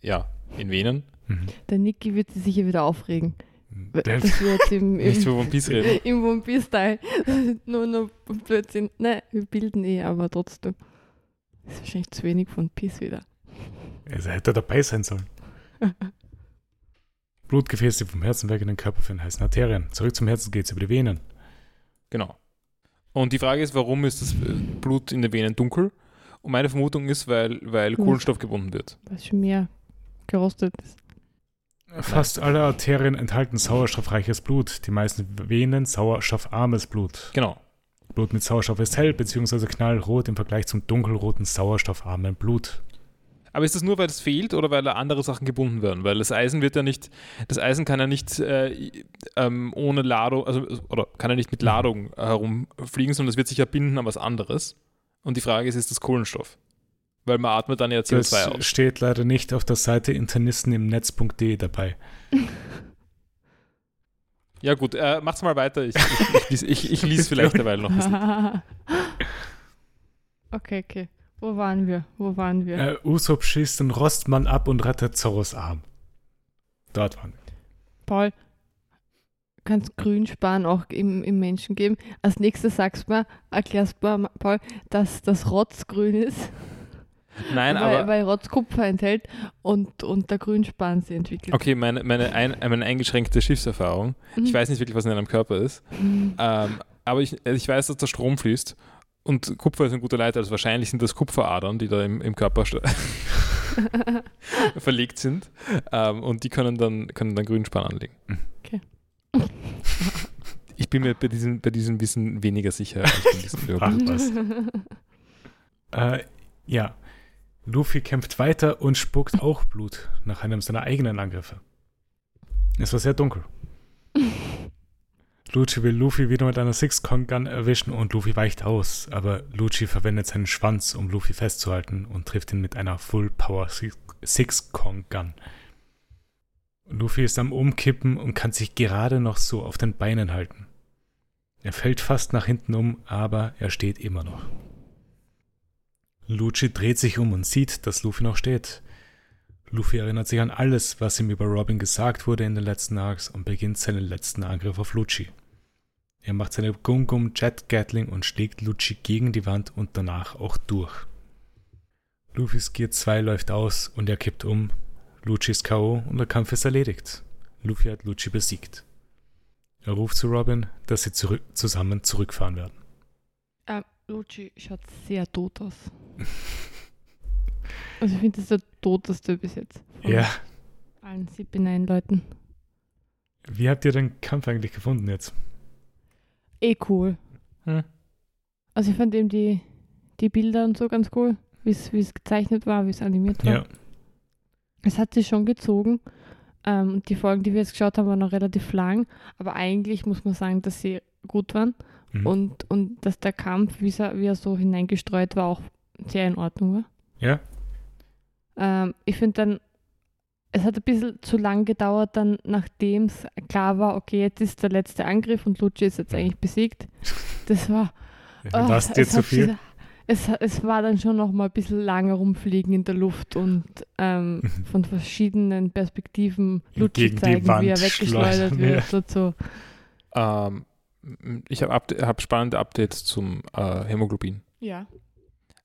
ja, in Venen, Mhm. Der Niki wird sich sicher wieder aufregen. Der- Dass wir jetzt im, [LAUGHS] nicht im, über One Piece reden. [LAUGHS] im One Piece-Style [LAUGHS] nur noch Blödsinn. Nein, wir bilden eh, aber trotzdem. Das ist wahrscheinlich zu wenig von Piece wieder. Also hätte er dabei sein sollen. Blutgefäße, die vom Herzen weg in den Körper führen, heißen Arterien. Zurück zum Herzen geht's über die Venen. Genau. Und die Frage ist, warum ist das Blut in den Venen dunkel? Und meine Vermutung ist, weil, weil Hm. Kohlenstoff gebunden wird. Weil es schon mehr gerostet ist. Fast alle Arterien enthalten sauerstoffreiches Blut, die meisten Venen sauerstoffarmes Blut. Genau. Blut mit Sauerstoff ist hell bzw. knallrot im Vergleich zum dunkelroten sauerstoffarmen Blut. Aber ist das nur, weil es fehlt oder weil da andere Sachen gebunden werden? Weil das Eisen wird ja nicht, das Eisen kann ja nicht äh, ähm, ohne Ladung, also oder kann ja nicht mit Ladung herumfliegen, sondern es wird sich ja binden an was anderes. Und die Frage ist, ist das Kohlenstoff? Weil man atmet dann ja Das CO2 aus. steht leider nicht auf der Seite Internisten im Netz.de dabei. Ja gut, äh, macht's mal weiter. Ich, ich, ich, ich, ich lese vielleicht derweil noch. Das [LAUGHS] okay, okay. Wo waren wir? Wo waren wir? Äh, Usopp schießt den Rostmann ab und rettet Zorros Arm. Dort waren wir. Paul, kannst Grünspan auch im, im Menschen geben? Als nächstes sagst du mal, erklärst du mal, Paul, dass das Rotz grün ist, Nein, weil, aber weil Rotz Kupfer enthält und, und der Grünspan sie entwickelt. okay, meine, meine, ein, meine eingeschränkte Schiffserfahrung. Ich Mhm. weiß nicht wirklich, was in einem Körper ist. Mhm. Ähm, aber ich, ich weiß, dass der Strom fließt und Kupfer ist ein guter Leiter. Also wahrscheinlich sind das Kupferadern, die da im, im Körper [LAUGHS] verlegt sind. Ähm, und die können dann, können dann Grünspan anlegen. Okay. Ich bin mir bei diesem, bei diesem Wissen weniger sicher. als bei diesem Ach, was. [LAUGHS] Äh, ja. Luffy kämpft weiter und spuckt auch Blut nach einem seiner eigenen Angriffe. Es war sehr dunkel. [LAUGHS] Lucci will Luffy wieder mit einer Six-Con-Gun erwischen und Luffy weicht aus, aber Lucci verwendet seinen Schwanz, um Luffy festzuhalten und trifft ihn mit einer Full-Power Six-Con-Gun. Luffy ist am Umkippen und kann sich gerade noch so auf den Beinen halten. Er fällt fast nach hinten um, aber er steht immer noch. Lucci dreht sich um und sieht, dass Luffy noch steht. Luffy erinnert sich an alles, was ihm über Robin gesagt wurde in den letzten Arcs und beginnt seinen letzten Angriff auf Lucci. Er macht seine Gum Gum Jet Gatling und schlägt Lucci gegen die Wand und danach auch durch. Luffys Gear 2 läuft aus und er kippt um. Lucci ist K.O. und der Kampf ist erledigt. Luffy hat Lucci besiegt. Er ruft zu Robin, dass sie zurück, zusammen zurückfahren werden. Ähm, Lucci schaut sehr tot aus. [LAUGHS] Also ich finde, das ist der toteste bis jetzt. Ja, Allen CP9-Leuten. wie habt ihr den Kampf eigentlich gefunden jetzt? Eh cool. Hm. Also ich fand eben die, die Bilder und so ganz cool, wie es gezeichnet war, wie es animiert war. Ja, Es hat sich schon gezogen. Ähm, die Folgen, die wir jetzt geschaut haben, waren noch relativ lang, aber eigentlich muss man sagen, dass sie gut waren mhm. und, und dass der Kampf, wie er, wie er so hineingestreut war, auch sehr in Ordnung war. ja, Ähm, ich finde dann, es hat ein bisschen zu lang gedauert, dann nachdem es klar war, okay, jetzt ist der letzte Angriff und Lucci ist jetzt eigentlich besiegt. Das war. [LAUGHS] ah, was dir es zu viel? diese- Es, es war dann schon noch mal ein bisschen lange rumfliegen in der Luft und ähm, [LAUGHS] von verschiedenen Perspektiven Lucci zeigen, Wand wie er weggeschleudert wird und so. Ähm, ich habe hab spannende Updates zum äh, Hämoglobin. Ja.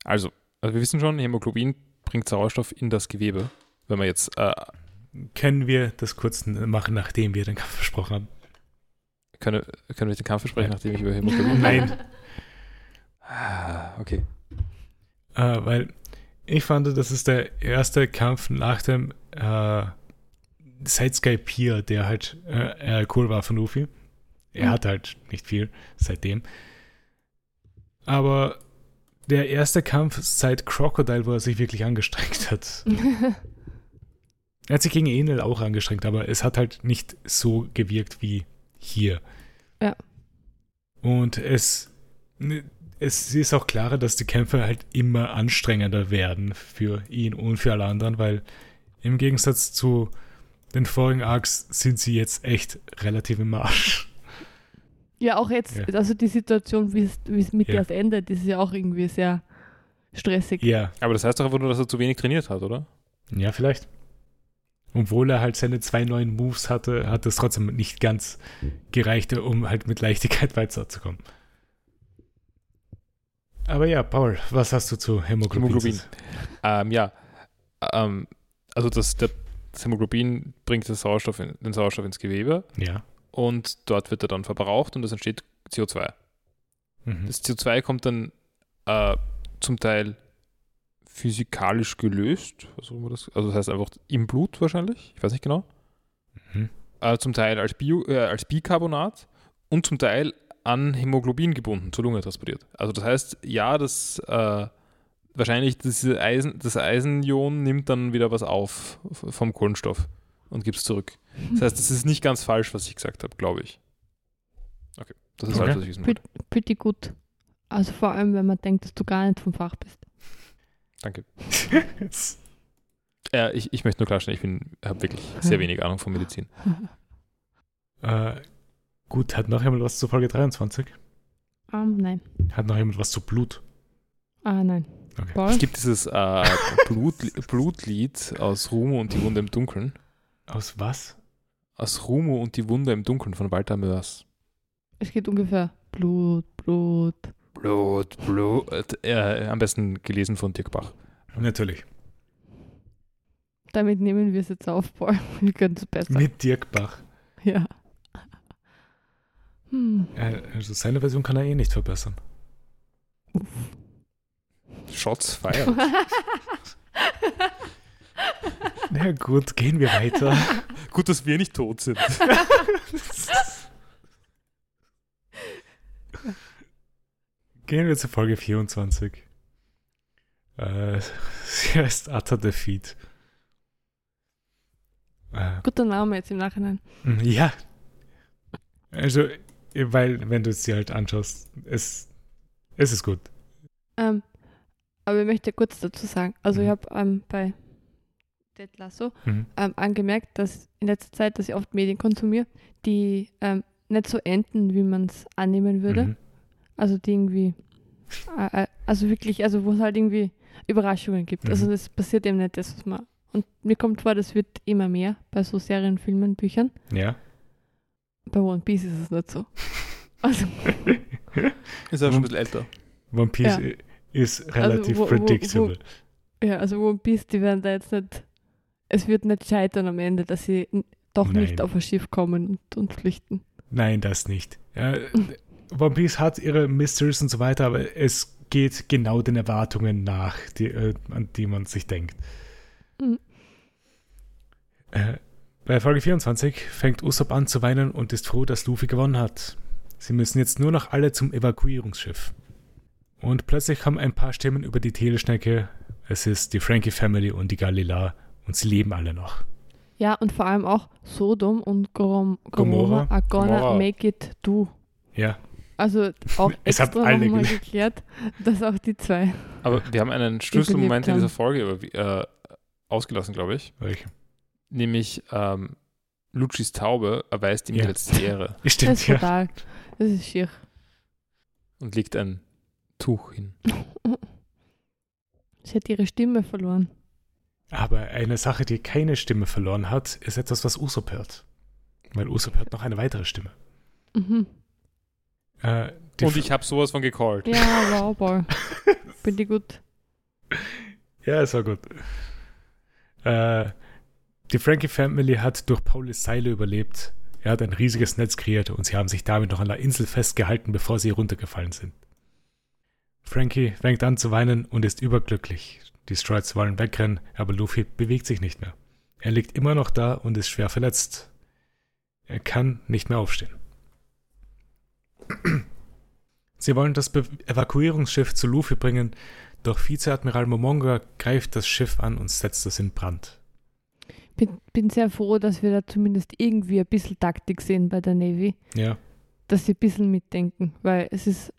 Also, also, wir wissen schon, Hämoglobin bringt Sauerstoff in das Gewebe. Wenn man jetzt, äh, Können wir das kurz machen, nachdem wir den Kampf besprochen haben? können, können wir den Kampf besprechen, nachdem ich über Hämoglobin [LAUGHS] Nein. Ah, okay. Äh, weil ich fand, das ist der erste Kampf nach dem äh, Sidesky Pier, der halt äh, äh, cool war von Luffy. Er Mhm. hat halt nicht viel seitdem. Aber der erste Kampf seit Crocodile, wo er sich wirklich angestrengt hat. [LAUGHS] Er hat sich gegen Enel auch angestrengt, aber es hat halt nicht so gewirkt wie hier. Ja. Und es, ne, es ist auch klarer, dass die Kämpfe halt immer anstrengender werden für ihn und für alle anderen, weil im Gegensatz zu den vorigen Arcs sind sie jetzt echt relativ im Arsch. Ja, auch jetzt, Ja. also die Situation, wie es mit Ja. der endet, ist ja auch irgendwie sehr stressig. Ja, Aber das heißt doch einfach nur, dass er zu wenig trainiert hat, oder? ja, vielleicht. Obwohl er halt seine zwei neuen Moves hatte, hat es trotzdem nicht ganz gereicht, um halt mit Leichtigkeit [LAUGHS] weiterzukommen. Aber ja, Paul, was hast du zu Hämoglobin? Hämoglobin. Ähm, ja, ähm, also das, der, das Hämoglobin bringt den Sauerstoff, in, den Sauerstoff ins Gewebe Ja. und dort wird er dann verbraucht und es entsteht CO2. Mhm. Das CO2 kommt dann äh, zum Teil physikalisch gelöst, was auch immer das, also das heißt einfach im Blut wahrscheinlich, ich weiß nicht genau, Mhm. äh, zum Teil als, Bio, äh, als Bicarbonat und zum Teil an Hämoglobin gebunden, zur Lunge transportiert. Also das heißt, ja, das äh, wahrscheinlich diese Eisen, das Eisenion nimmt dann wieder was auf vom Kohlenstoff und gibt es zurück. Das heißt, das ist nicht ganz falsch, was ich gesagt habe, glaube ich. Okay, das ist Okay. alles, was ich wissen wollte. Pretty gut. Also vor allem, wenn man denkt, dass du gar nicht vom Fach bist. Danke. [LAUGHS] Äh, ich, ich möchte nur klarstellen, ich habe wirklich sehr wenig Ahnung von Medizin. [LAUGHS] äh, gut, hat noch jemand was zu Folge 23? Ähm, nein. Hat noch jemand was zu Blut? Ah, nein. Okay. Es gibt dieses äh, Blut, Blutlied aus Rumo und die Wunde im Dunkeln. Aus was? Aus Rumo und die Wunde im Dunkeln von Walter Mörs. Es geht ungefähr Blut, Blut. Blut, Blut. Äh, am besten gelesen von Dirk Bach. Natürlich. Damit nehmen wir es jetzt auf, Paul. [LAUGHS] Wir können es besser. Mit Dirk Bach. Ja. Hm. Äh, also seine Version kann er eh nicht verbessern. Shots feiern. [LAUGHS] Na gut, gehen wir weiter. [LAUGHS] Gut, dass wir nicht tot sind. Gehen wir zu Folge 24. Äh, [LAUGHS] sie heißt Atta Defeat. Äh, Guter Name jetzt im Nachhinein. mm, ja. Also, weil, wenn du es dir halt anschaust, es, es ist gut. Ähm, aber ich möchte kurz dazu sagen, also Mhm. ich habe ähm, bei Ted Lasso Mhm. ähm, angemerkt, dass in letzter Zeit, dass ich oft Medien konsumiere, die ähm, nicht so enden, wie man es annehmen würde. Mhm. Also die irgendwie, also wirklich, also wo es halt irgendwie Überraschungen gibt. Also Mhm. das passiert eben nicht das, was man. Und mir kommt vor, das wird immer mehr bei so Serien, Filmen, Büchern. Ja. Bei One Piece ist es nicht so. [LAUGHS] Also, Ist aber schon ein bisschen älter. One Piece Ja. ist relativ wo- wo- predictable. ja, also One Piece, die werden da jetzt nicht, es wird nicht scheitern am Ende, dass sie doch nicht Nein. auf ein Schiff kommen und, und flüchten. Nein, das nicht. Ja, One Piece hat ihre Mysteries und so weiter, aber es geht genau den Erwartungen nach, die, äh, an die man sich denkt. Mhm. Äh, bei Folge 24 fängt Usopp an zu weinen und ist froh, dass Luffy gewonnen hat. Sie müssen jetzt nur noch alle zum Evakuierungsschiff. Und plötzlich kommen ein paar Stimmen über die Teleschnecke. Es ist die Frankie Family und die Galila und sie leben alle noch. Ja, und vor allem auch Sodom und Gom Gomorra. Gomorra are gonna Gomorra. make it do. Ja, Also auch [LAUGHS] Es haben extra alle nochmal geklärt, [LAUGHS] dass auch die zwei. Aber wir haben einen Schlüsselmoment in dieser Folge äh, ausgelassen, glaube ich. welche? Nämlich ähm, Lucis Taube erweist ihm Ja. die letzte Ehre [LAUGHS] Das Stimmt, ist ja. total. Das ist schier. und legt ein Tuch hin. Sie hat ihre Stimme verloren. Aber eine Sache, die keine Stimme verloren hat, ist etwas, was Usopp hört. Weil Usopp hört noch eine weitere Stimme. Mhm. Äh, Und ich habe sowas von gecallt. Ja, wow, Paul. [LAUGHS] Bin die gut. Ja, es war gut. Äh, die Frankie Family hat durch Paulis Seile überlebt. Er hat ein riesiges Netz kreiert und sie haben sich damit noch an der Insel festgehalten, bevor sie runtergefallen sind. Frankie fängt an zu weinen und ist überglücklich. Die Stroids wollen wegrennen, aber Luffy bewegt sich nicht mehr. Er liegt immer noch da und ist schwer verletzt. Er kann nicht mehr aufstehen. Sie wollen das Be Evakuierungsschiff zu Luffy bringen, doch Vizeadmiral Momonga greift das Schiff an und setzt es in Brand. Bin, bin sehr froh, dass wir da zumindest irgendwie ein bisschen Taktik sehen bei der Navy, Ja, dass sie ein bisschen mitdenken, weil es ist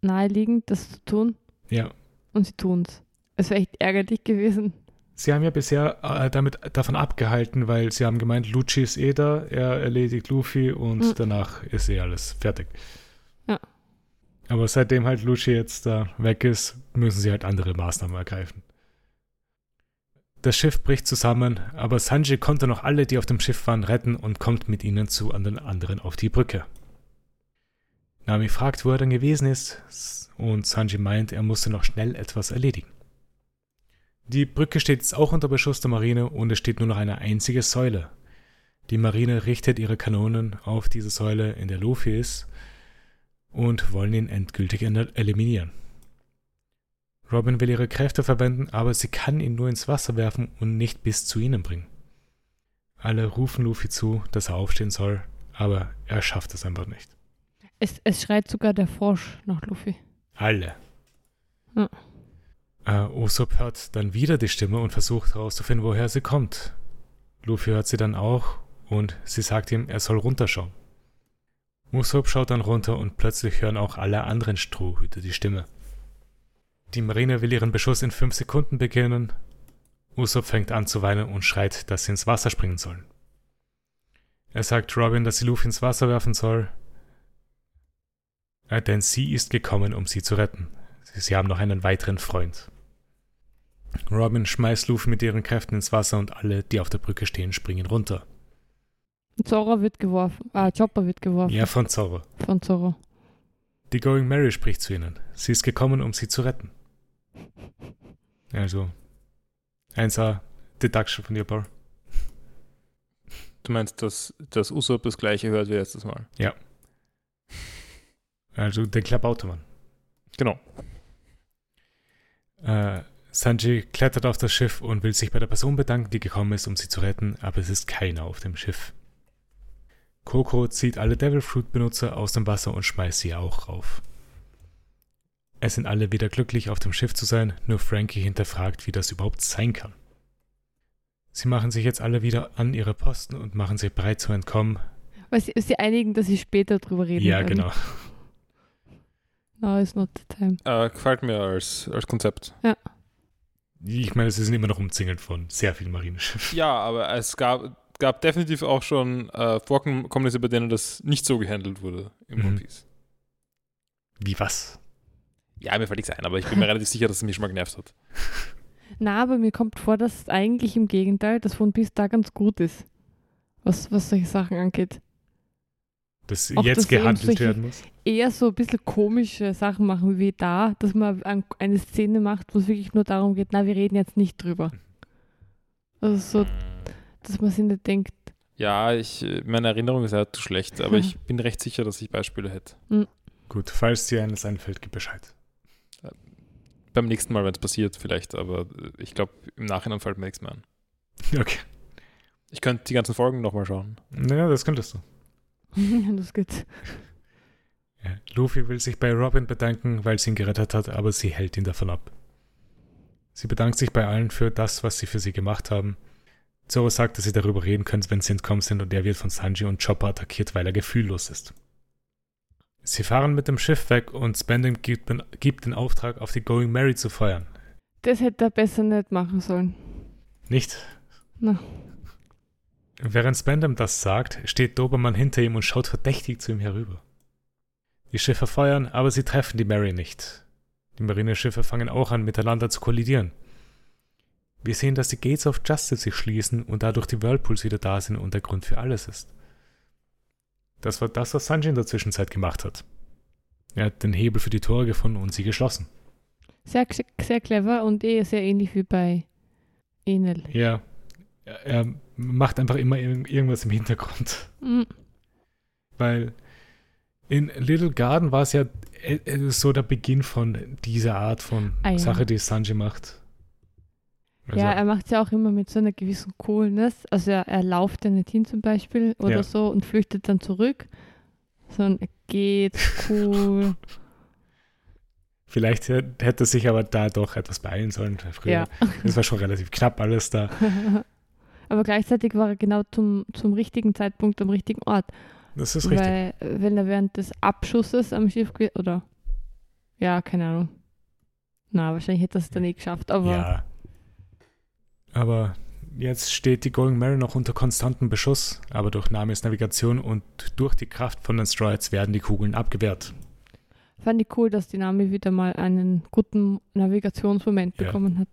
naheliegend, das zu tun. Ja. Und sie tun es. Es wäre echt ärgerlich gewesen. Sie haben ja bisher äh, damit davon abgehalten, weil sie haben gemeint, Lucci ist eh da, er erledigt Luffy und Mhm. danach ist eh alles fertig. Aber seitdem halt Lucci jetzt da weg ist, müssen sie halt andere Maßnahmen ergreifen. Das Schiff bricht zusammen, aber Sanji konnte noch alle, die auf dem Schiff waren, retten und kommt mit ihnen zu an den anderen auf die Brücke. Nami fragt, wo er denn gewesen ist, und Sanji meint, er musste noch schnell etwas erledigen. Die Brücke steht jetzt auch unter Beschuss der Marine und es steht nur noch eine einzige Säule. Die Marine richtet ihre Kanonen auf diese Säule, in der Luffy ist, und wollen ihn endgültig eliminieren. Robin will ihre Kräfte verwenden, aber sie kann ihn nur ins Wasser werfen und nicht bis zu ihnen bringen. Alle rufen Luffy zu, dass er aufstehen soll, aber er schafft es einfach nicht. Es, es schreit sogar der Frosch nach Luffy. Alle. Ja. Äh, Usopp hört dann wieder die Stimme und versucht herauszufinden, woher sie kommt. Luffy hört sie dann auch und sie sagt ihm, er soll runterschauen. Usopp schaut dann runter und plötzlich hören auch alle anderen Strohhüte die Stimme. Die Marine will ihren Beschuss in fünf Sekunden beginnen. Usopp fängt an zu weinen und schreit, dass sie ins Wasser springen sollen. Er sagt Robin, dass sie Luffy ins Wasser werfen soll, äh, denn sie ist gekommen, um sie zu retten. Sie, sie haben noch einen weiteren Freund. Robin schmeißt Luffy mit ihren Kräften ins Wasser und alle, die auf der Brücke stehen, springen runter. Zora wird geworfen. Ah, Chopper wird geworfen Ja, von Zorro. von Zoro. Die Going Mary spricht zu ihnen. Sie ist gekommen, um sie zu retten. Also, 1A, Deduction von dir, Paul. Du meinst, dass, dass Usopp das gleiche hört wie letztes Mal? Also, den Klabautermann. Genau. Äh, Sanji klettert auf das Schiff und will sich bei der Person bedanken, die gekommen ist, um sie zu retten, aber es ist keiner auf dem Schiff. Coco zieht alle Devil Fruit Benutzer aus dem Wasser und schmeißt sie auch rauf. Es sind alle wieder glücklich, auf dem Schiff zu sein, nur Frankie hinterfragt, wie das überhaupt sein kann. Sie machen sich jetzt alle wieder an ihre Posten und machen sich bereit zu entkommen. Weil sie, sie einigen, dass sie später drüber reden ja, werden. genau. [LAUGHS] Now is not the time. Äh, gefällt mir als, als Konzept. Ich meine, sie sind immer noch umzingelt von sehr vielen Marineschiffen. Ja, aber es gab, gab definitiv auch schon äh, Vorkommnisse, bei denen das nicht so gehandelt wurde im Mhm. One Piece. Wie was? Ja, mir fällt nichts ein, aber ich bin mir [LAUGHS] relativ sicher, dass es mich schon mal genervt hat. Na, aber mir kommt vor, dass eigentlich im Gegenteil, dass One Piece da ganz gut ist. Was, was solche Sachen angeht. Dass Auch, jetzt dass eben gehandelt werden muss? Eher so ein bisschen komische Sachen machen wie da, dass man ein, eine Szene macht, wo es wirklich nur darum geht, na, wir reden jetzt nicht drüber. Also so, dass man sich nicht denkt, Ja, ich, meine Erinnerung ist halt zu schlecht, aber ich [LAUGHS] bin recht sicher, dass ich Beispiele hätte. Gut, falls dir eines einfällt, gib Bescheid. Beim nächsten Mal, wenn es passiert, vielleicht, aber äh, ich glaube, im Nachhinein fällt mir nichts mehr an. [LAUGHS] Okay. Ich könnte die ganzen Folgen nochmal schauen. Naja, das könntest du. [LAUGHS] das geht. Ja. Luffy will sich bei Robin bedanken, weil sie ihn gerettet hat, aber sie hält ihn davon ab. Sie bedankt sich bei allen für das, was sie für sie gemacht haben. Zoro sagt, dass sie darüber reden können, wenn sie entkommen sind, und er wird von Sanji und Chopper attackiert, weil er gefühllos ist. Sie fahren mit dem Schiff weg und Spending gibt, gibt den Auftrag, auf die Going Mary zu feuern. Das hätte er besser nicht machen sollen. Nicht? Na. Während Spandam das sagt, steht Dobermann hinter ihm und schaut verdächtig zu ihm herüber. Die Schiffe feuern, aber sie treffen die Mary nicht. Die Marineschiffe fangen auch an, miteinander zu kollidieren. Wir sehen, dass die Gates of Justice sich schließen und dadurch die Whirlpools wieder da sind und der Grund für alles ist. Das war das, was Sanji in der Zwischenzeit gemacht hat. Er hat den Hebel für die Tore gefunden und sie geschlossen. Sehr, sehr clever und eh sehr ähnlich wie bei Enel. Ja, er macht einfach immer ir- irgendwas im Hintergrund. Mhm. Weil in Little Garden war es ja äh, äh, so der Beginn von dieser Art von Ah, ja. Sache, die Sanji macht. Also, Ja, er macht es ja auch immer mit so einer gewissen Coolness. Also er, er lauft ja nicht hin zum Beispiel oder Ja. so und flüchtet dann zurück. Sondern er geht cool. [LAUGHS] vielleicht hä- hätte sich aber da doch etwas beeilen sollen. Früher. ja. Es war schon relativ knapp alles da. [LAUGHS] Aber gleichzeitig war er genau zum, zum richtigen Zeitpunkt am richtigen Ort. Das ist richtig. Weil, wenn er während des Abschusses am Schiff, oder Ja, keine Ahnung. Na, wahrscheinlich hätte er es dann eh geschafft, aber Ja. Aber jetzt steht die Golden Mary noch unter konstantem Beschuss, aber durch Namis Navigation und durch die Kraft von den Stroids werden die Kugeln abgewehrt. fand ich cool, dass die Nami wieder mal einen guten Navigationsmoment Ja. bekommen hat.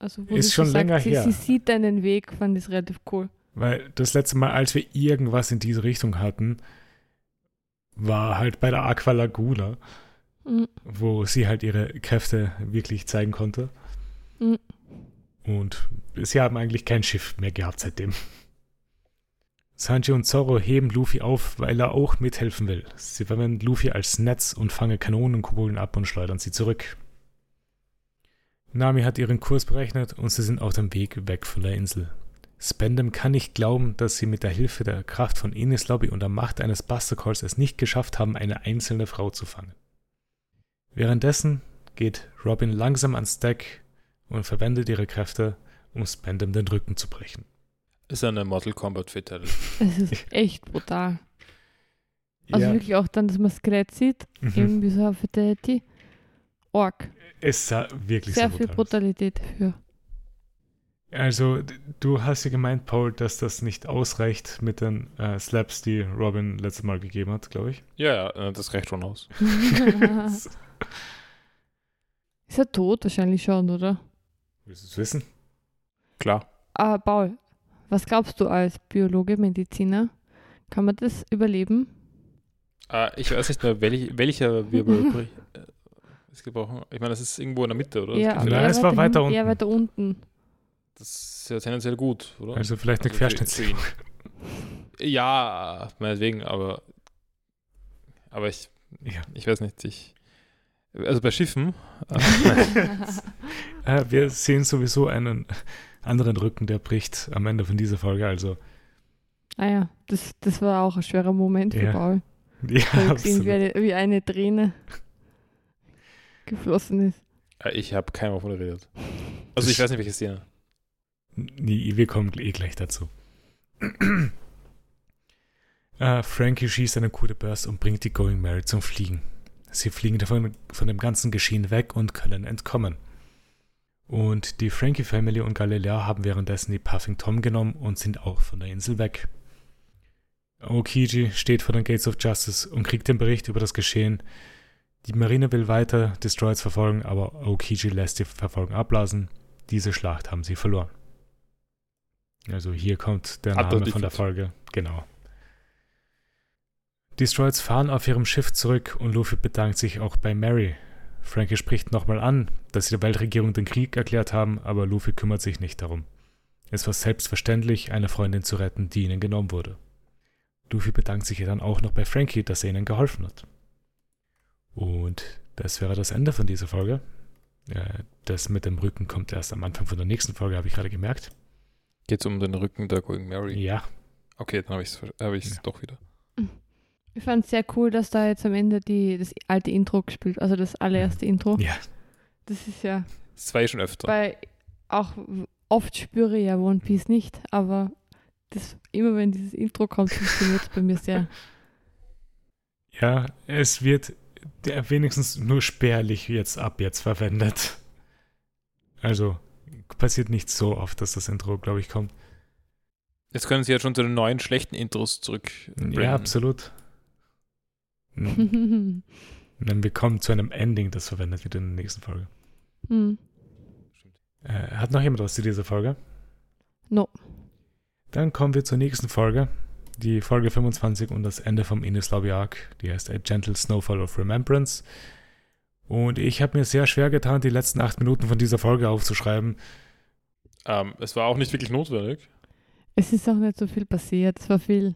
Also, wo Ist sie schon so länger sie, her. Sie sieht einen Weg, fand ich relativ cool. Weil das letzte Mal, als wir irgendwas in diese Richtung hatten, war halt bei der Aqua Laguna, Mhm. wo sie halt ihre Kräfte wirklich zeigen konnte. Mhm. Und sie haben eigentlich kein Schiff mehr gehabt seitdem. Sanji und Zorro heben Luffy auf, weil er auch mithelfen will. Sie verwenden Luffy als Netz und fangen Kanonenkugeln ab und schleudern sie zurück. Nami hat ihren Kurs berechnet und sie sind auf dem Weg weg von der Insel. Spendem kann nicht glauben, dass sie mit der Hilfe der Kraft von Ines Lobby und der Macht eines Buster Calls es nicht geschafft haben, eine einzelne Frau zu fangen. Währenddessen geht Robin langsam ans Deck verwendet ihre Kräfte, um Spendem den Rücken zu brechen. Ist eine Mortal Kombat Fatality. Es ist echt brutal. Also ja, wirklich auch dann, dass man Skelett sieht, mhm. irgendwie so eine Fatality. Org. es sah wirklich Sehr so viel. Brutalität dafür. Also, du hast ja gemeint, Paul, dass das nicht ausreicht mit den äh, Slaps, die Robin letztes Mal gegeben hat, glaube ich. Ja, ja, äh, das reicht schon aus. [LAUGHS] [LAUGHS] ist er tot? Wahrscheinlich schon, oder? Willst du es wissen? Klar. Ah, Paul, was glaubst du als Biologe, Mediziner? Kann man das überleben? Äh, ich weiß nicht mehr, welch, welcher Wirbel [LAUGHS] äh, ist gebrochen. Ich meine, das ist irgendwo in der Mitte, oder? Ja, eher es war weiter unten. weiter unten. Das ist ja tendenziell gut, oder? Also vielleicht eine Also Querschnittslähmung. Ja, meinetwegen, aber aber ich, Ja. ich weiß nicht, ich also bei Schiffen [LAUGHS] äh, wir sehen sowieso einen anderen Rücken, der bricht am Ende von dieser Folge. Also, ah ja, das, das war auch ein schwerer Moment für Ja, Paul. [LAUGHS] ja, absolut. eine, wie eine Träne geflossen ist. äh, ich habe keiner davon geredet. Also ich weiß nicht, welche Szene. Nee, wir kommen eh gleich dazu. äh, Frankie schießt eine gute Burst und bringt die Going Mary zum Fliegen. Sie fliegen davon von dem ganzen Geschehen weg und können entkommen. Und die Frankie Family und Galilea haben währenddessen die Puffing Tom genommen und sind auch von der Insel weg. Okiji steht vor den Gates of Justice und kriegt den Bericht über das Geschehen. Die Marine will weiter Destroyers verfolgen, aber Okiji lässt die Verfolgung abblasen. Diese Schlacht haben sie verloren. Also hier kommt der er Name von der. Folge. Genau. Die Stroids fahren auf ihrem Schiff zurück und Luffy bedankt sich auch bei Mary. Frankie spricht nochmal an, dass sie der Weltregierung den Krieg erklärt haben, aber Luffy kümmert sich nicht darum. Es war selbstverständlich, eine Freundin zu retten, die ihnen genommen wurde. Luffy bedankt sich dann auch noch bei Frankie, dass er ihnen geholfen hat. Und das wäre das Ende von dieser Folge. Äh, Das mit dem Rücken kommt erst am Anfang von der nächsten Folge, habe ich gerade gemerkt. Geht es um den Rücken der Going Mary? Ja, Okay, dann habe ich es hab ich's Ja. doch wieder. Ich fand es sehr cool, dass da jetzt am Ende die, das alte Intro gespielt, also das allererste Intro. ja, Das ist ja, Das war eh schon öfter. weil auch oft spüre ich ja One Piece nicht, aber das, immer wenn dieses Intro kommt, funktioniert es bei mir sehr. [LAUGHS] ja, es wird der wenigstens nur spärlich jetzt ab jetzt verwendet. Also passiert nicht so oft, dass das Intro, glaube ich, kommt. Jetzt können sie ja schon zu den neuen schlechten Intros zurück. Ja, absolut. Mhm. Und dann wir kommen zu einem Ending, das verwendet wird in der nächsten Folge. hm. Äh, hat noch jemand was zu dieser Folge? No. Dann kommen wir zur nächsten Folge. Die Folge 25 und das Ende vom Ines Lobby Arc. Die heißt A Gentle Snowfall of Remembrance. Und ich habe mir sehr schwer getan, die letzten acht Minuten von dieser Folge aufzuschreiben. Ähm, es war auch nicht wirklich notwendig. Es ist auch nicht so viel passiert. Es war viel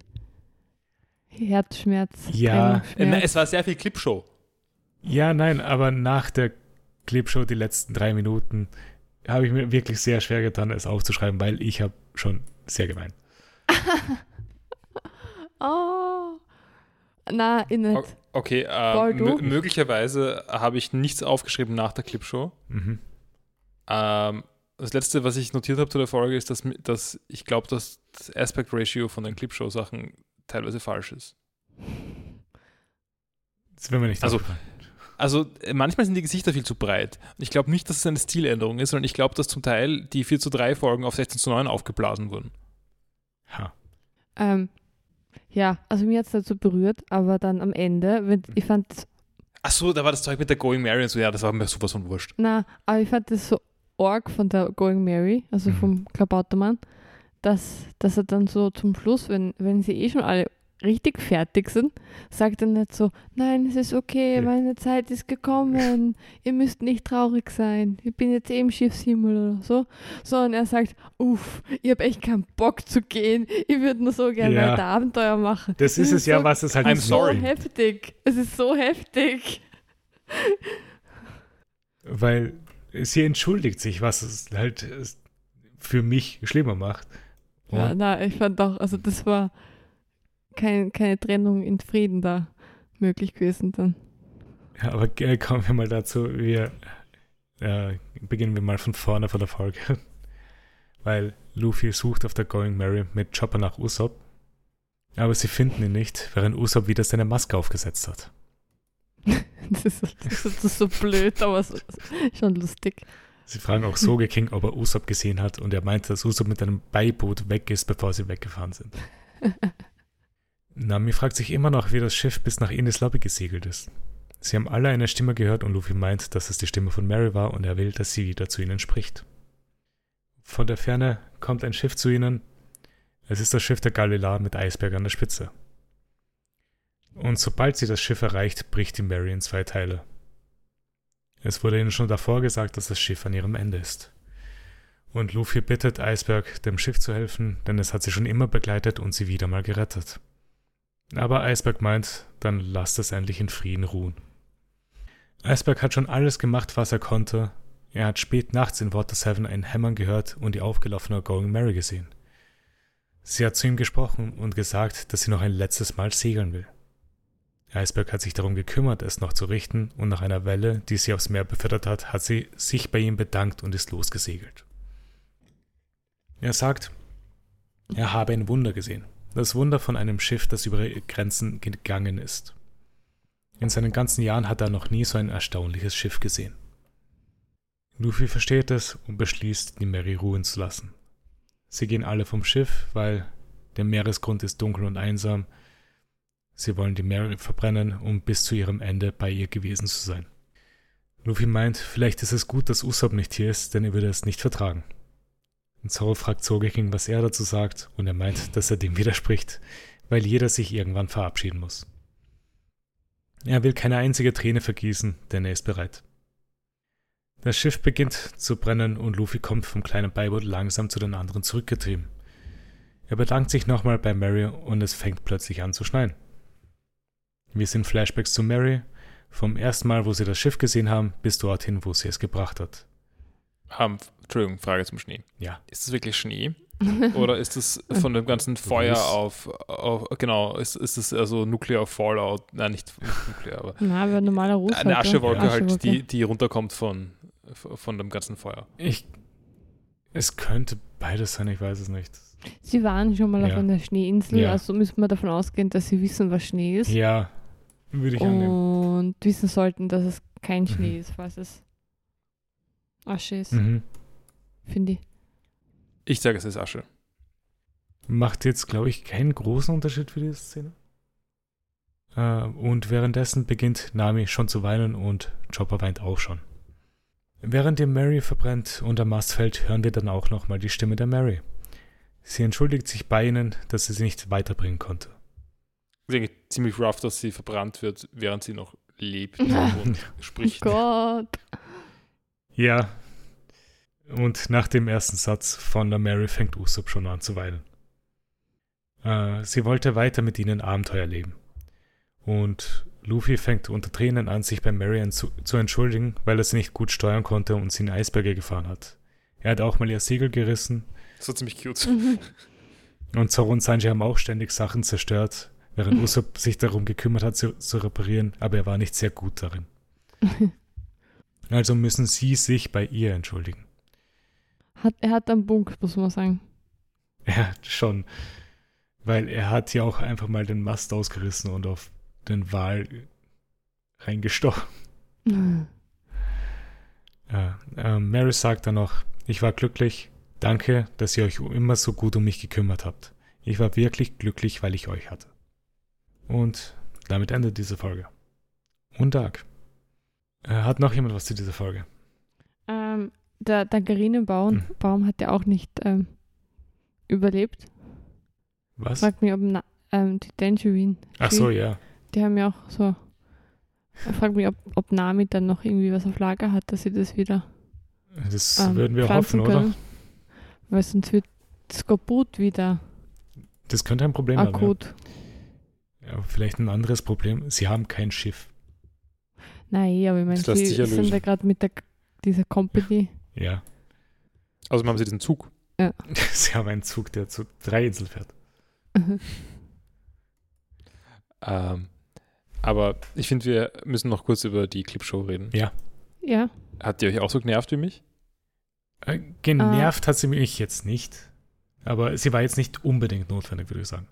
Herzschmerz. Ja, Äh, nein, es war sehr viel Clipshow. Ja, nein, aber nach der Clipshow, die letzten drei Minuten, habe ich mir wirklich sehr schwer getan, es aufzuschreiben, weil ich habe schon sehr gemeint. [LAUGHS] oh. Na, nicht. O- Okay, mö- möglicherweise habe ich nichts aufgeschrieben nach der Clipshow. Mhm. Ähm, das letzte, was ich notiert habe zu der Folge, ist, dass, dass ich glaube, dass das Aspect Ratio von den Clipshow-Sachen teilweise falsch ist. Das wäre mir nicht Also- aufgefallen. Also äh, manchmal sind die Gesichter viel zu breit. Ich glaube nicht, dass es eine Stiländerung ist, sondern ich glaube, dass zum Teil die 4 zu 3 Folgen auf 16 zu 9 aufgeblasen wurden. Ha. Ähm, ja, also mir hat es dazu berührt, aber dann am Ende, wenn, ich fand Ach so, da war das Zeug mit der Going Mary und so, ja, das war mir sowas von wurscht. na, aber ich fand das so arg von der Going Mary, also Mhm. vom Klabautermann, dass, dass er dann so zum Schluss, wenn, wenn sie eh schon alle richtig fertig sind, sagt er nicht so, nein, es ist okay, Ja. meine Zeit ist gekommen, ihr müsst nicht traurig sein, ich bin jetzt eh im Schiffshimmel oder so, sondern er sagt, uff, ich habe echt keinen Bock zu gehen, ich würde nur so gerne Ja. weiter Abenteuer machen. Das ist es ja, so was es halt I'm ist. so sorry. heftig. Es ist so heftig. Weil sie entschuldigt sich, was es halt für mich schlimmer macht. Ja, Und na, ich fand auch, also das war kein, keine Trennung in Frieden da möglich gewesen dann. Ja, aber äh, kommen wir mal dazu. Wir äh, beginnen wir mal von vorne von der Folge. [LAUGHS] Weil Luffy sucht auf der Going Mary mit Chopper nach Usopp. Aber sie finden ihn nicht, während Usopp wieder seine Maske aufgesetzt hat. [LAUGHS] Das ist, so- das ist so blöd, aber so, schon lustig. Sie fragen auch Soge [LAUGHS] King, ob er Usopp gesehen hat und er meint, dass Usopp mit einem Beiboot weg ist, bevor sie weggefahren sind. [LAUGHS] Nami fragt sich immer noch, wie das Schiff bis nach Ines Lobby gesegelt ist. Sie haben alle eine Stimme gehört und Luffy meint, dass es die Stimme von Mary war und er will, dass sie wieder zu ihnen spricht. Von der Ferne kommt ein Schiff zu ihnen. Es ist das Schiff der Galila mit Eisberg an der Spitze. Und sobald sie das Schiff erreicht, bricht die Mary in zwei Teile. Es wurde ihnen schon davor gesagt, dass das Schiff an ihrem Ende ist. Und Luffy bittet Eisberg, dem Schiff zu helfen, denn es hat sie schon immer begleitet und sie wieder mal gerettet. Aber Eisberg meint, dann lasst es endlich in Frieden ruhen. Eisberg hat schon alles gemacht, was er konnte. Er hat spät nachts in Water 7 ein Hämmern gehört und die aufgelaufene Going Mary gesehen. Sie hat zu ihm gesprochen und gesagt, dass sie noch ein letztes Mal segeln will. Eisberg hat sich darum gekümmert, es noch zu richten, und nach einer Welle, die sie aufs Meer befördert hat, hat sie sich bei ihm bedankt und ist losgesegelt. Er sagt, er habe ein Wunder gesehen, das Wunder von einem Schiff, das über Grenzen gegangen ist. In seinen ganzen Jahren hat er noch nie so ein erstaunliches Schiff gesehen. Luffy versteht es und beschließt, die Mary ruhen zu lassen. Sie gehen alle vom Schiff, weil der Meeresgrund ist dunkel und einsam, Sie wollen die Mary verbrennen, um bis zu ihrem Ende bei ihr gewesen zu sein. Luffy meint, vielleicht ist es gut, dass Usopp nicht hier ist, denn er würde es nicht vertragen. Und Zoro fragt Sogeking, was er dazu sagt, und er meint, dass er dem widerspricht, weil jeder sich irgendwann verabschieden muss. Er will keine einzige Träne vergießen, denn er ist bereit. Das Schiff beginnt zu brennen und Luffy kommt vom kleinen Beiboot langsam zu den anderen zurückgetrieben. Er bedankt sich nochmal bei Mary und es fängt plötzlich an zu schneien. Wir sind Flashbacks zu Mary, vom ersten Mal, wo sie das Schiff gesehen haben, bis dorthin, wo sie es gebracht hat. Um, Entschuldigung, Frage zum Schnee. Ja. Ist das wirklich Schnee? [LAUGHS] Oder ist das von dem ganzen Feuer auf, auf genau, ist, ist das also Nuclear Fallout? Nein, nicht [LAUGHS] Nuclear, aber Na, aber normaler Ruß eine halt, Aschewolke ja. halt, die, die runterkommt von, von dem ganzen Feuer. Ich. Es könnte beides sein, ich weiß es nicht. Sie waren schon mal auf Ja. einer Schneeinsel, Ja. also müssen wir davon ausgehen, dass sie wissen, was Schnee ist. Ja, würde ich annehmen. und wissen sollten, dass es kein Schnee Mhm. ist, falls es Asche ist, Mhm. finde ich. Ich sage, es ist Asche. Macht jetzt, glaube ich, keinen großen Unterschied für diese Szene. Äh, und währenddessen beginnt Nami schon zu weinen und Chopper weint auch schon. Während die Mary verbrennt und am Mast fällt, hören wir dann auch nochmal die Stimme der Mary. Sie entschuldigt sich bei ihnen, dass sie sie nicht weiterbringen konnte. Ist eigentlich ziemlich rough, dass sie verbrannt wird, während sie noch lebt [LAUGHS] und spricht. Gott. Ja. Und nach dem ersten Satz von der Mary fängt Usopp schon an zu weinen. Äh, sie wollte weiter mit ihnen Abenteuer leben. Und Luffy fängt unter Tränen an, sich bei Marian zu, zu entschuldigen, weil er sie nicht gut steuern konnte und sie in Eisberge gefahren hat. Er hat auch mal ihr Segel gerissen Das war ziemlich cute. Mhm. [LAUGHS] und Zoro und Sanji haben auch ständig Sachen zerstört, während Usopp sich darum gekümmert hat, zu, zu reparieren, aber er war nicht sehr gut darin. [LAUGHS] Also müssen sie sich bei ihr entschuldigen. Hat, er hat einen Punkt, muss man sagen. Ja, schon. Weil er hat ja auch einfach mal den Mast ausgerissen und auf den Wal reingestochen. [LAUGHS] Ja, äh, Maris sagt dann noch, ich war glücklich, danke, dass ihr euch immer so gut um mich gekümmert habt. Ich war wirklich glücklich, weil ich euch hatte. Und damit endet diese Folge. Und Dark. Äh, hat noch jemand was zu dieser Folge? Ähm, der Tangarinenbaum Hm. Baum hat ja auch nicht ähm, überlebt. Was? Fragt mich, ob Na ähm, die Tangerine, Ach so, ja. die haben ja auch so. Fragt mich, ob, ob Nami dann noch irgendwie was auf Lager hat, dass sie das wieder Das ähm, würden wir hoffen, oder? können. Weil sonst wird Skorbut wieder Das könnte ein Problem haben. akut. Ja. Ja, vielleicht ein anderes Problem. Sie haben kein Schiff. Nein, aber ich meine, sie ja sind lösen. ja gerade mit der, dieser Company. Ja. Außerdem haben sie diesen Zug. [LAUGHS] Sie haben einen Zug, der zu drei Inseln fährt. [LAUGHS] Ähm, aber ich finde, wir müssen noch kurz über die Clipshow reden. ja, Hat die euch auch so genervt wie mich? Äh, genervt hat sie mich jetzt nicht. Aber sie war jetzt nicht unbedingt notwendig, würde ich sagen.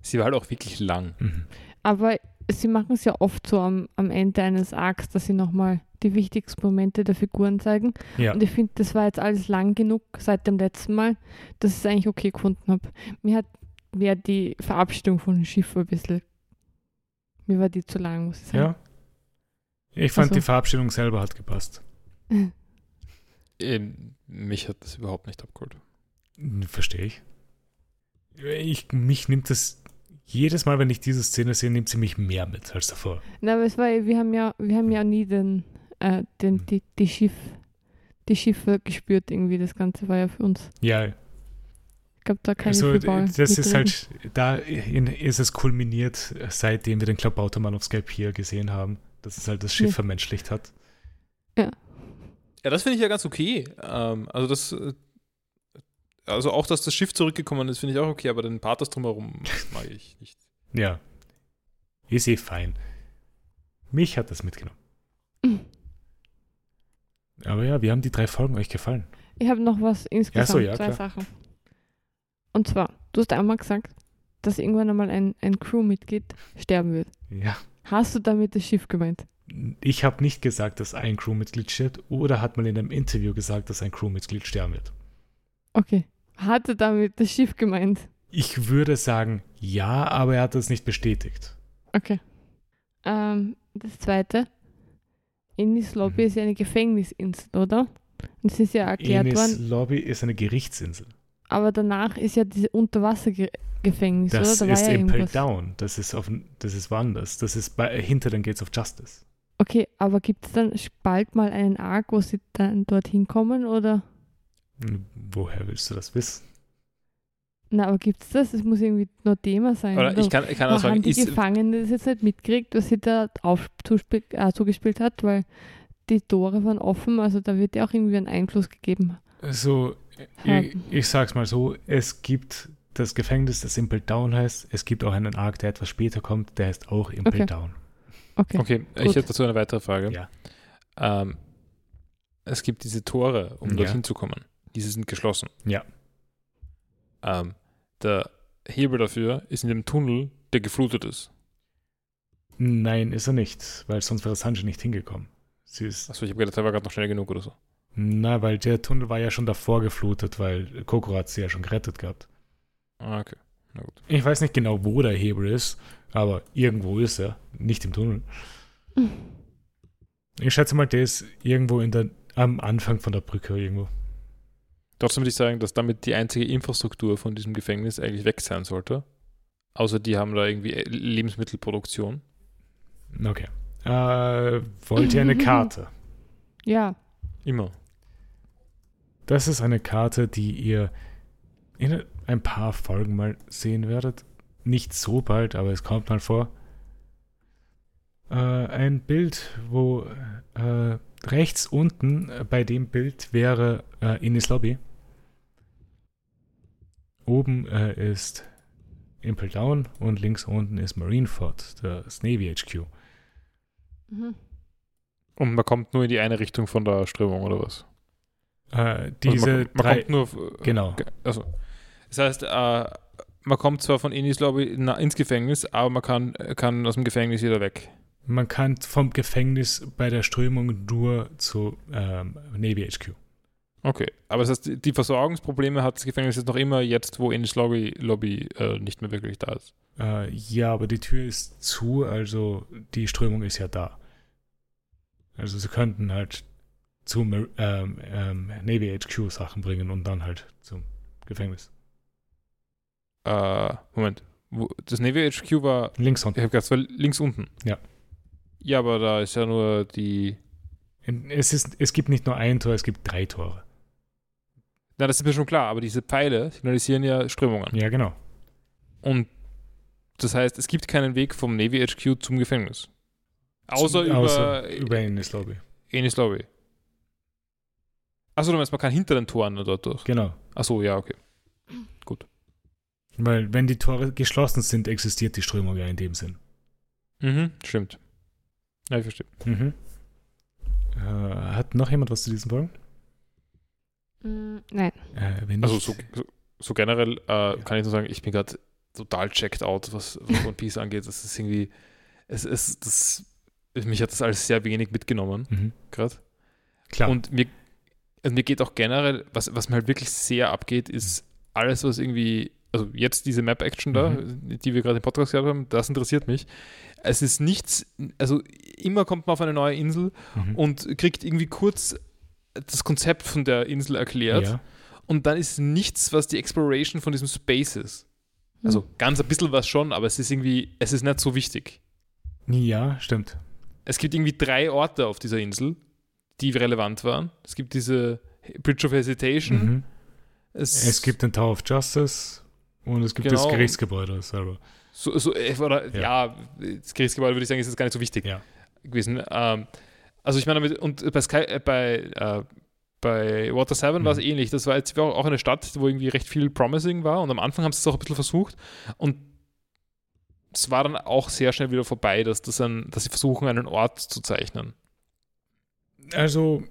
Sie war halt auch wirklich lang. Mhm. aber sie machen es ja oft so am, am Ende eines Arcs, dass sie nochmal die wichtigsten Momente der Figuren zeigen. Ja. Und ich finde, das war jetzt alles lang genug seit dem letzten Mal, dass ich es eigentlich okay gefunden habe. Mir hat mehr die Verabschiedung von dem Schiff ein bisschen. Mir war die zu lang, muss ich sagen. ja. Ich fand Also- die Verabschiedung selber hat gepasst. [LAUGHS] Ähm, mich hat das überhaupt nicht abgeholt. Verstehe ich. ich. Mich nimmt das jedes Mal, wenn ich diese Szene sehe, nimmt sie mich mehr mit als davor. Na, aber es war, wir haben ja, wir haben ja nie den, äh, den, die, die Schiff, die Schiffe gespürt irgendwie. Das Ganze war ja für uns. Ja, Ich glaube, da keine also Football das ist halt, da in, ist es kulminiert, seitdem wir den Klabautermann auf Skype hier gesehen haben, dass es halt das Schiff Ja. vermenschlicht hat. Ja, das finde ich ja ganz okay. Ähm, also das, äh, also auch, dass das Schiff zurückgekommen ist, finde ich auch okay, aber den Pathos drumherum [LAUGHS] mag ich nicht. Ja. Ist eh fein. Mich hat das mitgenommen. Mhm. Aber ja, wie haben die drei Folgen euch gefallen? Ich habe noch was insgesamt, ja, zwei klar. Sachen. Und zwar, du hast einmal gesagt, dass irgendwann einmal ein, ein Crewmitglied sterben wird. Ja. Hast du damit das Schiff gemeint? Ich habe nicht gesagt, dass ein Crewmitglied stirbt oder hat man in einem Interview gesagt, dass ein Crewmitglied sterben wird. Okay. Hatte damit das Schiff gemeint? Ich würde sagen, ja, aber er hat das nicht bestätigt. Okay. Ähm, das zweite. Innis Lobby Mhm. ist ja eine Gefängnisinsel, oder? Und es ist ja erklärt Enis worden, Lobby ist eine Gerichtsinsel. aber danach ist ja diese Unterwassergefängnis, oder? Das Da ist ja Impel. Down. Das ist, auf, das ist woanders. Das ist bei, hinter den Gates of Justice. Okay, aber gibt es dann bald mal einen Arc, wo sie dann dorthin kommen, oder? Woher willst du das wissen? Na, aber gibt es das? Es muss irgendwie nur Thema sein. Oder ich kann, ich kann auch sagen, haben die ist, Gefangenen das jetzt nicht mitgekriegt, was sie da auf, äh, zugespielt hat, weil die Tore waren offen, also da wird ja auch irgendwie ein Einfluss gegeben. Also, ich, ich sag's mal so: Es gibt das Gefängnis, das Impel Down heißt. Es gibt auch einen Arc, der etwas später kommt, der heißt auch Impel Okay. Down. Okay. okay, ich hätte dazu eine weitere Frage. Ja. Ähm, es gibt diese Tore, um Ja. dorthin zu kommen. Diese sind geschlossen. Ja. Ähm, der Hebel dafür ist in dem Tunnel, der geflutet ist. Nein, ist er nicht, weil sonst wäre Sanji nicht hingekommen. Sie ist, Achso, ich habe gedacht, der war gerade noch schnell genug oder so. na, weil der Tunnel war ja schon davor geflutet, weil Kokoro hat sie ja schon gerettet gehabt. Ah, okay. Na gut. Ich weiß nicht genau, wo der Hebel ist, aber irgendwo ist er, nicht im Tunnel. Ich schätze mal, der ist irgendwo in der, am Anfang von der Brücke irgendwo. Trotzdem würde ich sagen, dass damit die einzige Infrastruktur von diesem Gefängnis eigentlich weg sein sollte. Außer die haben da irgendwie äh, Lebensmittelproduktion. Okay. Äh, wollt ihr eine [LAUGHS] Karte? Ja, Immer. Das ist eine Karte, die ihr in ein paar Folgen mal sehen werdet. Nicht so bald, aber es kommt mal vor. Äh, ein Bild, wo äh, rechts unten bei dem Bild wäre äh, Inis Lobby. Oben äh, ist Impel Down und links unten ist Marineford, das Navy HQ. mhm. Und man kommt nur in die eine Richtung von der Strömung oder was? Äh, diese also man, man drei. kommt nur. Genau. Also, das heißt, äh, man kommt zwar von Inis Lobby na, ins Gefängnis, aber man kann, kann aus dem Gefängnis wieder weg. Man kann vom Gefängnis bei der Strömung nur zu ähm, Navy HQ. Okay, aber das heißt, die Versorgungsprobleme hat das Gefängnis jetzt noch immer jetzt, wo Ennis Lobby, Lobby äh, nicht mehr wirklich da ist. Äh, ja, aber die Tür ist zu, also die Strömung ist ja da. Also sie könnten halt zum ähm, ähm, Navy HQ Sachen bringen und dann halt zum Gefängnis. Äh, Moment. Wo, das Navy HQ war. Links unten. Ich habe gedacht, es war links unten. Ja. Ja, aber da ist ja nur die. Es, ist, es gibt nicht nur ein Tor, es gibt drei Tore. Na, das ist mir schon klar, aber diese Pfeile signalisieren ja Strömungen. Ja, genau. Und das heißt, es gibt keinen Weg vom Navy HQ zum Gefängnis. Außer Zum- über, außer über Ennis Lobby. Ennis Lobby. Achso, du meinst, man kann hinter den Toren nur dort durch. Genau. Achso, ja, okay. Weil wenn die Tore geschlossen sind, existiert die Strömung ja in dem Sinn. Mhm, stimmt. Ja, ich verstehe. Mhm. Äh, hat noch jemand was zu diesen Folgen? Mm, nein. Äh, wenn Also so, so, so generell äh, kann ich nur sagen, ich bin gerade total checked out, was, was One Piece angeht. Das ist irgendwie, es ist, das, mich hat das alles sehr wenig mitgenommen, Mhm. gerade. Klar. Und mir, also mir geht auch generell, was, was mir halt wirklich sehr abgeht, ist alles, was irgendwie, also jetzt diese Map-Action da, die wir gerade im Podcast gehabt haben, das interessiert mich. Es ist nichts, also immer kommt man auf eine neue Insel mhm. und kriegt irgendwie kurz das Konzept von der Insel erklärt. ja. Und dann ist nichts, was die Exploration von diesem Space ist. Also ganz ein bisschen was schon, aber es ist irgendwie, es ist nicht so wichtig. ja, stimmt. Es gibt irgendwie drei Orte auf dieser Insel, die relevant waren. Es gibt diese Bridge of Hesitation. Mhm. Es gibt den Tower of Justice und es gibt das Genau. Gerichtsgebäude selber. so, so äh, oder Ja. ja, das Gerichtsgebäude würde ich sagen, ist jetzt gar nicht so wichtig Ja. gewesen. Ähm, also ich meine, und bei Sky, äh, bei, äh, bei Water 7 war es Mhm. ähnlich. Das war jetzt auch eine Stadt, wo irgendwie recht viel Promising war und am Anfang haben sie es auch ein bisschen versucht und es war dann auch sehr schnell wieder vorbei, dass, das ein, dass sie versuchen, einen Ort zu zeichnen. Also,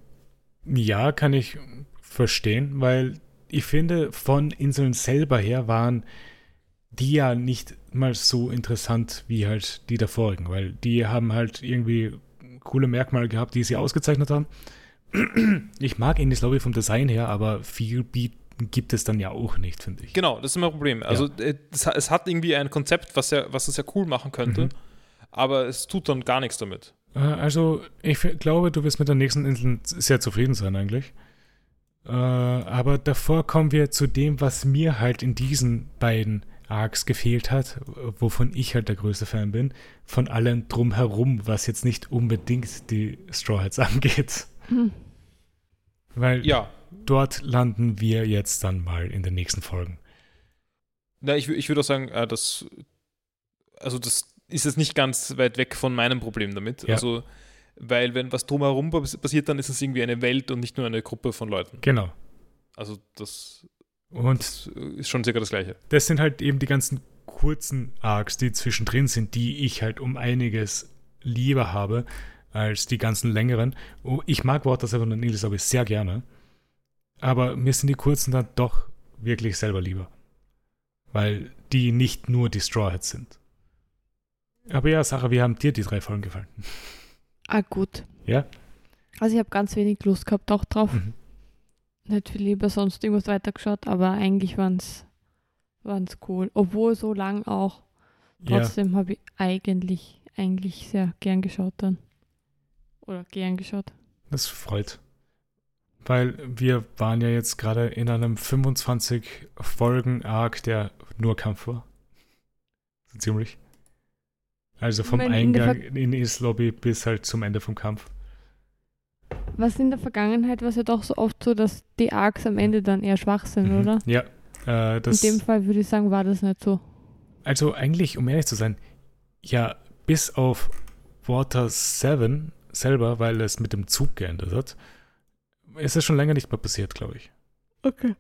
ja, kann ich verstehen, weil ich finde, von Inseln selber her waren die ja nicht mal so interessant wie halt die der vorigen, weil die haben halt irgendwie coole Merkmale gehabt, die sie ausgezeichnet haben. Ich mag Indies Lobby vom Design her, aber viel bieten gibt es dann ja auch nicht, finde ich. Genau, das ist mein Problem. Also äh, es, ha- es hat irgendwie ein Konzept, was, ja, was es ja cool machen könnte, Mhm. aber es tut dann gar nichts damit. Äh, Also, ich glaube, du wirst mit der nächsten Insel sehr zufrieden sein, eigentlich. Äh, aber davor kommen wir zu dem, was mir halt in diesen beiden Arcs gefehlt hat, wovon ich halt der größte Fan bin, von allem drumherum, was jetzt nicht unbedingt die Straw Hats [LAUGHS] angeht. Hm. Weil Ja, dort landen wir jetzt dann mal in den nächsten Folgen. Na, ich, ich würde auch sagen, äh, das, also das ist jetzt nicht ganz weit weg von meinem Problem damit. Ja. Also, weil wenn was drumherum pass- passiert, dann ist es irgendwie eine Welt und nicht nur eine Gruppe von Leuten. Genau. Also das, Und das ist schon circa das Gleiche. das sind halt eben die ganzen kurzen Arcs, die zwischendrin sind, die ich halt um einiges lieber habe als die ganzen längeren. Oh, ich mag Water 7 und Elisabeth sehr gerne, aber mir sind die kurzen dann doch wirklich selber lieber, weil die nicht nur die Straw Hats sind. Aber ja, Sarah, wie haben dir die drei Folgen gefallen? Ah, gut. Ja? Also ich habe ganz wenig Lust gehabt auch drauf. Mhm. Nicht viel lieber sonst irgendwas weitergeschaut, aber eigentlich waren es cool. Obwohl so lang auch. Ja, Trotzdem habe ich eigentlich, eigentlich sehr gern geschaut dann. Oder gern geschaut. das freut. Weil wir waren ja jetzt gerade in einem 25 Folgen Arc, der nur Kampf war. So ziemlich. Also vom in Eingang in Is Lobby bis halt zum Ende vom Kampf. Was in der Vergangenheit war es ja doch so oft so, dass die Arcs am Ende dann eher schwach sind, Mhm. oder? Ja. Äh, das, in dem Fall würde ich sagen, war das nicht so. also eigentlich, um ehrlich zu sein, ja, bis auf Water 7 selber, weil es mit dem Zug geendet hat, ist es schon länger nicht mehr passiert, glaube ich. Okay.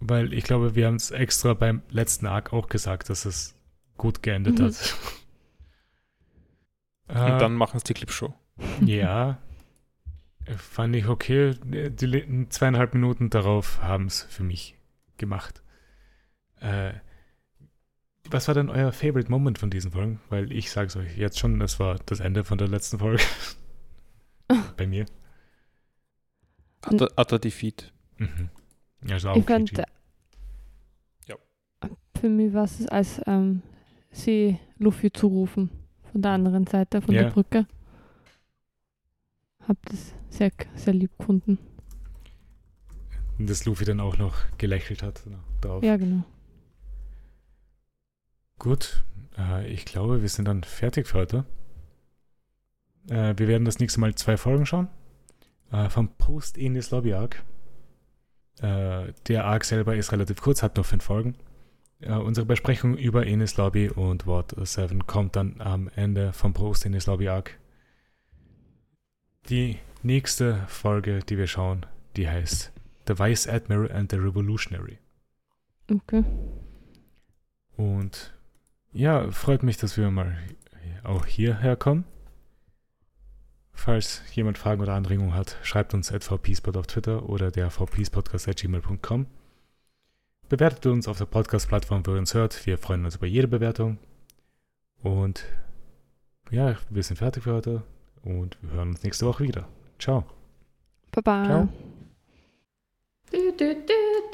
Weil ich glaube, wir haben es extra beim letzten Arc auch gesagt, dass es gut geendet Mhm. hat. Und Äh, dann machen es die Clipshow. Ja, fand ich okay. Die zweieinhalb Minuten darauf haben es für mich gemacht. Äh, was war denn euer Favorite Moment von diesen Folgen? Weil ich sage es euch jetzt schon, das war das Ende von der letzten Folge. [LAUGHS] Bei mir. Utter, Utter Defeat. Mhm. Also auch Ich fand. Ja. für mich war es, als ähm, sie Luffy zurufen von der anderen Seite, von Ja. der Brücke. Hab das sehr, sehr lieb gefunden. dass Luffy dann auch noch gelächelt hat darauf. Ja, genau. Gut, äh, ich glaube, wir sind dann fertig für heute. Äh, wir werden das nächste Mal zwei Folgen schauen. Äh, vom Post Enis Lobby Arc. Äh, der Arc selber ist relativ kurz, hat nur fünf Folgen. Äh, unsere Besprechung über Enis Lobby und Ward 7 kommt dann am Ende vom Post Enis Lobby Arc. Die nächste Folge, die wir schauen, die heißt The Vice Admiral and the Revolutionary. Okay. Und ja, freut mich, dass wir mal auch hierher kommen. Falls jemand Fragen oder Anregungen hat, schreibt uns at vpspot auf Twitter oder der vpspodcast.gmail.com. Bewertet uns auf der Podcast-Plattform, wo ihr uns hört. Wir freuen uns über jede Bewertung. Und ja, wir sind fertig für heute und wir hören uns nächste Woche wieder. Ciao. Baba. Ciao. Du, du, du,